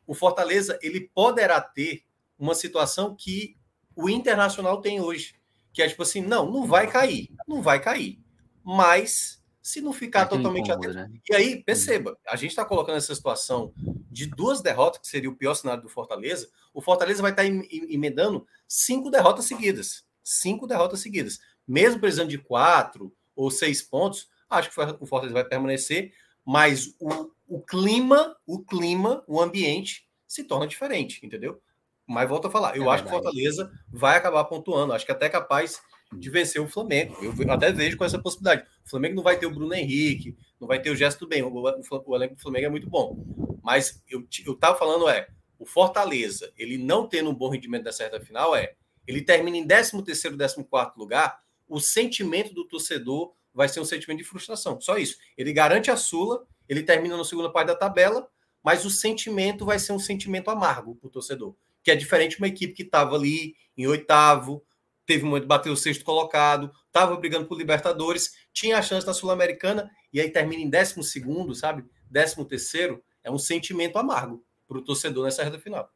o Fortaleza ele poderá ter uma situação que o Internacional tem hoje, que é tipo assim, não, não vai cair, não vai cair, mas se não ficar totalmente atento. Né? E aí, perceba, a gente está colocando essa situação de duas derrotas, que seria o pior cenário do Fortaleza. O Fortaleza vai estar tá emendando cinco derrotas seguidas. Cinco derrotas seguidas. Mesmo precisando de quatro ou seis pontos, Acho que o Fortaleza vai permanecer, mas o, o clima, o clima, o ambiente se torna diferente, entendeu? Mas volto a falar, eu é acho verdade. que o Fortaleza vai acabar pontuando, acho que até capaz de vencer o Flamengo. Eu até vejo com essa possibilidade. O Flamengo não vai ter o Bruno Henrique, não vai ter o Gesto bem. O, o, o elenco do Flamengo é muito bom. Mas eu, eu tava falando é, o Fortaleza, ele não tendo um bom rendimento da certa final, é, ele termina em 13 terceiro, 14 quarto lugar, o sentimento do torcedor vai ser um sentimento de frustração. Só isso. Ele garante a Sula, ele termina no segundo parte da tabela, mas o sentimento vai ser um sentimento amargo para o torcedor. Que é diferente de uma equipe que estava ali em oitavo, teve um momento de bater o sexto colocado, estava brigando por Libertadores, tinha a chance na Sul-Americana, e aí termina em décimo segundo, sabe? Décimo terceiro, é um sentimento amargo para o torcedor nessa reta final.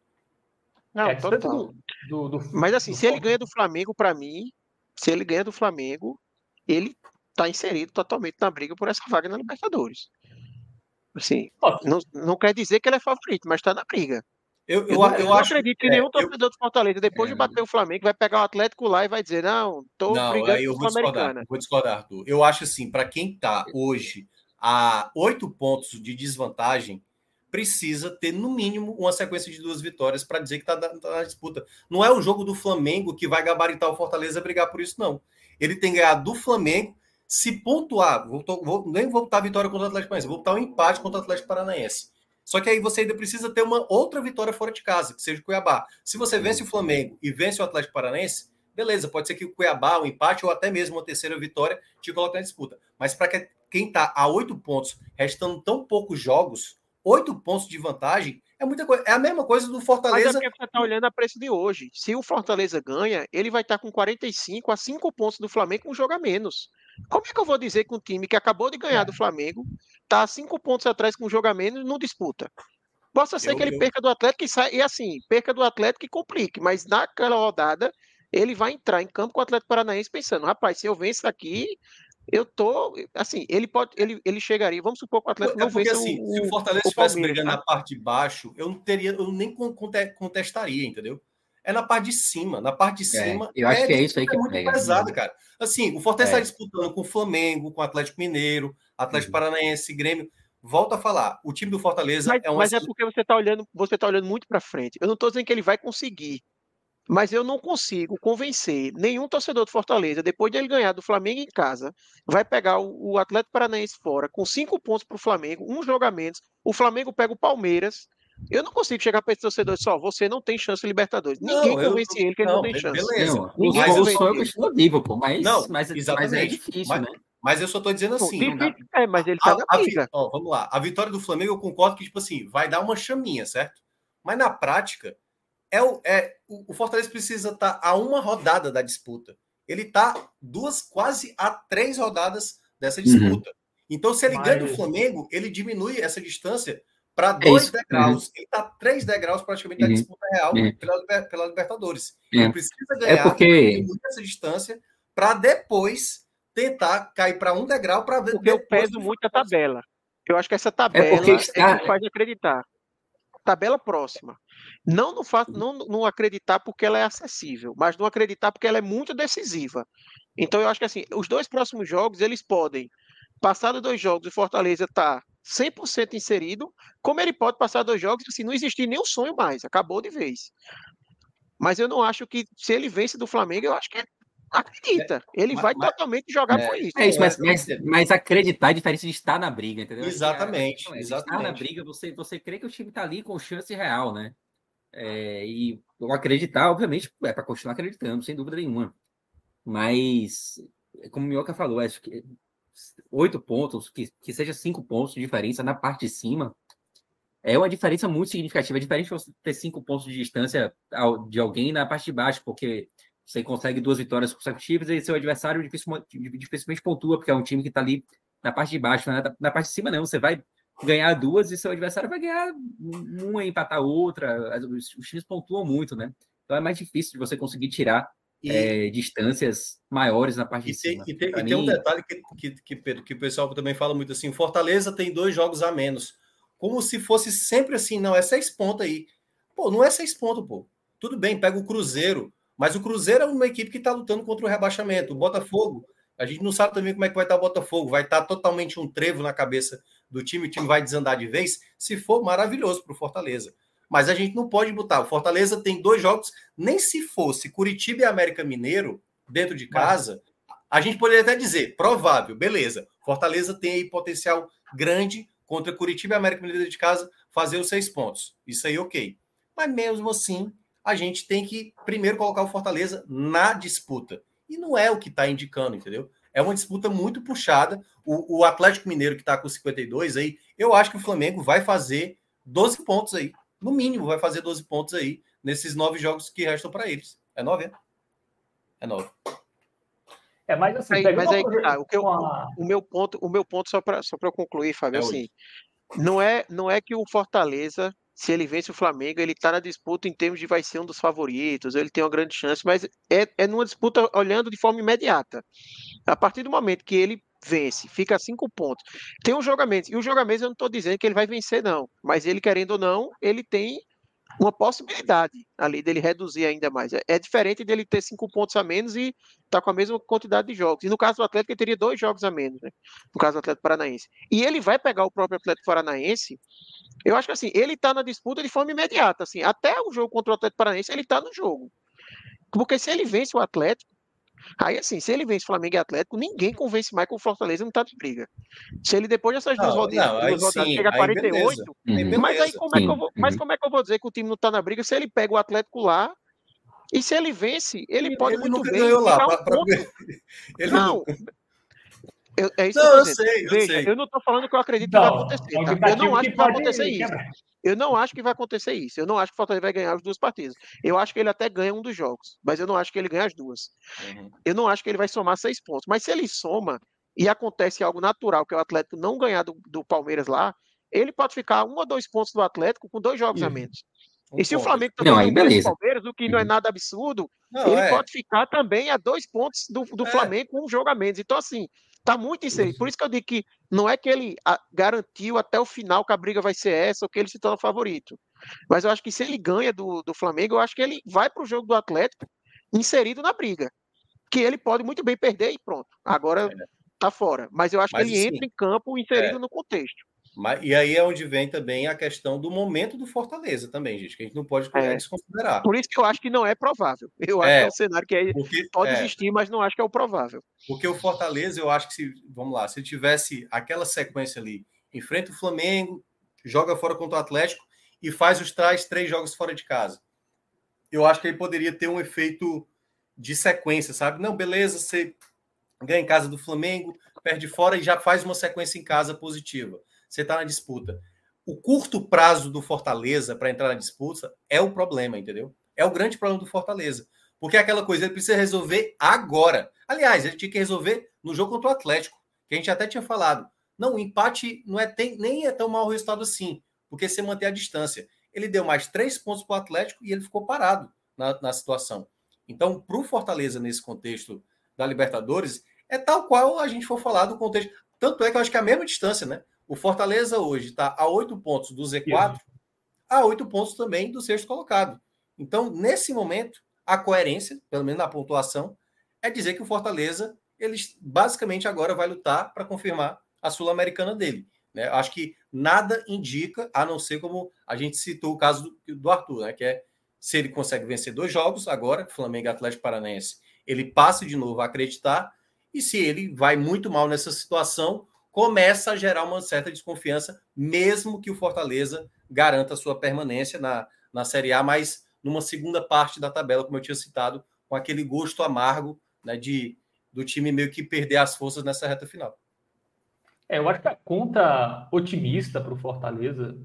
Não, é, total. Do, do, do, Mas assim, se ele ganha do Flamengo, para mim, se ele ganha do Flamengo, ele está inserido totalmente na briga por essa vaga na Libertadores. Assim, não, não quer dizer que ele é favorito, mas está na briga. Eu, eu, eu, eu não acho, acredito que é, nenhum torcedor do Fortaleza, depois é, de bater o Flamengo, vai pegar o Atlético lá e vai dizer: Não, tô não, brigando
eu vou discordar, vou discordar, Arthur. Eu acho assim, para quem está hoje a oito pontos de desvantagem, precisa ter, no mínimo, uma sequência de duas vitórias para dizer que está tá na disputa. Não é o jogo do Flamengo que vai gabaritar o Fortaleza brigar por isso, não. Ele tem que ganhar do Flamengo se pontuar, vou, vou, nem vou botar a vitória contra o Atlético Paranaense, vou botar um empate contra o Atlético Paranaense. Só que aí você ainda precisa ter uma outra vitória fora de casa, que seja o Cuiabá. Se você vence o Flamengo e vence o Atlético Paranaense, beleza, pode ser que o Cuiabá, o um empate ou até mesmo uma terceira vitória te coloque na disputa. Mas para quem está a oito pontos, restando tão poucos jogos, oito pontos de vantagem é muita coisa. É a mesma coisa do Fortaleza. Mas é
porque você está olhando a preço de hoje. Se o Fortaleza ganha, ele vai estar tá com 45 a 5 pontos do Flamengo com um jogo a menos. Como é que eu vou dizer que um time que acabou de ganhar é. do Flamengo está a 5 pontos atrás com um jogo a menos não disputa? Possa ser eu, que ele eu... perca do Atlético e saia, e assim, perca do Atlético e complique, mas naquela rodada ele vai entrar em campo com o Atlético Paranaense pensando, rapaz, se eu venço aqui, eu tô, assim, ele pode, ele, ele chegaria, vamos supor que o Atlético é não
porque, assim, o, se o Fortaleza estivesse brigando tá? na parte de baixo, eu não teria, eu nem contestaria, entendeu? É na parte de cima, na parte de é, cima.
eu acho é, que é isso aí que é
muito pega, pesado, né? cara. Assim, o Fortaleza está é. disputando com o Flamengo, com o Atlético Mineiro, Atlético uhum. Paranaense, Grêmio. Volto a falar, o time do Fortaleza
mas,
é um.
Mas é porque você está olhando, você tá olhando muito para frente. Eu não estou dizendo que ele vai conseguir. Mas eu não consigo convencer nenhum torcedor do Fortaleza, depois de ele ganhar do Flamengo em casa, vai pegar o, o Atlético Paranaense fora, com cinco pontos para o Flamengo, um jogo a menos. O Flamengo pega o Palmeiras. Eu não consigo chegar para esse torcedor só, você não tem chance de Libertadores. Ninguém não, convence eu, ele que ele não, tem chance.
Beleza.
Não, Ninguém mas eu sou continua vivo, pô, mas,
não,
mas,
exatamente. mas é difícil, mas, né? Mas eu só estou dizendo assim.
É, mas ele tá
a, na briga. Ó, vamos lá. A vitória do Flamengo, eu concordo que, tipo assim, vai dar uma chaminha, certo? Mas na prática, é o, é, o Fortaleza precisa estar tá a uma rodada da disputa. Ele está duas, quase a três rodadas dessa uhum. disputa. Uhum. Então, se ele Mas... ganha do Flamengo, ele diminui essa distância para é dois é degraus. Uhum. Ele está três degraus praticamente uhum. da disputa real uhum. pela, pela Libertadores. Ele precisa ganhar
é porque...
essa distância para depois tentar cair para um degrau para ver.
Porque eu peso muito a tabela. Eu acho que essa tabela é, porque está... é que faz acreditar. Tabela próxima. Não, não, não, não acreditar porque ela é acessível, mas não acreditar porque ela é muito decisiva. Então eu acho que assim, os dois próximos jogos, eles podem, passar dois jogos, o Fortaleza tá 100% inserido, como ele pode passar dois jogos, assim, não existir nenhum sonho mais, acabou de vez. Mas eu não acho que, se ele vence do Flamengo, eu acho que é acredita. Ele mas, vai mas, totalmente jogar é, por isso.
É isso, mas, mas, mas, acreditar é diferente de estar na briga, entendeu?
Exatamente. É,
exatamente. Estar na briga, você, você crê que o time está ali com chance real, né? É, e eu acreditar, obviamente, é para continuar acreditando, sem dúvida nenhuma. Mas, como o Minhoca falou, acho que oito pontos, que, que seja cinco pontos de diferença na parte de cima, é uma diferença muito significativa. É diferente você ter cinco pontos de distância de alguém na parte de baixo, porque você consegue duas vitórias consecutivas e seu adversário dificilmente pontua, porque é um time que está ali na parte de baixo. Né? Na parte de cima, não. Você vai ganhar duas e seu adversário vai ganhar uma e empatar outra. Os, os times pontuam muito, né? Então é mais difícil de você conseguir tirar e, é, distâncias maiores na parte de
tem,
cima.
E, tem, e mim... tem, um detalhe que, que, que, Pedro, que o pessoal também fala muito assim: Fortaleza tem dois jogos a menos. Como se fosse sempre assim, não, é seis pontos aí. Pô, não é seis pontos, pô. Tudo bem, pega o Cruzeiro, mas o Cruzeiro é uma equipe que está lutando contra o rebaixamento. O Botafogo, a gente não sabe também como é que vai estar tá o Botafogo. Vai estar tá totalmente um trevo na cabeça do time, o time vai desandar de vez, se for maravilhoso para o Fortaleza. Mas a gente não pode botar. O Fortaleza tem dois jogos, nem se fosse Curitiba e América Mineiro dentro de casa, a gente poderia até dizer, provável, beleza. Fortaleza tem aí potencial grande contra Curitiba e América Mineiro dentro de casa fazer os seis pontos. Isso aí, ok. Mas mesmo assim, a gente tem que primeiro colocar o Fortaleza na disputa. E não é o que está indicando, entendeu? É uma disputa muito puxada. O, o Atlético Mineiro, que está com 52 aí, eu acho que o Flamengo vai fazer 12 pontos aí. No mínimo, vai fazer 12 pontos aí nesses nove jogos que restam para eles. É nove, é? É nove.
É, mas assim, aí, mas aí, tá, o, que eu, o meu ponto, o meu ponto só para só para concluir, Fábio, é assim, não é não é que o Fortaleza se ele vence o Flamengo, ele está na disputa em termos de vai ser um dos favoritos, ele tem uma grande chance, mas é, é numa disputa olhando de forma imediata. A partir do momento que ele vence, fica a cinco pontos. Tem um jogamento, e o jogamento eu não estou dizendo que ele vai vencer, não, mas ele, querendo ou não, ele tem uma possibilidade ali dele reduzir ainda mais. É, é diferente dele ter cinco pontos a menos e tá com a mesma quantidade de jogos. E no caso do Atlético, ele teria dois jogos a menos, né? No caso do Atlético Paranaense. E ele vai pegar o próprio Atlético Paranaense. Eu acho que assim, ele está na disputa de forma imediata. Assim, até o jogo contra o Atlético Paranaense, ele está no jogo. Porque se ele vence o Atlético, Aí, assim, se ele vence Flamengo e Atlético, ninguém convence mais que o Fortaleza não tá de briga. Se ele, depois dessas duas rodadas, não, duas rodadas chega a 48, beleza. mas aí como, é que eu vou, mas como é que eu vou dizer que o time não tá na briga se ele pega o Atlético lá e se ele vence, ele pode ele muito bem.
Lá, um pra, pra...
Ele não. Eu, é isso não, eu, sei, eu Veja, sei. Eu não estou falando que eu acredito que vai acontecer. Tá? Eu não acho que, vai acontecer isso. Eu não acho que vai acontecer isso. Eu não acho que o Fortaleza vai ganhar as duas partidas. Eu acho que ele até ganha um dos jogos, mas eu não acho que ele ganha as duas. Uhum. Eu não acho que ele vai somar seis pontos. Mas se ele soma e acontece algo natural, que é o Atlético não ganhar do, do Palmeiras lá, ele pode ficar um ou dois pontos do Atlético com dois jogos uhum. a menos. E se o Flamengo também
não, beleza.
Palmeiras, o que não é uhum. nada absurdo, não, ele é. pode ficar também a dois pontos do, do é. Flamengo com um jogo a menos. Então, assim, tá muito inserido. Por isso que eu digo que não é que ele garantiu até o final que a briga vai ser essa ou que ele se torna favorito. Mas eu acho que se ele ganha do, do Flamengo, eu acho que ele vai para o jogo do Atlético inserido na briga. Que ele pode muito bem perder e pronto. Agora é. tá fora. Mas eu acho Mas, que ele assim, entra em campo inserido é. no contexto.
Mas, e aí é onde vem também a questão do momento do Fortaleza também, gente, que a gente não pode é. desconsiderar.
Por isso que eu acho que não é provável. Eu acho é, que é um cenário que é, porque, pode é, existir, mas não acho que é o provável.
Porque o Fortaleza, eu acho que se, vamos lá, se tivesse aquela sequência ali, enfrenta o Flamengo, joga fora contra o Atlético e faz os trás três jogos fora de casa. Eu acho que ele poderia ter um efeito de sequência, sabe? Não, beleza, você ganha em casa do Flamengo, perde fora e já faz uma sequência em casa positiva você está na disputa. O curto prazo do Fortaleza para entrar na disputa é o problema, entendeu? É o grande problema do Fortaleza. Porque é aquela coisa, ele precisa resolver agora. Aliás, ele tinha que resolver no jogo contra o Atlético, que a gente até tinha falado. Não, o empate não é tem, nem é tão mau resultado assim, porque você mantém a distância. Ele deu mais três pontos para o Atlético e ele ficou parado na, na situação. Então, para o Fortaleza, nesse contexto da Libertadores, é tal qual a gente for falar do contexto. Tanto é que eu acho que é a mesma distância, né? O Fortaleza hoje está a oito pontos do Z4, a oito pontos também do sexto colocado. Então, nesse momento, a coerência, pelo menos na pontuação, é dizer que o Fortaleza, ele basicamente agora vai lutar para confirmar a Sul-Americana dele. Né? Acho que nada indica, a não ser como a gente citou o caso do, do Arthur, né? que é se ele consegue vencer dois jogos agora, Flamengo e Atlético Paranaense, ele passa de novo a acreditar, e se ele vai muito mal nessa situação, começa a gerar uma certa desconfiança, mesmo que o Fortaleza garanta a sua permanência na, na Série A, mas numa segunda parte da tabela, como eu tinha citado, com aquele gosto amargo né, de, do time meio que perder as forças nessa reta final.
É, eu acho que a conta otimista para o Fortaleza,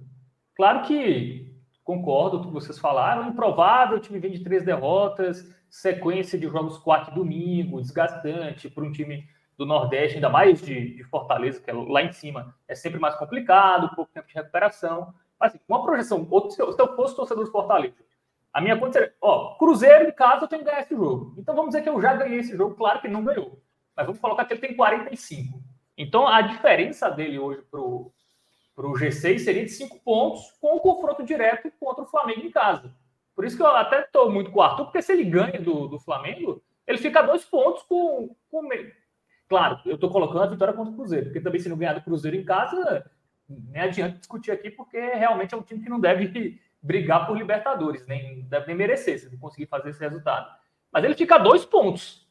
claro que concordo com o que vocês falaram, é improvável, o time vem de três derrotas, sequência de jogos quatro domingo, desgastante para um time do Nordeste, ainda mais de, de, Fortaleza, que é lá em cima, é sempre mais complicado, pouco tempo de recuperação. Mas, assim, uma projeção, outro, se, eu, se eu fosse torcedor do Fortaleza, a minha conta seria, ó, Cruzeiro em casa eu tenho que ganhar esse jogo. Então vamos dizer que eu já ganhei esse jogo, claro que não ganhou. Mas vamos colocar que ele tem 45. Então a diferença dele hoje pro, pro G6 seria de 5 pontos com o confronto direto contra o Flamengo em casa. Por isso que eu até estou muito com o Arthur, porque se ele ganha do, do Flamengo, ele fica a dois pontos com, com Claro, eu estou colocando a vitória contra o Cruzeiro, porque também se não ganhar do Cruzeiro em casa, nem adianta discutir aqui, porque realmente é um time que não deve brigar por Libertadores, nem deve nem merecer se conseguir fazer esse resultado. Mas ele fica a dois pontos,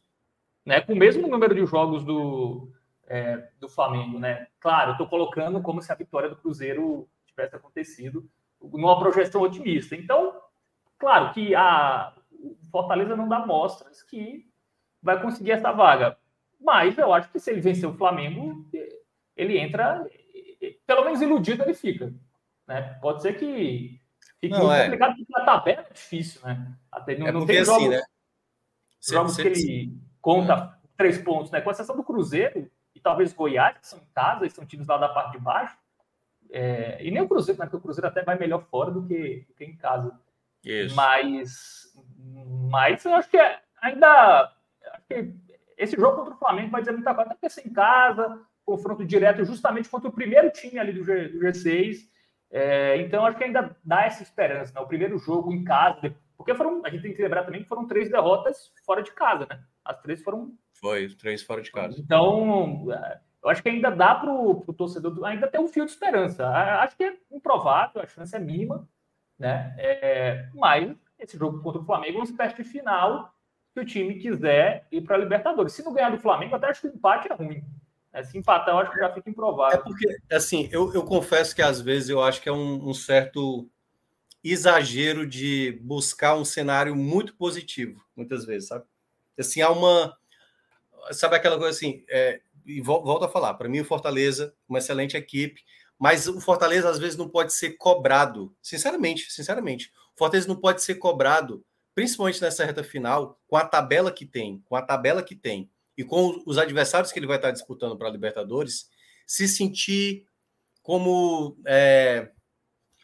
né? Com o mesmo número de jogos do, é, do Flamengo, né? Claro, eu estou colocando como se a vitória do Cruzeiro tivesse acontecido numa projeção otimista. Então, claro que a Fortaleza não dá mostras que vai conseguir essa vaga. Mas eu acho que se ele vencer o Flamengo, ele entra, pelo menos iludido ele fica. Né? Pode ser que fique não, muito é. complicado, porque a tabela é difícil, né? Até, não, é não tem assim, jogos, né? jogos que ele conta é. três pontos, né? Com exceção do Cruzeiro e talvez Goiás, que são em casa, e são times lá da parte de baixo. É, e nem o Cruzeiro, né? Porque o Cruzeiro até vai melhor fora do que, do que em casa. Isso. Mas, mas eu acho que é, ainda acho que esse jogo contra o Flamengo vai dizer muita coisa, até porque ser em casa, confronto direto justamente contra o primeiro time ali do, G, do G6. É, então, acho que ainda dá essa esperança, né? O primeiro jogo em casa, porque foram, a gente tem que lembrar também que foram três derrotas fora de casa, né? As três foram.
Foi, três fora de casa.
Então, é, eu acho que ainda dá para o torcedor, ainda tem um fio de esperança. Acho que é improvável, a chance é mínima, né? É, mas esse jogo contra o Flamengo é espécie de final que o time quiser ir para a Libertadores. Se não ganhar do Flamengo, até acho que o empate é ruim. É, se empatar, eu acho que já fica improvável.
É porque, assim, eu, eu confesso que às vezes eu acho que é um, um certo exagero de buscar um cenário muito positivo, muitas vezes, sabe? Assim, há uma. Sabe aquela coisa assim? É, e volto a falar, para mim o Fortaleza, uma excelente equipe, mas o Fortaleza às vezes não pode ser cobrado, sinceramente, sinceramente. O Fortaleza não pode ser cobrado, principalmente nessa reta final, com a tabela que tem, com a tabela que tem e com os adversários que ele vai estar disputando para a Libertadores, se sentir como é,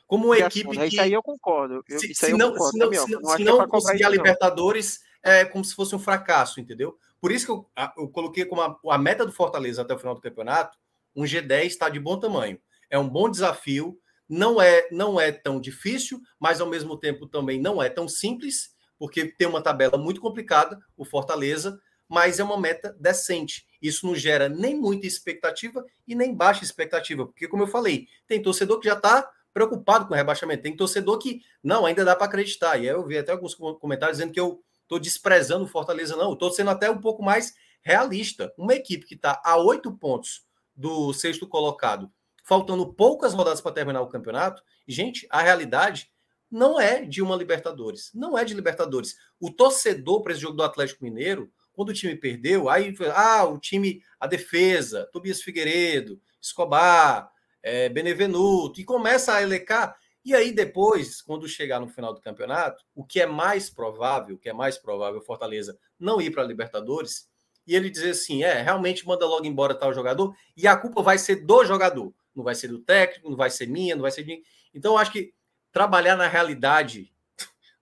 como uma equipe
que. Isso aí eu concordo. Eu,
se, se, não, concordo, se, não, se, não, se não, é conseguir a Libertadores, é como se fosse um fracasso, entendeu? Por isso que eu, eu coloquei como a, a, meta do Fortaleza até o final do campeonato, um G10 está de bom tamanho. É um bom desafio, não é, não é tão difícil, mas ao mesmo tempo também não é tão simples, porque tem uma tabela muito complicada, o Fortaleza, mas é uma meta decente. Isso não gera nem muita expectativa e nem baixa expectativa, porque, como eu falei, tem torcedor que já está preocupado com o rebaixamento. Tem torcedor que não, ainda dá para acreditar. E aí eu vi até alguns comentários dizendo que eu estou desprezando o Fortaleza. Não, estou sendo até um pouco mais realista. Uma equipe que está a oito pontos do sexto colocado, faltando poucas rodadas para terminar o campeonato, gente, a realidade não é de uma Libertadores. Não é de Libertadores. O torcedor para esse jogo do Atlético Mineiro, quando o time perdeu, aí ah, o time, a defesa, Tobias Figueiredo, Escobar, é, Benevenuto, e começa a elecar. E aí, depois, quando chegar no final do campeonato, o que é mais provável, o que é mais provável, Fortaleza não ir para a Libertadores, e ele dizer assim: é, realmente manda logo embora tal jogador, e a culpa vai ser do jogador, não vai ser do técnico, não vai ser minha, não vai ser de. Então, acho que trabalhar na realidade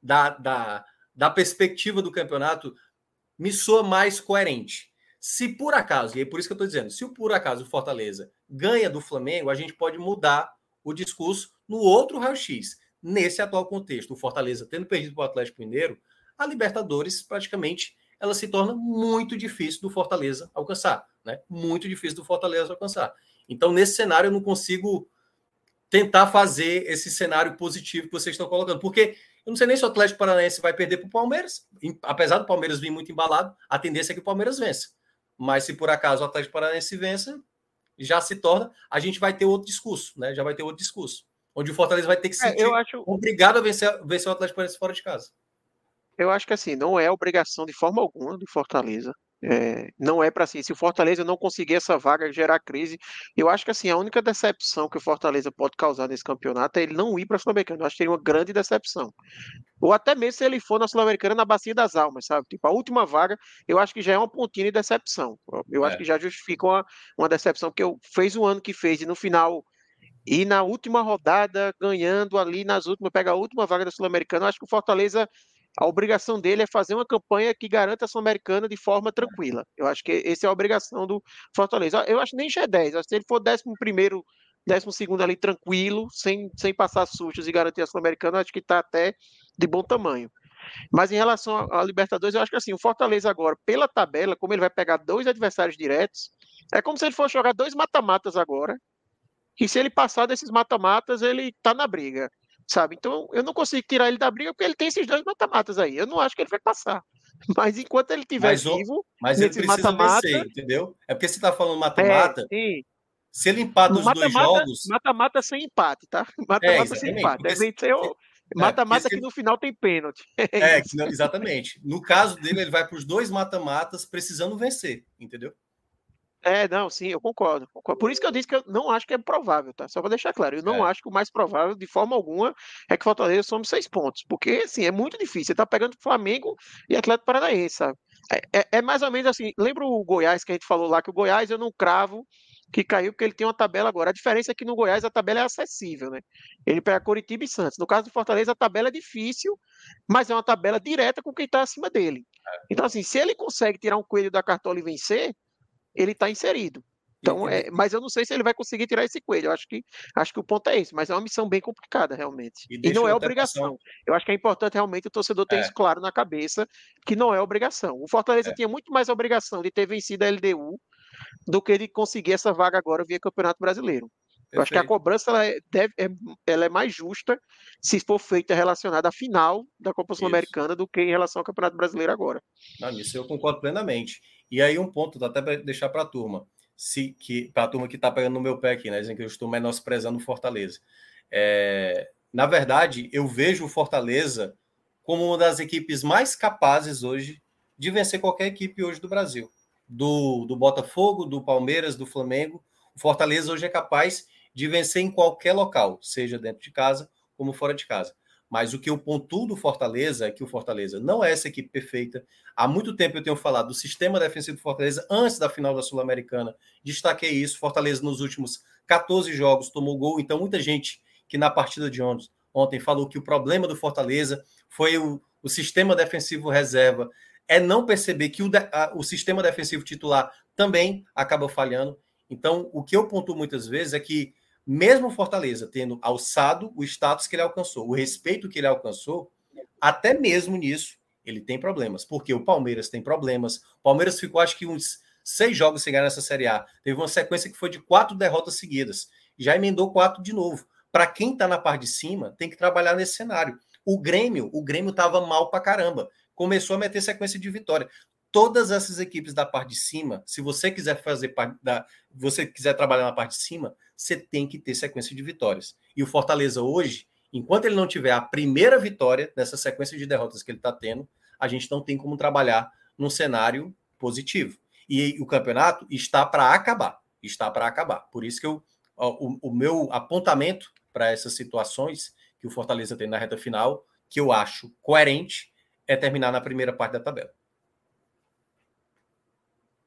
da, da, da perspectiva do campeonato me soa mais coerente. Se por acaso, e é por isso que eu estou dizendo, se por acaso o Fortaleza ganha do Flamengo, a gente pode mudar o discurso no outro raio-x. Nesse atual contexto, o Fortaleza tendo perdido para o Atlético Mineiro, a Libertadores praticamente ela se torna muito difícil do Fortaleza alcançar, né? Muito difícil do Fortaleza alcançar. Então, nesse cenário, eu não consigo tentar fazer esse cenário positivo que vocês estão colocando, porque eu não sei nem se o Atlético Paranaense vai perder para o Palmeiras, apesar do Palmeiras vir muito embalado, a tendência é que o Palmeiras vença. Mas se por acaso o Atlético Paranaense vença, já se torna, a gente vai ter outro discurso, né? Já vai ter outro discurso. Onde o Fortaleza vai ter que se é, eu acho... obrigado a vencer, vencer o Atlético Paranaense fora de casa.
Eu acho que assim, não é obrigação de forma alguma do Fortaleza é, não é para assim, se o Fortaleza não conseguir essa vaga gerar crise, eu acho que assim, a única decepção que o Fortaleza pode causar nesse campeonato é ele não ir para a Sul-Americana. Eu acho que seria uma grande decepção. Ou até mesmo se ele for na Sul-Americana na Bacia das Almas, sabe? Tipo, a última vaga, eu acho que já é uma pontinha de decepção. Eu é. acho que já justifica uma, uma decepção, porque eu fez o ano que fez e no final e na última rodada, ganhando ali nas últimas, pega a última vaga da Sul-Americana, eu acho que o Fortaleza a obrigação dele é fazer uma campanha que garanta a Sul-Americana de forma tranquila. Eu acho que essa é a obrigação do Fortaleza. Eu acho que nem G10, acho que se ele for 11 primeiro, 12 segundo ali tranquilo, sem, sem passar sustos e garantir a Sul-Americana, acho que está até de bom tamanho. Mas em relação à Libertadores, eu acho que assim, o Fortaleza agora, pela tabela, como ele vai pegar dois adversários diretos, é como se ele fosse jogar dois mata-matas agora. E se ele passar desses mata-matas, ele está na briga sabe? Então eu não consigo tirar ele da briga porque ele tem esses dois mata-matas aí. Eu não acho que ele vai passar. Mas enquanto ele estiver vivo,
mas ele precisa mata vencer, entendeu? É porque você está falando mata-mata. É, se ele empata os mata -mata, dois jogos.
Mata-mata sem empate, tá? Mata-mata é, sem empate. É, se, Mata-mata que no final tem pênalti.
É, exatamente. No caso dele, ele vai para os dois mata-matas precisando vencer, entendeu?
É, não, sim, eu concordo, concordo, Por isso que eu disse que eu não acho que é provável, tá? Só para deixar claro, eu não é. acho que o mais provável, de forma alguma, é que Fortaleza some seis pontos, porque, assim, é muito difícil. Você tá pegando Flamengo e Atlético Paranaense, sabe? É, é, é, mais ou menos assim. Lembra o Goiás que a gente falou lá, que o Goiás eu não cravo que caiu porque ele tem uma tabela agora. A diferença é que no Goiás a tabela é acessível, né? Ele pega Curitiba e Santos. No caso do Fortaleza, a tabela é difícil, mas é uma tabela direta com quem está acima dele. É. Então, assim, se ele consegue tirar um coelho da cartola e vencer ele está inserido. Então, é, mas eu não sei se ele vai conseguir tirar esse coelho. Eu acho que, acho que o ponto é esse, mas é uma missão bem complicada, realmente. E, e não é obrigação. Eu acho que é importante realmente o torcedor ter é. isso claro na cabeça, que não é obrigação. O Fortaleza é. tinha muito mais obrigação de ter vencido a LDU do que de conseguir essa vaga agora via Campeonato Brasileiro. Perfeito. Eu acho que a cobrança ela é, deve, é, ela é mais justa se for feita relacionada à final da Copa Sul-Americana do que em relação ao Campeonato Brasileiro agora.
Não, isso eu concordo plenamente. E aí um ponto, até para deixar para a turma, se que para a turma que está pegando no meu pé aqui, né, dizendo que eu estou menosprezando o Fortaleza. É, na verdade, eu vejo o Fortaleza como uma das equipes mais capazes hoje de vencer qualquer equipe hoje do Brasil. do, do Botafogo, do Palmeiras, do Flamengo. O Fortaleza hoje é capaz de vencer em qualquer local, seja dentro de casa como fora de casa. Mas o que eu pontuo do Fortaleza é que o Fortaleza não é essa equipe perfeita. Há muito tempo eu tenho falado do sistema defensivo do Fortaleza antes da final da Sul-Americana. Destaquei isso. Fortaleza nos últimos 14 jogos tomou gol. Então, muita gente que na partida de ontem, ontem falou que o problema do Fortaleza foi o, o sistema defensivo reserva. É não perceber que o, a, o sistema defensivo titular também acaba falhando. Então, o que eu pontuo muitas vezes é que mesmo Fortaleza tendo alçado o status que ele alcançou, o respeito que ele alcançou, até mesmo nisso ele tem problemas, porque o Palmeiras tem problemas. O Palmeiras ficou, acho que, uns seis jogos sem ganhar nessa Série A. Teve uma sequência que foi de quatro derrotas seguidas. Já emendou quatro de novo. Para quem está na parte de cima, tem que trabalhar nesse cenário. O Grêmio, o Grêmio estava mal para caramba. Começou a meter sequência de vitória. Todas essas equipes da parte de cima, se você quiser fazer da, você quiser trabalhar na parte de cima, você tem que ter sequência de vitórias. E o Fortaleza hoje, enquanto ele não tiver a primeira vitória nessa sequência de derrotas que ele está tendo, a gente não tem como trabalhar num cenário positivo. E o campeonato está para acabar. Está para acabar. Por isso que eu, o, o meu apontamento para essas situações que o Fortaleza tem na reta final, que eu acho coerente, é terminar na primeira parte da tabela.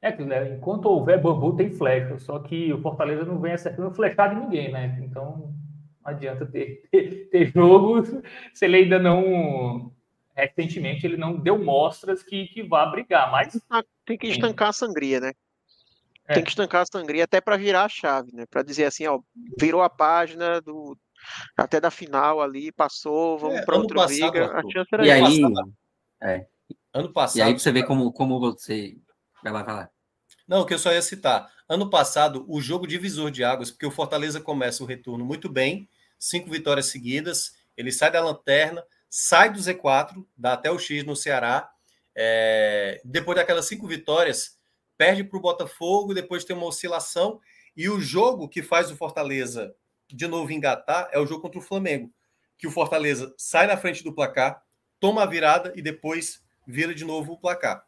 É, né, enquanto houver bambu, tem flecha. Só que o Fortaleza não vem acertando flechada de ninguém, né? Então não adianta ter, ter, ter jogo se ele ainda não. Recentemente ele não deu mostras que, que vá brigar, mas.
Tem que estancar a sangria, né? É. Tem que estancar a sangria até para virar a chave, né? Para dizer assim, ó, virou a página do até da final ali, passou, vamos é, para outro passado, liga. A chance
era e aí, é. ano passado. E aí você vê como, como você. Vai lá, vai lá.
Não, o que eu só ia citar. Ano passado, o jogo divisor de águas, porque o Fortaleza começa o retorno muito bem, cinco vitórias seguidas, ele sai da lanterna, sai do Z4, dá até o X no Ceará. É... depois daquelas cinco vitórias, perde para o Botafogo, depois tem uma oscilação. E o jogo que faz o Fortaleza de novo engatar é o jogo contra o Flamengo, que o Fortaleza sai na frente do placar, toma a virada e depois vira de novo o placar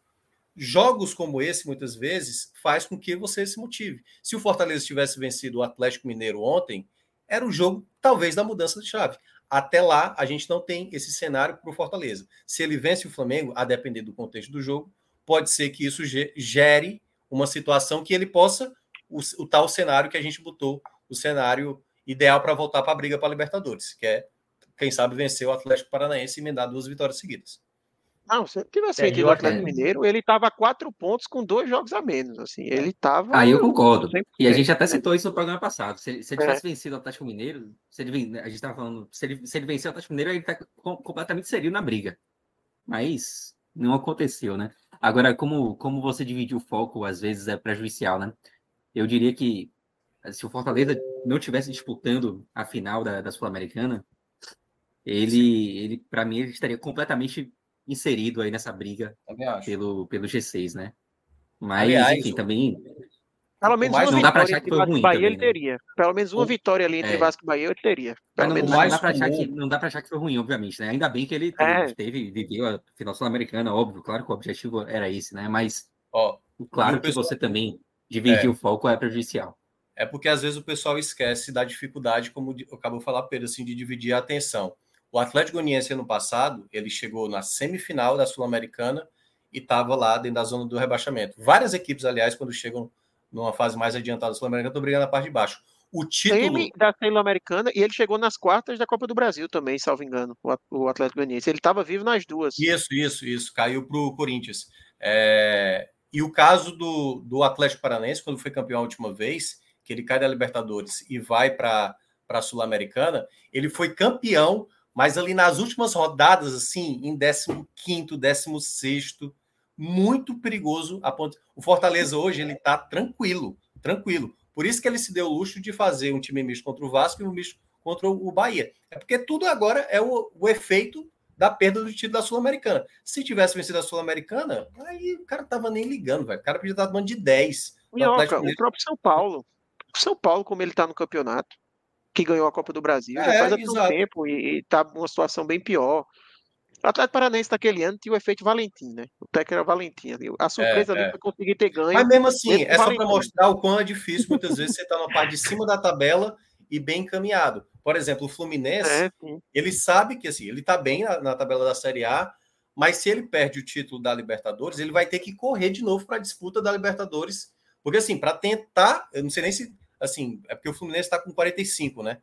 jogos como esse, muitas vezes, faz com que você se motive. Se o Fortaleza tivesse vencido o Atlético Mineiro ontem, era o jogo, talvez, da mudança de chave. Até lá, a gente não tem esse cenário para o Fortaleza. Se ele vence o Flamengo, a depender do contexto do jogo, pode ser que isso gere uma situação que ele possa, o, o tal cenário que a gente botou, o cenário ideal para voltar para a briga para a Libertadores, que é, quem sabe, vencer o Atlético Paranaense e emendar duas vitórias seguidas.
Não, se ele tivesse feito o Atlético Mineiro, ele estava quatro pontos com dois jogos a menos. Assim, ele estava.
Aí eu concordo. E a gente até citou isso no programa passado. Se, se ele tivesse é. vencido o Atlético Mineiro, se ele, a gente estava falando, se ele, se ele vencer o Atlético Mineiro, ele está completamente serio na briga. Mas não aconteceu, né? Agora, como, como você dividir o foco, às vezes é prejudicial, né? Eu diria que se o Fortaleza não tivesse disputando a final da, da Sul-Americana, ele, ele para mim, ele estaria completamente inserido aí nessa briga pelo, pelo G6, né? Mas, Aliás, enfim, também.
Pelo menos uma não dá pra achar que foi ruim Bahia também, ele né? teria. Pelo menos uma o... vitória ali entre é. Vasco e Bahia ele teria. Pelo
não,
menos
não, dá pra achar que, não dá pra achar que foi ruim, obviamente, né? Ainda bem que ele teve, é. teve viveu a final sul-americana, óbvio, claro que o objetivo era esse, né? Mas, Ó, claro que pessoal... você também dividir é. o foco é prejudicial.
É porque às vezes o pessoal esquece da dificuldade, como acabou de falar Pedro, assim, de dividir a atenção. O Atlético Goianiense ano passado, ele chegou na semifinal da Sul-Americana e estava lá dentro da zona do rebaixamento. Várias equipes, aliás, quando chegam numa fase mais adiantada da Sul-Americana, estão brigando na parte de baixo. O título Semi
da Sul-Americana e ele chegou nas quartas da Copa do Brasil também, salvo engano, o Atlético Goianiense. Ele estava vivo nas duas.
Isso, isso, isso. Caiu para o Corinthians. É... E o caso do, do Atlético Paranaense, quando foi campeão a última vez, que ele cai da Libertadores e vai para a Sul-Americana, ele foi campeão mas ali nas últimas rodadas, assim, em 15º, 16 muito perigoso. A ponto... O Fortaleza hoje, ele tá tranquilo, tranquilo. Por isso que ele se deu o luxo de fazer um time misto contra o Vasco e um misto contra o Bahia. É porque tudo agora é o, o efeito da perda do título da Sul-Americana. Se tivesse vencido a Sul-Americana, aí o cara tava nem ligando, velho. O cara podia estar tomando de 10.
Minhoca, o próprio São Paulo. O São Paulo, como ele tá no campeonato, que ganhou a Copa do Brasil, é, já faz tanto tempo e, está numa situação bem pior. O Atlético Paranaense naquele ano tinha o efeito Valentim, né? O técnico era Valentim. A surpresa é, ali é. foi conseguir ter ganho.
Mas mesmo assim, é só para mostrar o quão é difícil muitas vezes você estar tá na parte de cima da tabela e bem encaminhado. Por exemplo, o Fluminense, é, ele sabe que assim, ele está bem na, na, tabela da Série A, mas se ele perde o título da Libertadores, ele vai ter que correr de novo para a disputa da Libertadores. Porque assim, para tentar, eu não sei nem se assim, é porque o Fluminense está com 45, né?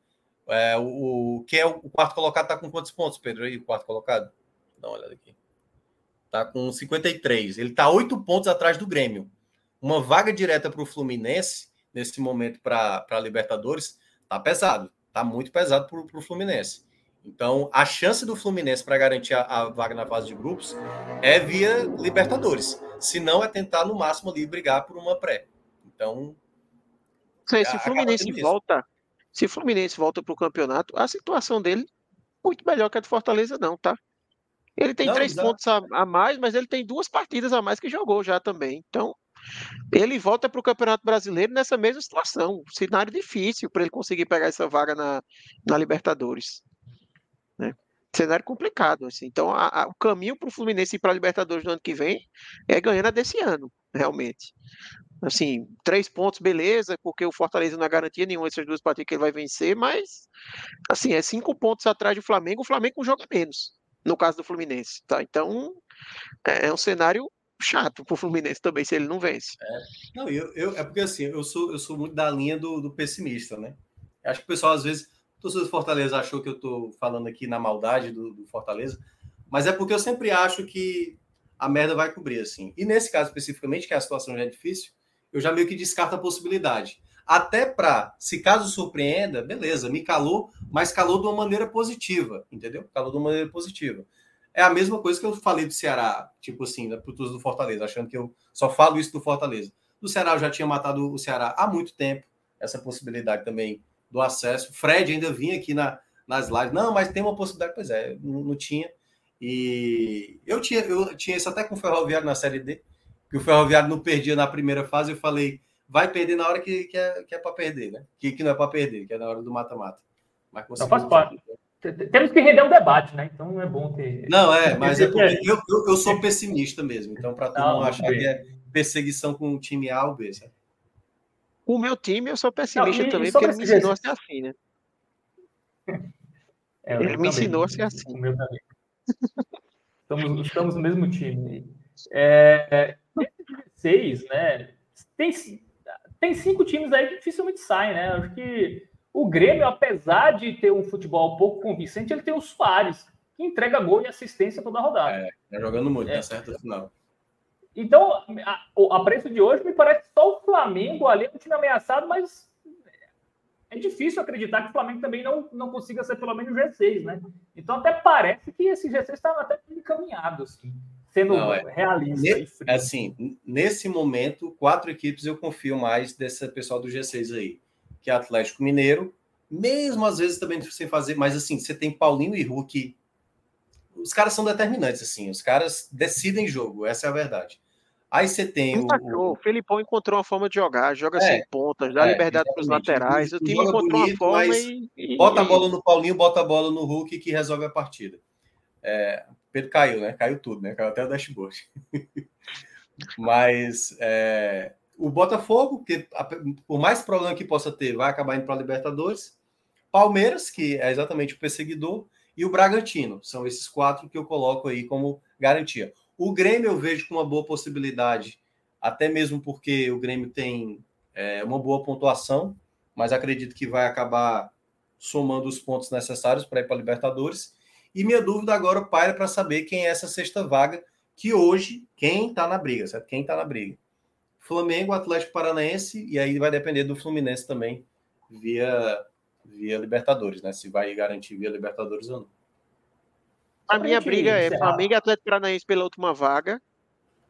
É, o, o, quem é o, o quarto colocado está com quantos pontos, Pedro? Aí, o quarto colocado? Dá uma olhada aqui. Está com 53. Ele está oito pontos atrás do Grêmio. Uma vaga direta para o Fluminense, nesse momento, para a Libertadores, tá pesado. Tá muito pesado para o Fluminense. Então, a chance do Fluminense para garantir a, a, vaga na fase de grupos é via Libertadores. Se não, é tentar no máximo ali brigar por uma pré. Então.
Se o Fluminense volta, se o Fluminense volta para o campeonato, a situação dele muito melhor que a de Fortaleza, não, tá? Ele tem não, três pontos a, a, mais, mas ele tem duas partidas a mais que jogou já também. Então, ele volta para o Campeonato Brasileiro nessa mesma situação. Cenário difícil para ele conseguir pegar essa vaga na, na Libertadores. Né? Cenário complicado. Assim. Então, a, a, o caminho para o Fluminense ir para a Libertadores no ano que vem é ganhando a desse ano, realmente assim, três pontos, beleza, porque o Fortaleza não é garantia nenhuma dessas duas partidas que ele vai vencer, mas, assim, é cinco pontos atrás do Flamengo, o Flamengo joga menos, no caso do Fluminense, tá? Então, é, é um cenário chato pro Fluminense também, se ele não vence.
É, não, eu, eu, é porque, assim, eu sou, eu sou muito da linha do, do pessimista, né? Acho que o pessoal, às vezes, o torcedor do Fortaleza achou que eu tô falando aqui na maldade do, do Fortaleza, mas é porque eu sempre acho que a merda vai cobrir, assim. E nesse caso especificamente, que a situação já é difícil, eu já meio que descarto a possibilidade. Até para, se caso surpreenda, beleza, me calou, mas calou de uma maneira positiva, entendeu? Calou de uma maneira positiva. É a mesma coisa que eu falei do Ceará, tipo assim, da Putus do Fortaleza, achando que eu só falo isso do Fortaleza. Do Ceará, eu já tinha matado o Ceará há muito tempo, essa possibilidade também do acesso. Fred ainda vinha aqui na, nas lives, não, mas tem uma possibilidade, pois é, não, não tinha. E eu tinha, eu tinha isso até com o Ferroviário na Série D, que o Ferroviário não perdia na primeira fase, eu falei, vai perder na hora que, que é, que é para perder, né? Que, que não é para perder, que é na hora do mata-mata.
Mas não faz parte. Temos que render um debate, né? Então é bom ter.
Não, é, mas é porque eu, eu, eu sou pessimista mesmo. Então, para todo mundo achar que é perseguição com o time A ou B, sabe?
O meu time, eu sou pessimista não, e, também, porque ele me ensinou a ser assim, né? É, ele me ensinou a ser assim. O meu também.
estamos, estamos no mesmo time. É, seis, né? Tem, tem cinco times aí que dificilmente saem, né? Acho que o Grêmio, apesar de ter um futebol pouco convincente, ele tem o Soares, que entrega gol e assistência toda a rodada.
É, tá jogando muito, é. tá certo no final.
Então, a, a, preço de hoje, me parece só o Flamengo ali, um time ameaçado, mas é difícil acreditar que o Flamengo também não, não consiga ser pelo menos G6, né? Então, até parece que esse G6 está até encaminhado, assim sendo Não, é, realista
ne, Assim, nesse momento, quatro equipes eu confio mais desse pessoal do G6 aí, que é Atlético Mineiro, mesmo às vezes também sem fazer, mas assim, você tem Paulinho e Hulk. Os caras são determinantes, assim, os caras decidem jogo, essa é a verdade. Aí você tem o,
o... o Felipão encontrou uma forma de jogar, joga é, sem pontas, dá é, liberdade para os laterais. O time encontrou bonito, uma forma e,
e, Bota a bola no Paulinho, bota a bola no Hulk que resolve a partida. É, Pedro caiu, né? Caiu tudo, né? Caiu até o dashboard. Mas é, o Botafogo, que por mais problema que possa ter, vai acabar indo para a Libertadores. Palmeiras, que é exatamente o perseguidor, e o Bragantino. São esses quatro que eu coloco aí como garantia. O Grêmio eu vejo com uma boa possibilidade, até mesmo porque o Grêmio tem é, uma boa pontuação, mas acredito que vai acabar somando os pontos necessários para ir para a Libertadores. E minha dúvida agora paira para saber quem é essa sexta vaga, que hoje, quem está na briga, certo? Quem está na briga? Flamengo, Atlético Paranaense, e aí vai depender do Fluminense também, via, via Libertadores, né? Se vai garantir via Libertadores ou não.
A minha briga é Flamengo e Atlético Paranaense pela última vaga.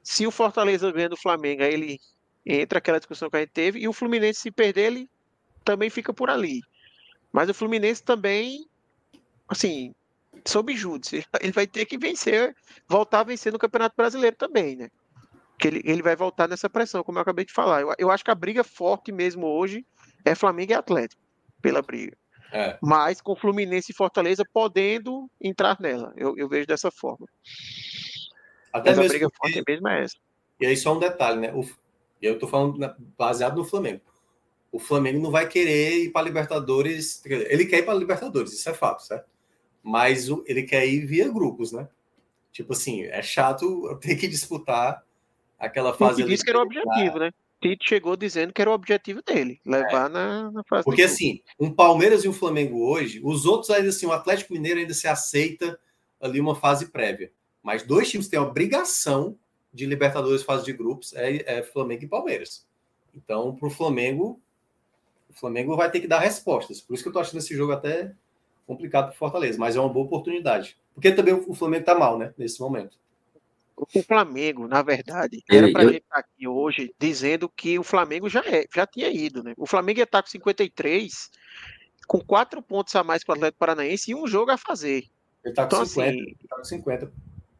Se o Fortaleza ganha do Flamengo, aí ele entra aquela discussão que a gente teve, e o Fluminense, se perder, ele também fica por ali. Mas o Fluminense também, assim, sob júdice. Ele vai ter que vencer, voltar a vencer no Campeonato Brasileiro também, né? Que ele, ele vai voltar nessa pressão, como eu acabei de falar. Eu, eu acho que a briga forte mesmo hoje é Flamengo e Atlético, pela briga. É. Mas com Fluminense e Fortaleza podendo entrar nela. Eu, eu vejo dessa forma.
Até Mas mesmo a briga porque... forte mesmo é essa. E aí só um detalhe, né? O... Eu tô falando baseado no Flamengo. O Flamengo não vai querer ir para Libertadores. Ele quer ir para Libertadores, isso é fato, certo? Mas ele quer ir via grupos, né? Tipo assim, é chato ter que disputar aquela fase.
Ele disse que era o objetivo, né? Tite chegou dizendo que era o objetivo dele, levar é. na, na fase.
Porque assim, um Palmeiras e um Flamengo hoje, os outros ainda assim, o Atlético Mineiro ainda se aceita ali uma fase prévia. Mas dois times têm a obrigação de Libertadores fase de grupos, é, é Flamengo e Palmeiras. Então, para o Flamengo, o Flamengo vai ter que dar respostas. Por isso que eu estou achando esse jogo até complicado para Fortaleza, mas é uma boa oportunidade. Porque também o Flamengo está mal, né, nesse momento.
O Flamengo, na verdade, era para a gente estar tá aqui hoje dizendo que o Flamengo já, é, já tinha ido, né? O Flamengo ia estar tá com 53, com quatro pontos a mais para o Atlético Paranaense e um jogo a fazer.
Ele está com, então, 50, assim, ele tá com 50.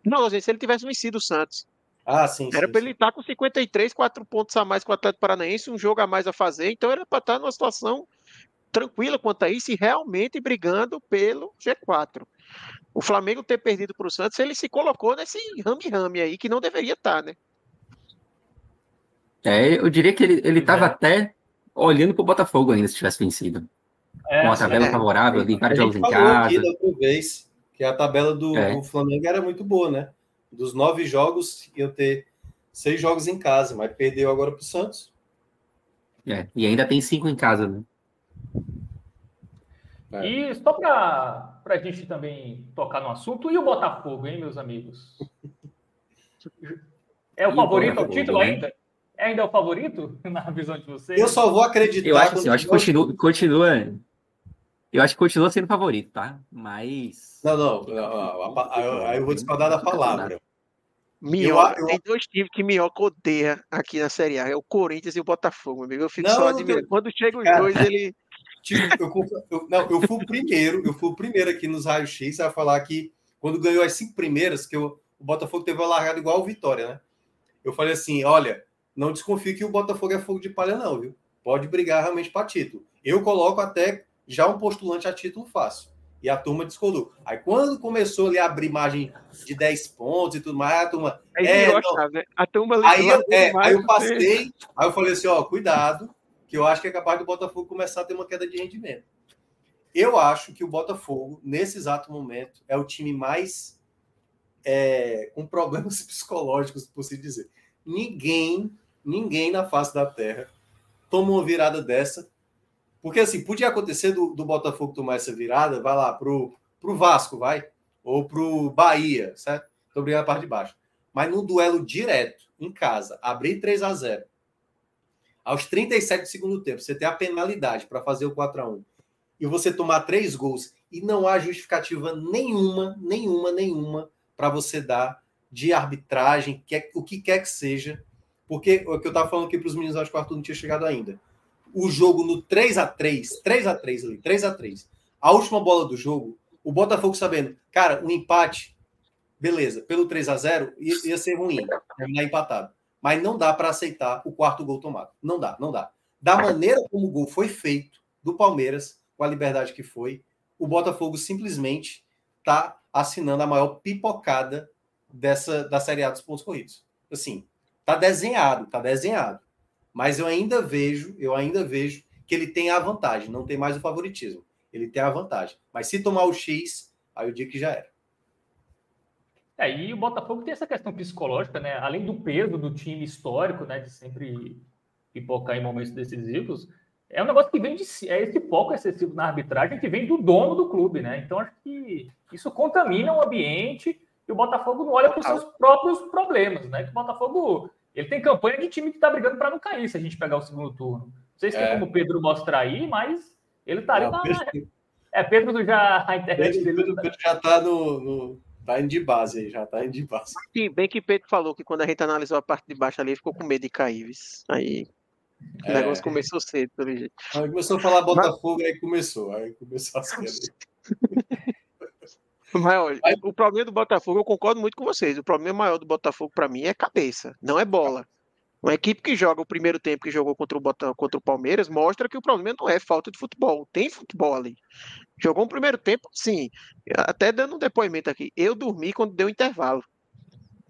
Não, gente, se ele tivesse vencido o Santos.
Ah, sim.
Era
para
ele estar tá com 53, quatro pontos a mais com o Atlético Paranaense, um jogo a mais a fazer. Então era para estar numa situação tranquila quanto a isso e realmente brigando pelo G4 o Flamengo ter perdido para o Santos, ele se colocou nesse rame-rame aí que não deveria estar, tá, né?
É, eu diria que ele estava é. até olhando para o Botafogo ainda se tivesse vencido. É, Com uma tabela é. favorável, ali, vários jogos em casa. Aqui da
outra vez que a tabela do, é. do, Flamengo era muito boa, né? Dos nove jogos, iam ter seis jogos em casa, mas perdeu agora para o Santos.
É, e ainda tem cinco em casa, né?
É. E só para a gente também tocar no assunto, e o Botafogo, hein, meus amigos? É o e favorito ao título né? ainda? É ainda o favorito na visão de vocês?
Eu só vou acreditar.
Eu acho, assim, eu acho que continua, continua. Eu acho que continua sendo favorito, tá? Mas.
Não, não. aí eu vou discordar da palavra.
Minhoca, eu, eu... tem dois times que Minhoca odeia aqui na Série A, é o Corinthians e o Botafogo, amigo. Eu fico não, só admirando. Quando chega os dois, ele
Tipo, eu, eu, não, eu fui o primeiro, eu fui o primeiro aqui nos raios-x a falar que quando ganhou as cinco primeiras, que eu, o Botafogo teve uma largada igual o Vitória, né? Eu falei assim: olha, não desconfie que o Botafogo é fogo de palha, não, viu? Pode brigar realmente para título. Eu coloco até já um postulante a título fácil. E a turma descolou. Aí quando começou ali a abrir margem de 10 pontos e tudo mais, a turma. Aí, é, não. Né? a turma aí, eu, é, aí eu passei, aí eu falei assim: ó, cuidado, que eu acho que é capaz do Botafogo começar a ter uma queda de rendimento. Eu acho que o Botafogo, nesse exato momento, é o time mais é, com problemas psicológicos, por se dizer. Ninguém, ninguém na face da Terra toma uma virada dessa. Porque, assim, podia acontecer do, do Botafogo tomar essa virada, vai lá, pro, pro Vasco, vai, ou pro Bahia, certo? Tô brigando a parte de baixo. Mas no duelo direto, em casa, abrir 3 a 0 aos 37 do segundo tempo, você tem a penalidade para fazer o 4 a 1 e você tomar três gols e não há justificativa nenhuma, nenhuma, nenhuma para você dar de arbitragem, que é, o que quer que seja, porque o que eu estava falando aqui para os meninos, acho que o Arthur não tinha chegado ainda. O jogo no 3 a 3 3 a 3 ali, 3 a 3 a última bola do jogo, o Botafogo sabendo, cara, um empate, beleza, pelo 3 a 0 ia, ia ser ruim, terminar empatado mas não dá para aceitar o quarto gol tomado. Não dá, não dá. Da maneira como o gol foi feito do Palmeiras, com a liberdade que foi, o Botafogo simplesmente está assinando a maior pipocada dessa da Série A dos pontos corridos. Assim, tá desenhado, tá desenhado. Mas eu ainda vejo, eu ainda vejo que ele tem a vantagem, não tem mais o favoritismo. Ele tem a vantagem. Mas se tomar o X, aí eu digo que já era.
É, e o Botafogo tem essa questão psicológica, né? Além do peso do time histórico, né? De sempre pipocar em momentos decisivos, é um negócio que vem de é esse foco excessivo na arbitragem que vem do dono do clube, né? Então acho que isso contamina o ambiente e o Botafogo não olha para os seus próprios problemas, né? Que o Botafogo ele tem campanha de time que está brigando para não cair se a gente pegar o segundo turno. Não sei se é. tem como o Pedro mostrar aí, mas ele está ali na. Pedro... É, Pedro já. A internet
Pedro, dele. Pedro, Pedro já está no, no Tá indo de base aí, já tá indo de base.
Sim, bem que Pedro falou que quando a gente analisou a parte de baixo ali, ficou com medo de cair, Aí o é. negócio começou cedo, pelo jeito.
Aí começou a falar Botafogo, Mas... aí começou. Aí começou as quedas.
Mas olha, Mas... o problema do Botafogo, eu concordo muito com vocês. O problema maior do Botafogo, para mim, é cabeça, não é bola. Uma equipe que joga o primeiro tempo que jogou contra o, Botão, contra o Palmeiras mostra que o problema não é falta de futebol. Tem futebol ali. Jogou um primeiro tempo, sim. Até dando um depoimento aqui. Eu dormi quando deu intervalo.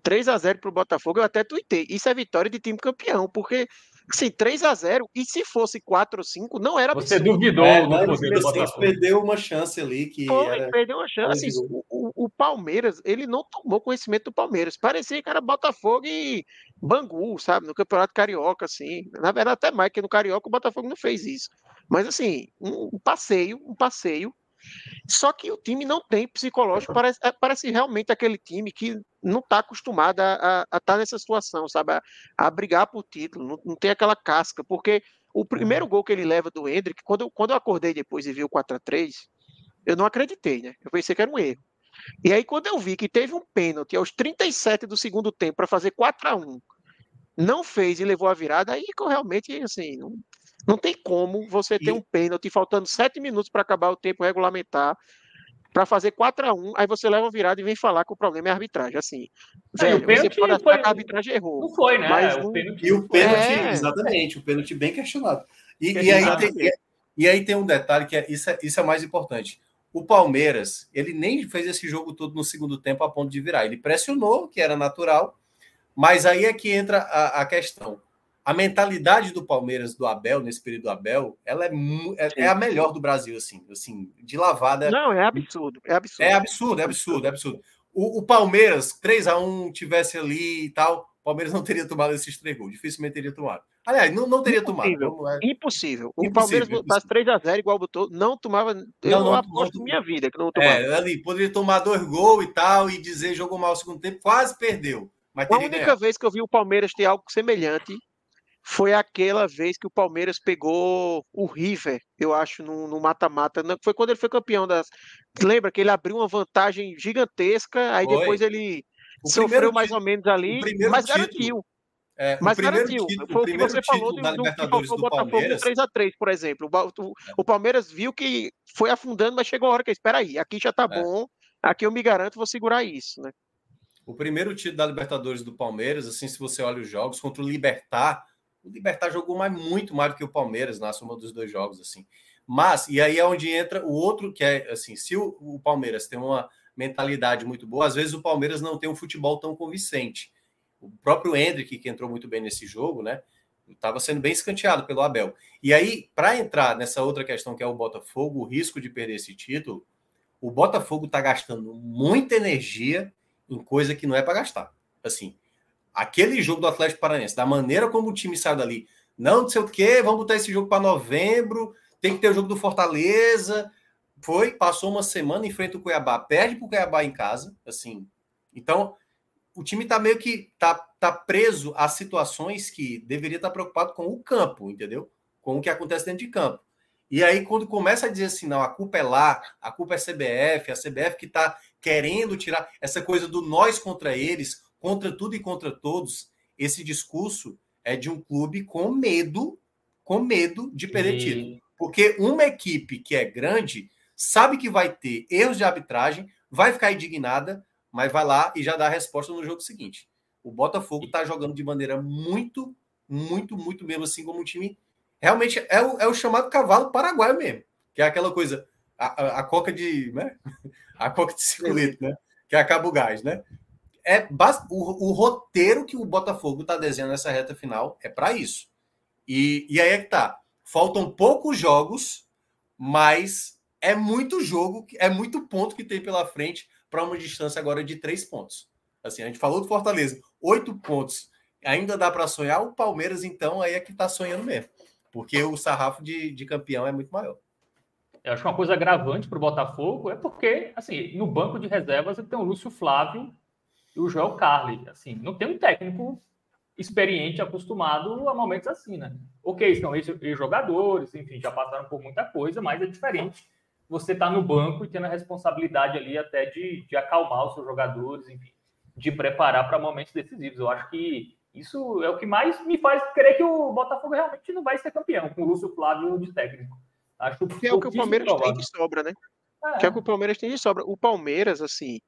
3 a 0 para o Botafogo, eu até tuitei. Isso é vitória de time campeão, porque Sim, 3 a 0 e se fosse 4 ou 5, não era
Você absurdo. duvidou é, do
poder do Botafogo. perdeu uma chance ali que
Foi, era... perdeu uma chance. Assim, o, o, o, Palmeiras, ele não tomou conhecimento do Palmeiras. Parecia que era Botafogo e Bangu, sabe, no Campeonato Carioca assim. Na verdade até mais que no Carioca o Botafogo não fez isso. Mas assim, um passeio, um passeio só que o time não tem psicológico, parece, é, parece realmente aquele time que não está acostumado a estar tá nessa situação, sabe? A, a, brigar por título, não, não tem aquela casca, porque o primeiro gol que ele leva do Hendrick, quando, quando eu acordei depois e vi o 4 a 3 eu não acreditei, né? Eu pensei que era um erro. E aí, quando eu vi que teve um pênalti aos 37 do segundo tempo para fazer 4 a 1 não fez e levou a virada, aí realmente, assim, não, não tem como você ter e... um pênalti faltando sete minutos para acabar o tempo regulamentar para fazer 4 a 1 aí você leva a virada e vem falar que o problema é a arbitragem. Assim,
é, velho, você pode achar que a arbitragem errou. Não foi, né? Mas
o pênalti... E o pênalti, é... exatamente, o pênalti bem questionado. E, e, aí tem, e, aí tem um detalhe que é isso, é isso é mais importante. O Palmeiras, ele nem fez esse jogo todo no segundo tempo a ponto de virar. Ele pressionou, que era natural, mas aí é que entra a, a questão a mentalidade do Palmeiras, do Abel, nesse período do Abel, ela é, é, é, a melhor do Brasil, assim, assim, de lavada.
Não, é absurdo, é absurdo.
É absurdo, é absurdo, é absurdo. O, o Palmeiras, 3 a 1 tivesse ali e tal, o Palmeiras não teria tomado esses três gols, dificilmente teria tomado. Aliás, não, não teria
impossível,
tomado.
É... Impossível. O impossível, Palmeiras botasse 3 a 0 igual botou, não tomava. Eu não, não aposto não, minha vida que não tomava.
É, ali, poderia tomar dois gols e tal, e dizer jogou mal o segundo tempo, quase perdeu. Mas
a única ganhado. vez que eu vi o Palmeiras ter algo semelhante foi aquela vez que o Palmeiras pegou o River, eu acho, no mata-mata. Foi quando ele foi campeão das. Lembra que ele abriu uma vantagem gigantesca, aí foi. depois ele o sofreu mais ou menos ali, mas título. garantiu. É, mas garantiu. Título, foi o que você falou do, do, que faltou o Botafogo 3x3, por exemplo. O, o, é. o, Palmeiras viu que foi afundando, mas chegou a hora que espera aí, aqui já tá é. bom, aqui eu me garanto, vou segurar isso, né?
O primeiro título da Libertadores do Palmeiras, assim, se você olha os jogos contra o Libertar, o Libertar jogou mais, muito mais do que o Palmeiras na soma dos dois jogos, assim. Mas, e aí é onde entra o outro, que é assim: se o, o Palmeiras tem uma mentalidade muito boa, às vezes o Palmeiras não tem um futebol tão convincente. O próprio Hendrick, que entrou muito bem nesse jogo, né? Estava sendo bem escanteado pelo Abel. E aí, para entrar nessa outra questão que é o Botafogo, o risco de perder esse título, o Botafogo está gastando muita energia em coisa que não é para gastar. Assim, aquele jogo do Atlético Paranaense, da maneira como o time saiu dali, não, sei o quê, vamos botar esse jogo para novembro, tem que ter o jogo do Fortaleza. Foi, passou uma semana, enfrenta o Cuiabá, perde para o Cuiabá em casa, assim. Então, o time está meio que tá, tá preso a situações que deveria estar tá preocupado com o campo, entendeu? Com o que acontece dentro de campo. E aí, quando começa a dizer assim, não, a culpa é lá, a culpa é CBF, a CBF que está querendo tirar essa coisa do nós contra eles, contra tudo e contra todos, esse discurso é de um clube com medo, com medo de perder e... título. Porque uma equipe que é grande sabe que vai ter erros de arbitragem, vai ficar indignada, mas vai lá e já dá a resposta no jogo seguinte. O Botafogo está jogando de maneira muito, muito, muito mesmo assim como um time. Realmente é o, é o chamado cavalo paraguaio mesmo, que é aquela coisa, a, a, a coca de. Né? A coca de circulito, né? Que acaba o gás, né? É o, o roteiro que o Botafogo está desenhando nessa reta final é para isso. E, e aí é que tá. Faltam poucos jogos, mas é muito jogo, é muito ponto que tem pela frente para uma distância agora de três pontos. Assim, a gente falou do Fortaleza, oito pontos. Ainda dá para sonhar. O Palmeiras, então, aí é que está sonhando mesmo. Porque o sarrafo de, de campeão é muito maior.
Eu acho que uma coisa agravante para o Botafogo é porque, assim, no banco de reservas tem o Lúcio Flávio, e o Joel Carli. Assim, não tem um técnico experiente, acostumado a momentos assim, né? Ok, são ex-jogadores, enfim, já passaram por muita coisa, mas é diferente você estar tá no banco e tendo a responsabilidade ali até de, de acalmar os seus jogadores, enfim, de preparar para momentos decisivos. Eu acho que isso é o que mais me faz crer que o Botafogo realmente não vai ser campeão, com o Lúcio Flávio de técnico.
Acho que é o que o Palmeiras provável. tem de sobra, né? É. Que é o que o Palmeiras tem de sobra. O Palmeiras, assim,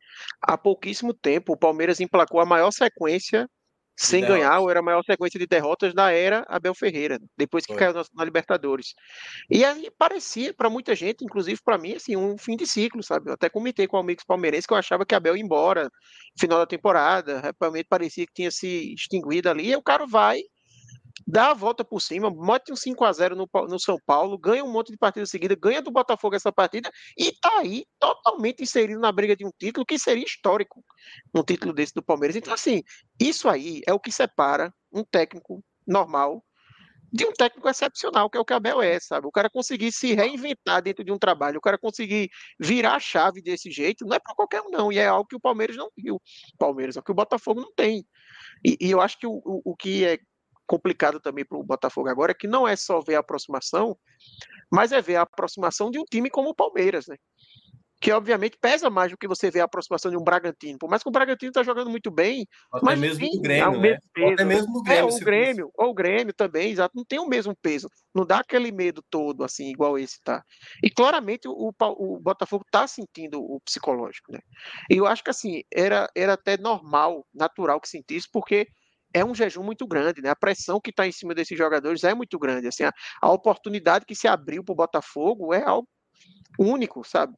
há pouquíssimo tempo, o Palmeiras emplacou a maior sequência sem ganhar, ou era a maior sequência de derrotas da era Abel Ferreira, depois que Foi. caiu na, na, Libertadores. E aí parecia, para muita gente, inclusive para mim, assim, um fim de ciclo, sabe? Eu até comentei com o amigos palmeirenses que eu achava que Abel ia embora no final da temporada, realmente parecia que tinha se extinguido ali, e o cara vai dá a volta por cima, mete um 5 a 0 no, no São Paulo, ganha um monte de partida seguida, ganha do Botafogo essa partida e tá aí totalmente inserido na briga de um título que seria histórico, um título desse do Palmeiras. Então, assim, isso aí é o que separa um técnico normal de um técnico excepcional, que é o que Abel é, sabe? O cara conseguir se reinventar dentro de um trabalho, o cara conseguir virar a chave desse jeito, não é para qualquer um, não. E é algo que o Palmeiras não viu. Palmeiras, é o que o Botafogo não tem. E, e eu acho que o, o, o que é complicado também para o Botafogo agora é que não é só ver a aproximação, mas é ver a aproximação de um time como o Palmeiras, né? Que obviamente pesa mais do que você ver a aproximação de um Bragantino. Por mais que o Bragantino está jogando muito bem,
até mas mesmo o Grêmio, é o mesmo né? peso. até mesmo o Grêmio,
é, o Grêmio, ou o Grêmio também, exato, não tem o mesmo peso. Não dá aquele medo todo assim, igual esse tá. E claramente o, o Botafogo está sentindo o psicológico, né? E eu acho que assim, era era até normal, natural que sentisse, porque é um jejum muito grande, né? A pressão que está em cima desses jogadores é muito grande. Assim, a, a oportunidade que se abriu para o Botafogo é algo único, sabe?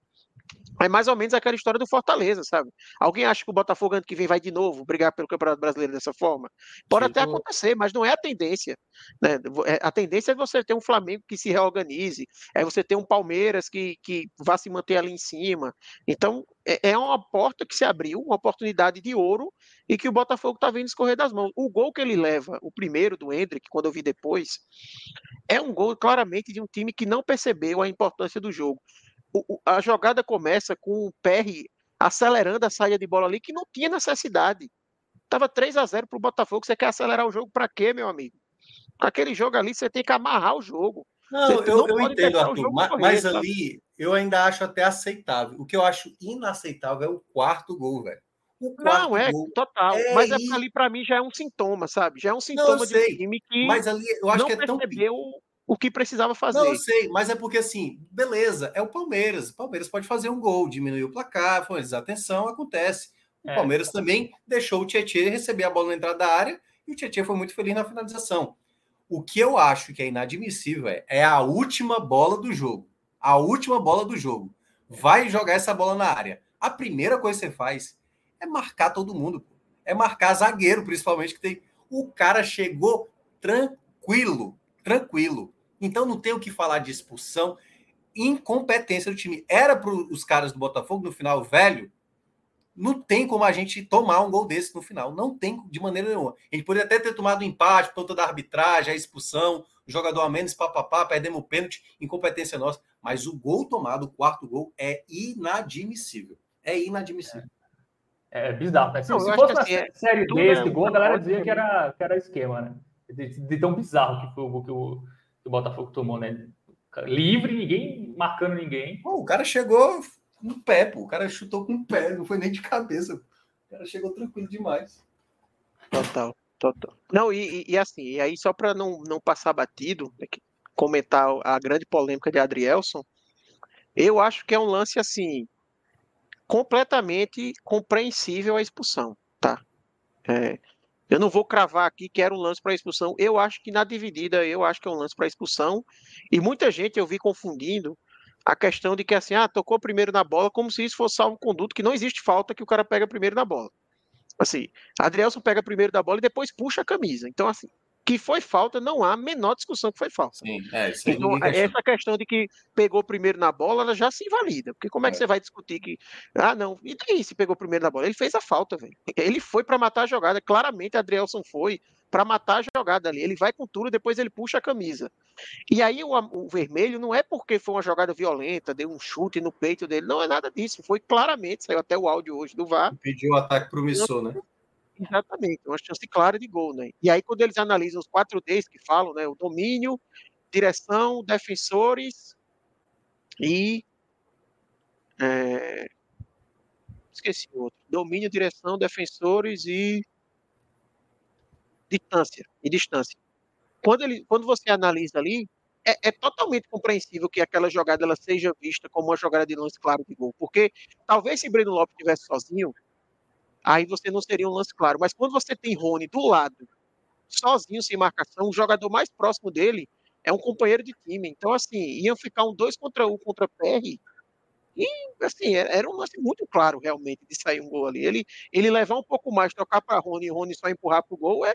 É mais ou menos aquela história do Fortaleza, sabe? Alguém acha que o Botafogo ano que vem vai de novo brigar pelo Campeonato Brasileiro dessa forma? Pode tipo... até acontecer, mas não é a tendência. Né? É, a tendência é você ter um Flamengo que se reorganize, é você ter um Palmeiras que, que vá se manter ali em cima. Então, é, é uma porta que se abriu, uma oportunidade de ouro, e que o Botafogo está vendo escorrer das mãos. O gol que ele leva, o primeiro do Hendrick, quando eu vi depois, é um gol claramente de um time que não percebeu a importância do jogo o, a jogada começa com o PR acelerando a saída de bola ali, que não tinha necessidade. Tava 3 a 0 para o Botafogo. Você quer acelerar o jogo para quê, meu amigo? Aquele jogo ali, você tem que amarrar o jogo.
Não, você eu, não eu entendo, Arthur, mas, correr, mas ali eu ainda acho até aceitável. O que eu acho inaceitável é o quarto gol, velho.
Não, é, total. É mas é ali para mim já é um sintoma, sabe? Já é um sintoma não,
de um time que mas ali eu acho que é tão
percebeu o que precisava fazer.
Não, eu sei, mas é porque assim, beleza, é o Palmeiras. O Palmeiras pode fazer um gol, diminuir o placar, foi atenção, acontece. O é. Palmeiras também deixou o Tietchan receber a bola na entrada da área e o Tietchan foi muito feliz na finalização. O que eu acho que é inadmissível é, é a última bola do jogo. A última bola do jogo. Vai jogar essa bola na área. A primeira coisa que você faz é marcar todo mundo. É marcar zagueiro, principalmente, que tem. O cara chegou tranquilo, tranquilo. Então não tem o que falar de expulsão, incompetência do time. Era para os caras do Botafogo no final, velho. Não tem como a gente tomar um gol desse no final. Não tem de maneira nenhuma. A gente poderia até ter tomado um empate por conta da arbitragem, a expulsão, o jogador a menos, papapá, perdemos o pênalti, incompetência nossa. Mas o gol tomado, o quarto gol, é inadmissível. É inadmissível.
É, é bizarro, né? Se, não, se fosse uma assim, é série desse gol, a galera dizia que era, que era esquema, né? De, de, tão bizarro que foi o gol que o, que o Botafogo tomou, né? Livre, ninguém marcando ninguém.
Pô, o cara chegou com o pé, pô. O cara chutou com o pé, não foi nem de cabeça. O cara chegou tranquilo demais.
Total, total. Não, e, e assim, e aí só para não, não passar batido, né, comentar a grande polêmica de Adrielson, eu acho que é um lance assim completamente compreensível a expulsão, tá? É, eu não vou cravar aqui que era um lance para expulsão. Eu acho que na dividida, eu acho que é um lance para expulsão. E muita gente eu vi confundindo a questão de que assim, ah, tocou primeiro na bola, como se isso fosse salvo conduto, que não existe falta que o cara pega primeiro na bola. Assim, Adrielson pega primeiro da bola e depois puxa a camisa. Então, assim, que foi falta, não há a menor discussão que foi falta. Sim, é, então, essa questão de que pegou primeiro na bola, ela já se invalida. Porque como é, é que você vai discutir que. Ah, não, e daí se pegou primeiro na bola? Ele fez a falta, velho. Ele foi para matar a jogada. Claramente, Adrielson foi para matar a jogada ali. Ele vai com tudo, depois ele puxa a camisa. E aí o, o, vermelho não é porque foi uma jogada violenta, deu um chute no peito dele. Não é nada disso. Foi claramente, saiu até o áudio hoje do VAR.
Pediu o ataque promissor, né?
Exatamente, uma chance clara de gol, né? E aí, quando eles analisam os quatro Ds que falam, né? O domínio, direção, defensores e. É... Esqueci o outro. Domínio, direção, defensores e. Distância. E distância. Quando, ele, quando você analisa ali, é, é, totalmente compreensível que aquela jogada ela seja vista como uma jogada de lance claro de gol. Porque talvez se Breno Lopes estivesse sozinho, aí você não seria um lance claro. Mas quando você tem Rony do lado, sozinho, sem marcação, o jogador mais próximo dele é um companheiro de time. Então, assim, iam ficar um dois contra um contra PR. E, assim, é, era um lance muito claro, realmente, de sair um gol ali. Ele, ele levar um pouco mais, tocar para Rony e Rony só empurrar para o gol, é,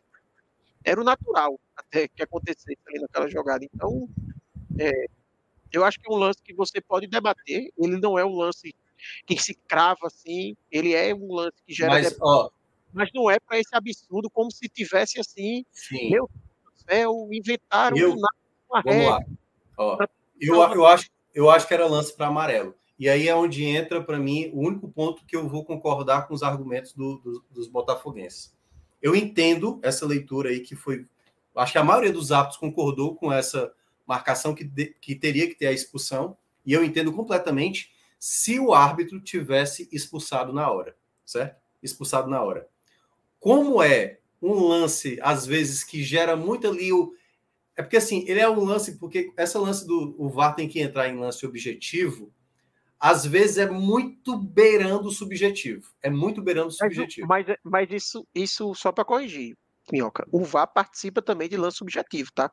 era o natural até que acontecesse ali naquela jogada. Então, é, eu acho que é um lance que você pode debater. Ele não é um lance que se crava assim, ele é um lance que gera.
Mas, ó,
mas não é para esse absurdo, como se tivesse assim.
sim.
Meu Deus do céu, inventaram
Eu-
uma
Vamos
regra.
lá. Ó, eu, eu, acho, eu acho que era lance para amarelo. E aí é onde entra, para mim, o único ponto que eu vou concordar com os argumentos do- do- dos botafoguenses. Eu entendo essa leitura aí que foi. Acho que a maioria dos aptos concordou com essa marcação que, de- que teria que ter a expulsão. E eu entendo completamente se o árbitro tivesse expulsado na hora, certo? Expulsado na hora. Como é um lance, às vezes, que gera muito ali o. É porque assim, ele é um lance, porque essa lance do o VAR tem que entrar em lance objetivo, às vezes é muito beirando o subjetivo. É muito beirando o subjetivo.
mas, mas isso, isso só para corrigir, Minhoca. O VAR participa também de lance subjetivo, tá?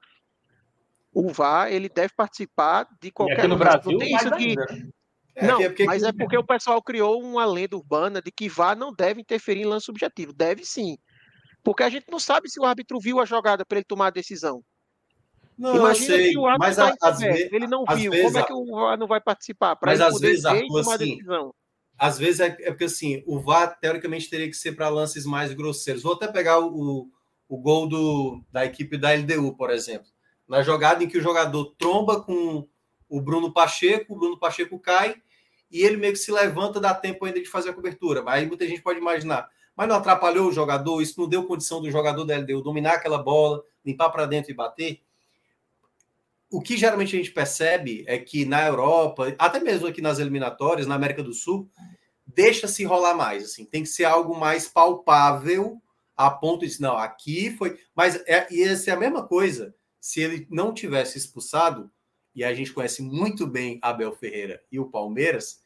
O VAR, ele deve participar de
E
qualquer
aqui no. Brasil,
Não tem isso de,
ainda.
É,
não,
é porque-
mas é porque o pessoal criou uma lenda urbana de que VAR não deve interferir em lance subjetivo. Deve sim. Porque a gente não sabe se o árbitro viu a jogada para ele tomar a decisão.
Não, eu
Imagina
sei,
que o árbitro
mas às, ve-
ele não viu.
vezes
Como é que o VAR não vai participar? Para
Mas
ele
às vezes, Arthur,
tomar a
assim,
decisão.
às vezes é, é porque assim, o VAR teoricamente teria que ser para lances mais grosseiros. Vou até pegar o, o gol do, da equipe da LDU, por exemplo. Na jogada em que o jogador tromba com o Bruno Pacheco, o Bruno Pacheco cai e ele meio que se levanta, dá tempo ainda de fazer a cobertura. Mas aí muita gente pode imaginar. Mas não atrapalhou o jogador, isso não deu condição do jogador da LDU dominar aquela bola, limpar para dentro e bater. O que geralmente a gente percebe é que na Europa, até mesmo aqui nas eliminatórias, na América do Sul, deixa-se rolar mais. Assim, tem que ser algo mais palpável a ponto de não, aqui foi. Mas é, ia ser a mesma coisa se ele não tivesse expulsado, e a gente conhece muito bem Abel Ferreira e o Palmeiras,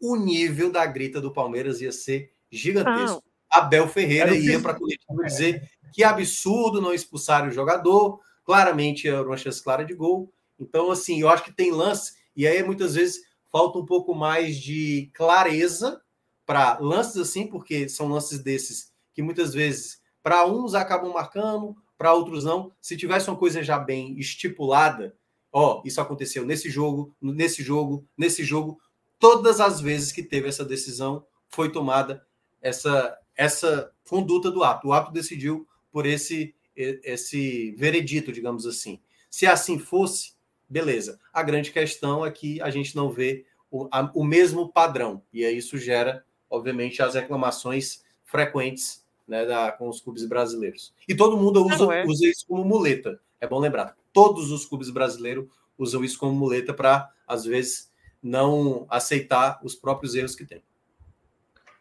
o nível da grita do Palmeiras ia ser gigantesco. Abel Ferreira ia para a coletiva dizer que absurdo não expulsar o jogador, claramente era uma chance clara de gol. Então, assim, eu acho que tem lance, e aí muitas vezes falta um pouco mais de clareza para lances assim, porque são lances desses que muitas vezes para uns acabam marcando, para outros não. Se tivesse uma coisa já bem estipulada, ó, isso aconteceu nesse jogo, nesse jogo, nesse jogo, todas as vezes que teve essa decisão foi tomada essa essa conduta do árbitro. O árbitro decidiu por esse esse veredito, digamos assim. Se assim fosse, beleza. A grande questão é que a gente não vê o, a, o mesmo padrão. E aí isso gera, obviamente, as reclamações frequentes né, da, com os clubes brasileiros. E todo mundo usa,
é.
usa isso como muleta. É bom lembrar. Todos os clubes brasileiros usam isso como muleta para, às vezes, não aceitar os próprios erros que têm.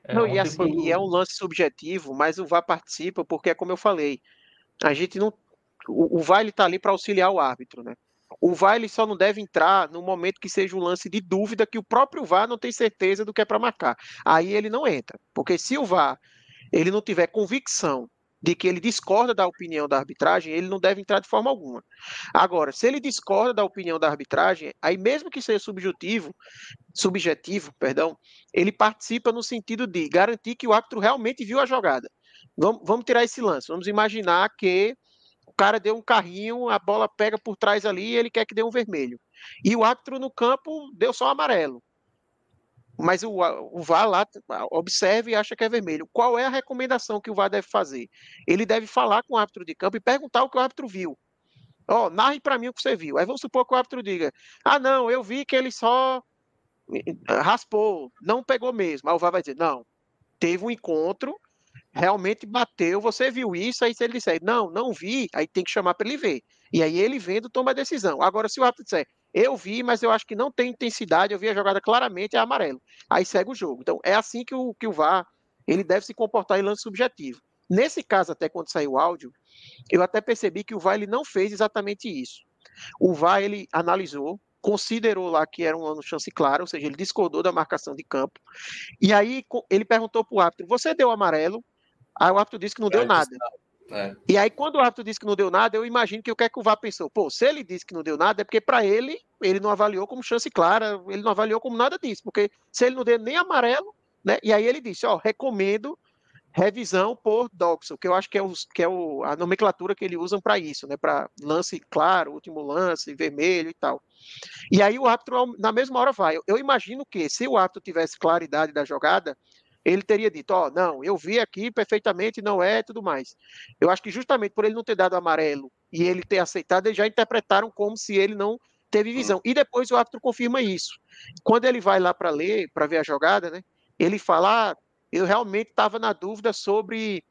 É,
Não, e assim,
foi
e é um lance subjetivo, mas o VAR participa porque é como eu falei, a gente não, o, o VAR ele tá ali para auxiliar o árbitro, né? O VAR ele só não deve entrar no momento que seja um lance de dúvida que o próprio VAR não tem certeza do que é para marcar. Aí ele não entra, porque se o VAR ele não tiver convicção de que ele discorda da opinião da arbitragem, ele não deve entrar de forma alguma. Agora, se ele discorda da opinião da arbitragem, aí mesmo que seja subjetivo, subjetivo, perdão, ele participa no sentido de garantir que o árbitro realmente viu a jogada. Vamos, vamos tirar esse lance. Vamos imaginar que o cara deu um carrinho, a bola pega por trás ali e ele quer que dê um vermelho. E o árbitro no campo deu só amarelo. Mas o, o VAR lá observa e acha que é vermelho. Qual é a recomendação que o VAR deve fazer? Ele deve falar com o árbitro de campo e perguntar o que o árbitro viu. Ó, narre para mim o que você viu. Aí vamos supor que o árbitro diga: Ah, não, eu vi que ele só raspou, não pegou mesmo. Aí o VAR vai dizer: Não, teve um encontro, realmente bateu, você viu isso. Aí se ele disser: Não, não vi, aí tem que chamar para ele ver. E aí ele vendo toma a decisão. Agora, se o árbitro disser: Eu vi, mas eu acho que não tem intensidade, eu vi a jogada claramente, é amarelo. Aí segue o jogo. Então, é assim que o, que o VAR ele deve se comportar em lance subjetivo. Nesse caso, até quando saiu o áudio, eu até percebi que o VAR ele não fez exatamente isso. O VAR ele analisou, considerou lá que era uma chance clara, ou seja, ele discordou da marcação de campo. E aí ele perguntou para o árbitro: você deu amarelo? Aí o árbitro disse que não deu nada. É. E aí, quando o árbitro disse que não deu nada, eu imagino que o que é que o VAR pensou? Pô, se ele disse que não deu nada, é porque para ele, ele não avaliou como chance clara, ele não avaliou como nada disso, porque se ele não deu nem amarelo, né? E aí ele disse: ó, recomendo revisão por Doxel, que eu acho que é, o, que é o, a nomenclatura que eles usam para isso, né? Para lance claro, último lance, vermelho e tal. E aí o árbitro, na mesma hora, vai. Eu, eu imagino que se o árbitro tivesse claridade da jogada, ele teria dito: Ó, oh, não, eu vi aqui perfeitamente, não é e tudo mais. Eu acho que justamente por ele não ter dado amarelo e ele ter aceitado, eles já interpretaram como se ele não teve visão. E depois o árbitro confirma isso. Quando ele vai lá para ler, para ver a jogada, né? Ele fala: ah, eu realmente estava na dúvida sobre,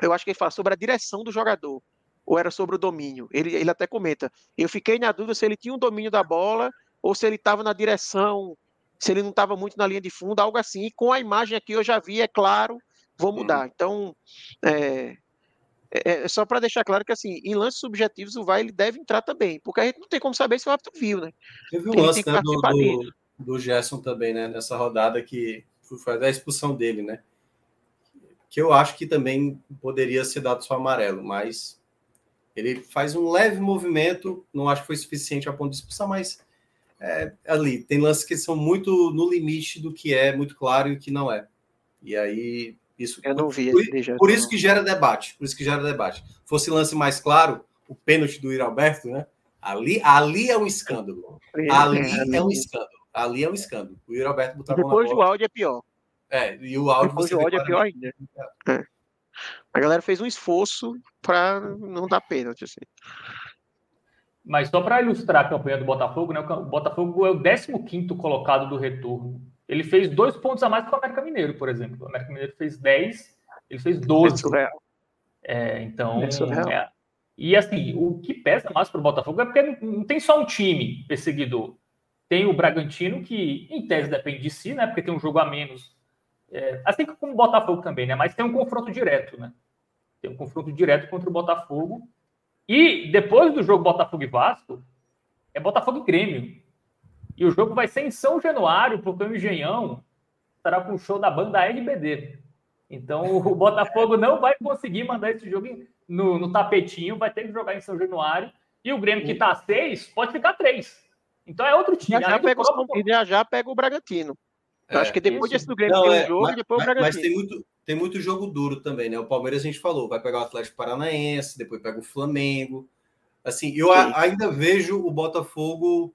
eu acho que ele fala sobre a direção do jogador, ou era sobre o domínio. Ele, ele até comenta, eu fiquei na dúvida se ele tinha um domínio da bola, ou se ele estava na direção, se ele não estava muito na linha de fundo, algo assim. E com a imagem aqui eu já vi, é claro, vou mudar. Uhum. Então, é, é, é só para deixar claro que assim, em lances subjetivos o VAR ele deve entrar também, porque a gente não tem como saber se o árbitro viu, né?
Teve um lance né, do, do, do Gerson também, né? Nessa rodada que foi a expulsão dele, né? Que eu acho que também poderia ser dado só amarelo, mas ele faz um leve movimento, não acho que foi suficiente a ponto de expulsar, mas é, ali tem lances que são muito no limite do que é muito claro e o que não é. E aí isso
eu não vi
por, por isso que gera debate, por isso que gera debate. Fosse lance mais claro, o pênalti do Iralberto, né? Ali, ali é um escândalo. Ali é, é um escândalo. Ali é um escândalo. O Yuri Alberto
botar Depois do áudio é pior.
É, e o áudio
Depois do áudio é pior ainda. É. A galera fez um esforço para não dar pênalti, assim.
Mas só para ilustrar a campanha do Botafogo, né? O Botafogo é o 15 colocado do retorno. Ele fez dois pontos a mais que o América Mineiro, por exemplo. O América Mineiro fez 10, ele fez 12. É. É, então. É. É, e assim, o que pesa mais para o Botafogo é porque não tem só um time perseguidor. Tem o Bragantino, que em tese depende de si, né? Porque tem um jogo a menos. É, assim como o Botafogo também, né? Mas tem um confronto direto, né? Tem um confronto direto contra o Botafogo. E depois do jogo Botafogo e Vasco, é Botafogo e Grêmio. E o jogo vai ser em São Januário, porque o Engenhão estará com o show da banda RBD. Então o Botafogo não vai conseguir mandar esse jogo no, no tapetinho, vai ter que jogar em São Januário. E o Grêmio, que está seis, pode ficar três. Então é outro time.
Já, já, pega, próprio... já, já pega o Bragantino. É, acho que depois isso. desse do Grêmio Não, tem um é, jogo mas, depois o Bragantino.
Mas tem muito, tem muito jogo duro também, né? O Palmeiras a gente falou, vai pegar o Atlético Paranaense, depois pega o Flamengo. Assim, eu a, ainda vejo o Botafogo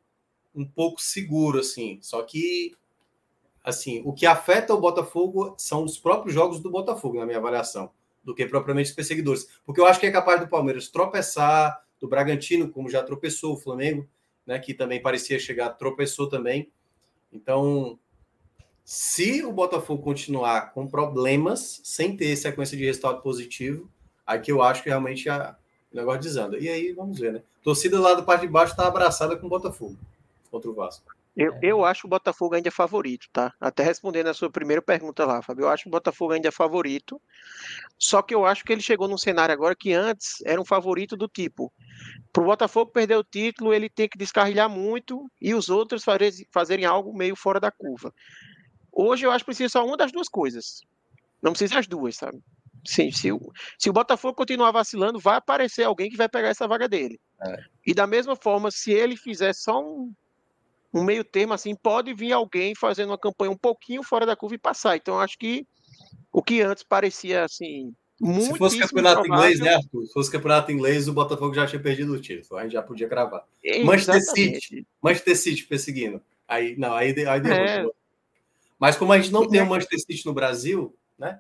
um pouco seguro, assim. Só que, assim, o que afeta o Botafogo são os próprios jogos do Botafogo, na minha avaliação, do que propriamente os perseguidores. Porque eu acho que é capaz do Palmeiras tropeçar, do Bragantino, como já tropeçou o Flamengo, né, que também parecia chegar, tropeçou também. Então, se o Botafogo continuar com problemas, sem ter sequência de resultado positivo, aqui eu acho que realmente a, o negócio desanda. E aí, vamos ver, né? torcida lá da parte de baixo está abraçada com o Botafogo contra o Vasco.
Eu, eu acho o Botafogo ainda favorito, tá? Até respondendo a sua primeira pergunta lá, Fábio. Eu acho que o Botafogo ainda é favorito. Só que eu acho que ele chegou num cenário agora que antes era um favorito do tipo: para o Botafogo perder o título, ele tem que descarrilhar muito e os outros fazerem algo meio fora da curva. Hoje eu acho que precisa só uma das duas coisas. Não precisa as duas, sabe? Sim, se, o, se o Botafogo continuar vacilando, vai aparecer alguém que vai pegar essa vaga dele. É. E da mesma forma, se ele fizer só um, um meio termo assim, pode vir alguém fazendo uma campanha um pouquinho fora da curva e passar. Então, acho que o que antes parecia assim. Muito
Se fosse campeonato provável... inglês, né, Arthur? Se fosse campeonato inglês, o Botafogo já tinha perdido o título. A gente já podia gravar. Manchester City, Manchester City perseguindo. Aí, não, aí, aí É. Mas como a gente não tem o Manchester City no Brasil, né?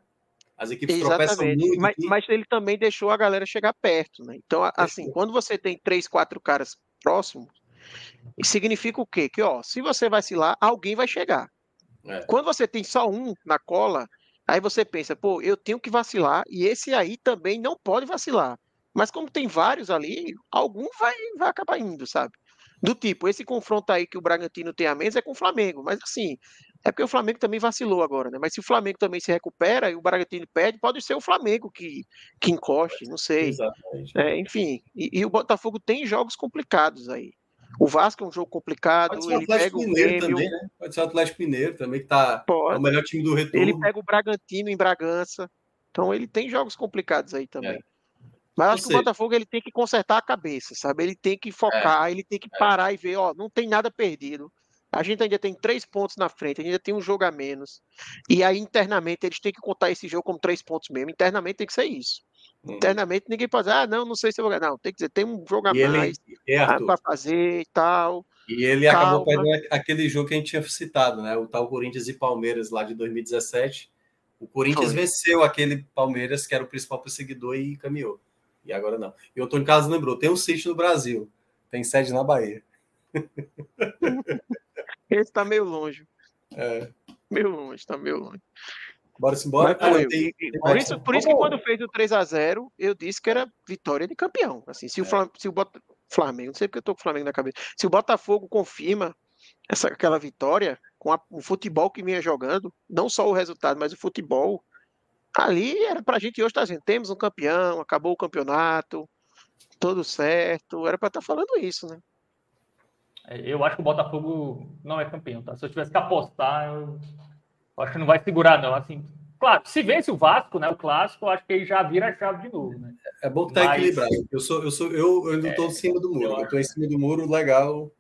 As equipes Exatamente. tropeçam muito.
Mas, mas, ele também deixou a galera chegar perto, né? Então, assim, quando você tem três, quatro caras próximos, significa o quê? Que, ó, se você vacilar, alguém vai chegar. É. Quando você tem só um na cola, aí você pensa, pô, eu tenho que vacilar e esse aí também não pode vacilar. Mas como tem vários ali, algum vai, vai acabar indo, sabe? Do tipo, esse confronto aí que o Bragantino tem a menos é com o Flamengo, mas assim, é porque o Flamengo também vacilou agora, né? Mas se o Flamengo também se recupera e o Bragantino perde, pode ser o Flamengo que, que encoste, não sei. É, enfim, e, e, o Botafogo tem jogos complicados aí. O Vasco é um jogo complicado,
Pode ser o
ele
Atlético Mineiro
Grêmio,
também, né? Pode ser o Atlético Mineiro também, que tá é
pode.
o melhor time do retorno.
ele pega o Bragantino em Bragança. Então ele tem jogos complicados aí também.
É.
Mas acho que o Botafogo ele tem que consertar a cabeça, sabe? Ele tem que focar, ele tem que parar e ver, ó, não tem nada perdido. A gente ainda tem três pontos na frente, ainda tem um jogo a menos. E aí, internamente, eles têm que contar esse jogo como três pontos mesmo. Internamente tem que ser isso.
Uhum.
Internamente ninguém pode dizer, ah, não, não sei se eu vou ganhar. Não, tem que dizer, tem um jogo a
E
mais
e, Arthur,
para fazer e tal.
e ele acabou
Calma.
perdendo aquele jogo que a gente tinha citado, né? O tal Corinthians e Palmeiras lá de 2017. O Corinthians
Foi.
venceu aquele Palmeiras, que era o principal perseguidor, e caminhou. E agora não. E o Antônio Carlos lembrou: tem um sítio no Brasil, tem sede na Bahia.
Esse tá meio longe.
É.
Meio longe, tá meio longe.
Bora-se embora.
Mas foi,
Ah, tem-
e- e-
tem
por isso, por isso que quando fez o 3 a 0 eu disse que era vitória de campeão. Assim, se o,
É.
Flam- se o Bota- Flamengo, não sei porque eu tô com o Flamengo na cabeça. Se o Botafogo confirma essa, aquela vitória com a- o futebol que vinha jogando, não só o resultado, mas o futebol, ali era pra gente hoje estar dizendo, temos um campeão, acabou o campeonato, tudo certo. Era pra estar falando isso, né?
É, Eu acho que o Botafogo não é campeão, tá? Se eu tivesse que apostar, eu eu acho que não vai segurar, não. Assim, claro, se vence o Vasco, né? O clássico, eu acho que aí já vira a chave de novo, né?
É bom que tá
Mas-
equilibrado. Eu sou, eu sou, eu, eu ainda tô em cima do muro.
eu
Eu, tô em cima do muro, legal.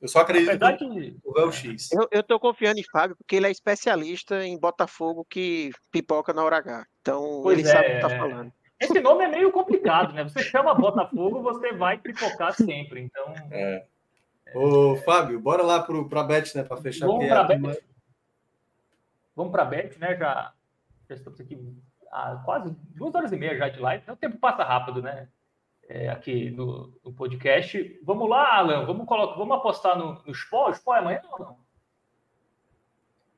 Eu só acredito
Apesar
que o é o X.
Eu, eu tô confiando em Fábio, porque ele é especialista em Botafogo que pipoca na hora H. Então,
Pois
ele
é,
sabe o que tá
é.
falando.
Esse nome é meio complicado, né? Você chama Botafogo, você vai pipocar sempre. Então,
É. Ô, Fábio, bora lá pro, pra Bet, né? Pra fechar.
vamos para
a
a Bet. Vamos para a Bet, né? Já, já estamos aqui há quase duas horas e meia já de live. Então, o tempo passa rápido, né? É, aqui no, no podcast. Vamos lá, Alan. Vamos, colocar, vamos apostar no, no Sport? O Sport é amanhã ou não?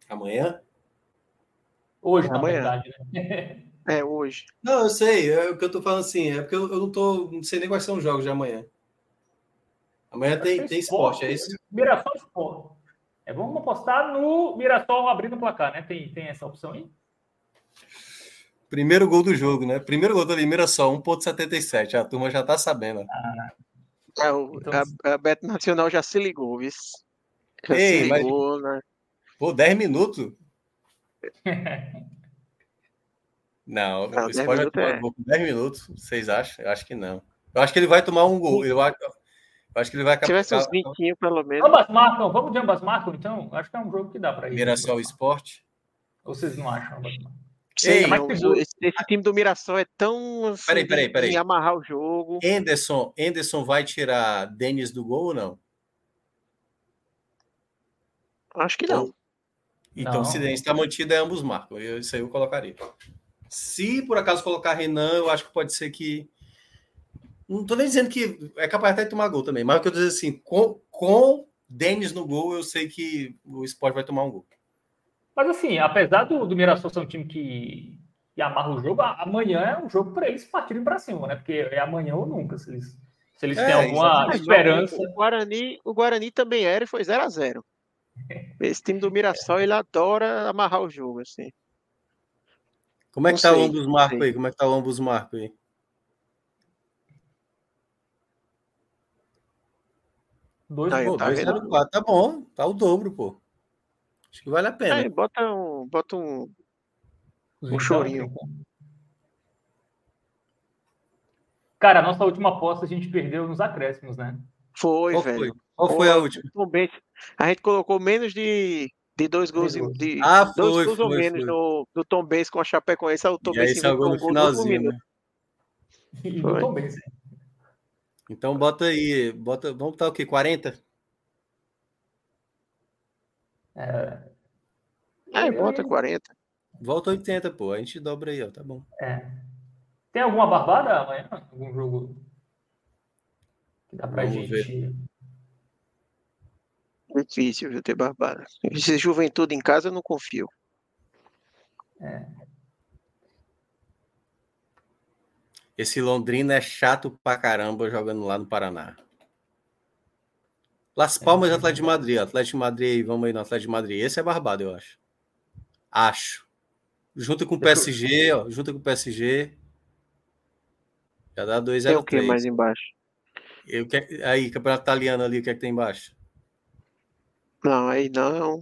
Amanhã?
Hoje, na
Amanhã.
verdade, né?
É, hoje.
Não, eu sei. É o que eu tô falando assim. É porque eu, eu não tô. Não sei nem quais são os jogos de amanhã. Amanhã tem, tem esporte, é isso?
Mirassol Sport. É, vamos apostar no Mirassol abrindo o placar, né? Tem, tem essa opção aí?
Primeiro gol do jogo, né? Primeiro gol da Mirassol, 1,77. A turma já tá sabendo.
É, o-
Então-
a, a Beto Nacional já se ligou, viu? Já
Ei,
se
mas-
ligou, né?
Pô, 10 minutos? Não,
Não,
o
10
Sport vai
minutos
tomar
é.
gol com 10 minutos. Vocês acham? Eu acho que não. Eu acho que ele vai tomar um gol. Eu acho, acho que ele vai
Se tivesse uns
capturar
20 pelo menos.
Ambas marcam, vamos de ambas marcam, então? Acho que é um jogo que dá para ir.
Mirassol Esporte.
Ou vocês não acham ambas marcam?
Sei,
Ei,
mas seguro.
esse, esse time do Mirassol é tão assim,
Peraí, peraí, peraí.
de amarrar o jogo.
Enderson, Enderson vai tirar Denis do gol ou não?
Acho que não.
Então,
Não.
se Denis está mantido, é ambos marcam. Eu, isso aí eu colocaria. Se por acaso colocar Renan, eu acho que pode ser que. Não tô nem dizendo que é capaz até de tomar gol também, mas o que eu tô dizendo assim, com, com Denis no gol, eu sei que o Sport vai tomar um gol.
Mas assim, apesar do, do Mirassol ser um time que, que amarra o jogo, amanhã é um jogo para eles partirem para cima, né? Porque é amanhã ou nunca, se eles, se eles
É,
têm alguma
Mas
esperança.
O Guarani, o Guarani também era e foi 0 a 0 Esse time do Mirassol, ele adora amarrar o jogo, assim.
Como é
Não
que tá
sei,
o ambos marcos
sei.
aí? Como é que tá o ambos marcos aí?
Dois
Aí,
gols.
tá
Dois zero quatro, tá bom, tá o dobro, pô. Acho que vale a pena.
Aí, bota um, bota um,
Os
um chorinho.
Cara, a nossa última aposta a gente perdeu nos acréscimos, né?
Foi,
Qual
velho.
foi? Qual foi a última?
A gente colocou menos de, de dois gols,
De
Ah,
dois
foi,
gols ou
foi,
menos
foi.
no, do Tom Benz com a Chapecoense. O Tom
E
Benz inventou um gol no
né?
E
Foi.
do Tom Benz.
Então bota aí, bota, vamos botar o quê? 40?
Aí, bota 40.
Volta 80, pô. A gente dobra aí, ó. Tá bom.
É. Tem alguma barbada amanhã? Algum jogo que dá pra
Vamos
gente.
Difícil, viu, ter barbada. Esse juventude em casa eu não confio.
Esse Londrina é chato pra caramba jogando lá no Paraná. Las Palmas e Atlético de Madrid. Atlético de Madrid, vamos aí no Atlético de Madrid. Esse é barbado, eu acho. Acho. Junta com o PSG, ó. Junta com o PSG. Já dá 2
Tem o que
3.
mais embaixo?
Eu, aí, campeonato italiano ali, o que é que tem embaixo?
Não, aí não.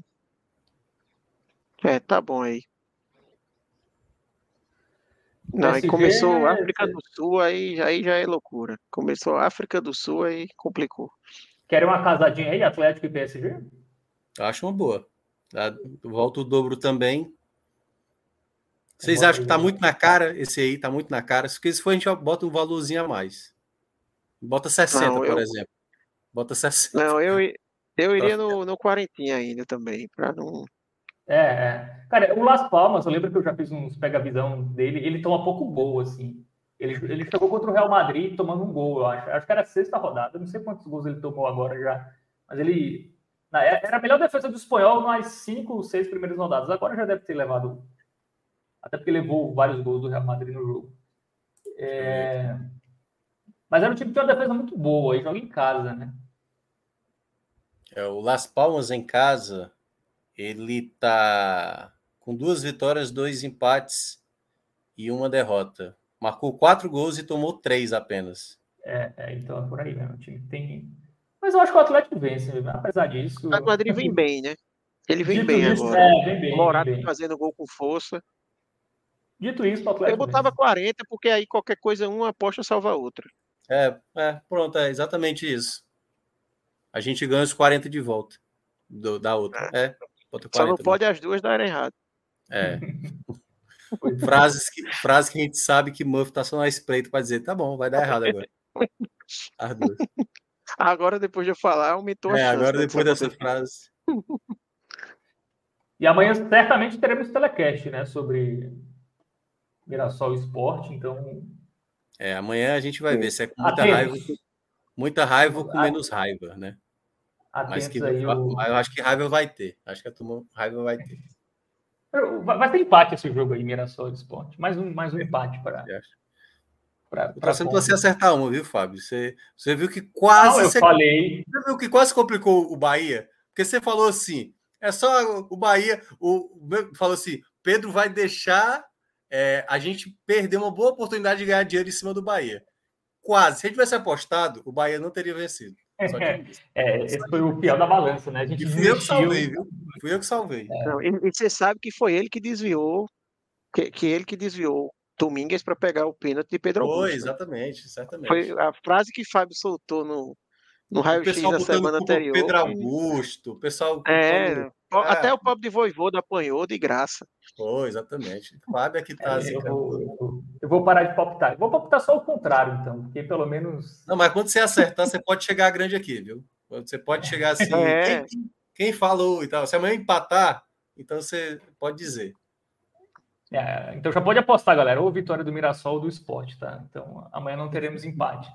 É, tá bom aí. Não, aí começou África do Sul, aí, aí já é loucura. Começou África do Sul, aí complicou.
Querem uma casadinha aí, Atlético e PSG?
Acho uma boa. Volta o dobro também. Vocês acham que tá muito na cara esse aí? Tá muito na cara. Porque se for, a gente bota um valorzinho a mais. Bota 60, não, eu... por exemplo. Bota 60.
Não, eu, eu iria no, no quarentinha ainda também, para não.
É, é, Cara, o Las Palmas, eu lembro que eu já fiz uns pega-visão dele, ele toma pouco gol, assim. Ele, ele jogou contra o Real Madrid tomando um gol, eu acho. Acho que era a sexta rodada, não sei quantos gols ele tomou agora já. Mas ele. Era a melhor defesa do espanhol nas cinco, seis primeiras rodadas. Agora já deve ter levado. Até porque levou vários gols do Real Madrid no jogo. É... Mas era um time que tinha uma defesa muito boa e joga em casa, né?
É, o Las Palmas em casa, ele tá com duas vitórias, dois empates e uma derrota. Marcou quatro gols e tomou três apenas.
É, é então é por aí mesmo. O time tem. Mas eu acho que o Atlético vence, apesar disso.
O Madrid vem bem, né? Ele vem Dito bem isso, agora. É, vem bem, o Morato fazendo gol com força.
Dito isso, o Atlético.
Eu botava vence. 40, porque aí qualquer coisa, uma aposta salva a outra.
É, é, pronto, é exatamente isso. A gente ganha os 40 de volta do, da outra. É. é
Só não pode as duas darem errado.
É. frases, que, frases que a gente sabe que Muff tá só na espreita para dizer, tá bom, vai dar errado agora.
As duas. Agora, depois de eu falar, aumentou a
é, chance. Agora, depois dessa frase.
E amanhã certamente teremos telecast, né? Sobre Mirassol Esporte, então.
É, amanhã a gente vai ver se é com muita Atentos. raiva, muita raiva ou com menos raiva, né? Mas que, aí, o... eu acho que raiva vai ter. Acho que a turma raiva vai ter.
Vai ter empate esse jogo aí, Mirassol Esporte. Mais um, mais um empate para.
Torcendo você acertar uma, viu, Fábio? Você, você viu que quase. Não,
eu
você,
falei.
Você viu que quase complicou o Bahia? Porque você falou assim: é só o Bahia. O, falou assim: Pedro vai deixar é, a gente perder uma boa oportunidade de ganhar dinheiro em cima do Bahia. Quase. Se a gente tivesse apostado, o Bahia não teria vencido.
É, esse foi o pior da balança, né? A gente
e fui eu que salvei, viu? Fui eu que salvei.
É. Não, e, e, você sabe que foi ele que desviou, que, que ele que desviou Domingues para pegar o pênalti de Pedro Augusto.
Foi, exatamente, certamente.
Foi a frase que Fábio soltou no, no raio-x da semana anterior.
Pedro Augusto, o pessoal.
É, até o pobre de Voivoda apanhou de graça.
Foi, exatamente. Fábio é que tá é, assim.
Eu vou, eu vou, parar de palpitar. Eu vou palpitar só o contrário, então, porque pelo menos.
Não, mas quando você acertar, você pode chegar grande aqui, viu? Você pode chegar assim. É. Quem, quem, falou e tal? Se amanhã empatar, então você pode dizer.
É, então já pode apostar, galera. Ou vitória do Mirassol ou do esporte, tá? Então amanhã não teremos empate.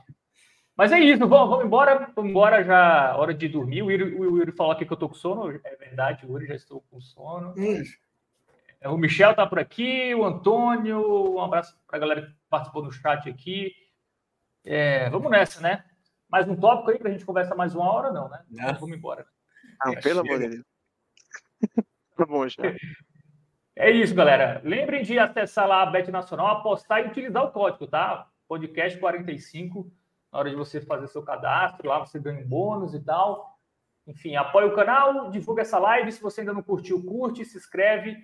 Mas é isso, vamos, vamos embora. Vamos embora já, hora de dormir. O Yuri, o Yuri falou aqui que eu tô com sono. É verdade, o Yuri já estou com sono. O Michel tá por aqui, o Antônio. Um abraço para a galera que participou do chat aqui. É, vamos nessa, né? Mais um tópico aí para a gente conversar mais uma hora, não, né? Não. Vamos embora.
Não, pelo amor de Deus. tá bom, já.
É isso, galera. Lembrem de acessar lá a Bet Nacional, apostar e utilizar o código, tá? Podcast 45 na hora de você fazer seu cadastro, lá você ganha um bônus e tal. Enfim, apoie o canal, divulga essa live. Se você ainda não curtiu, curte, se inscreve.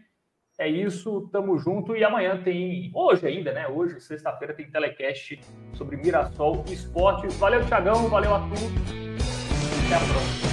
É isso, tamo junto. E amanhã tem, hoje ainda, né? Hoje, sexta-feira, tem telecast sobre Mirassol Esporte. Valeu, Thiagão, valeu a tudo. Até a próxima.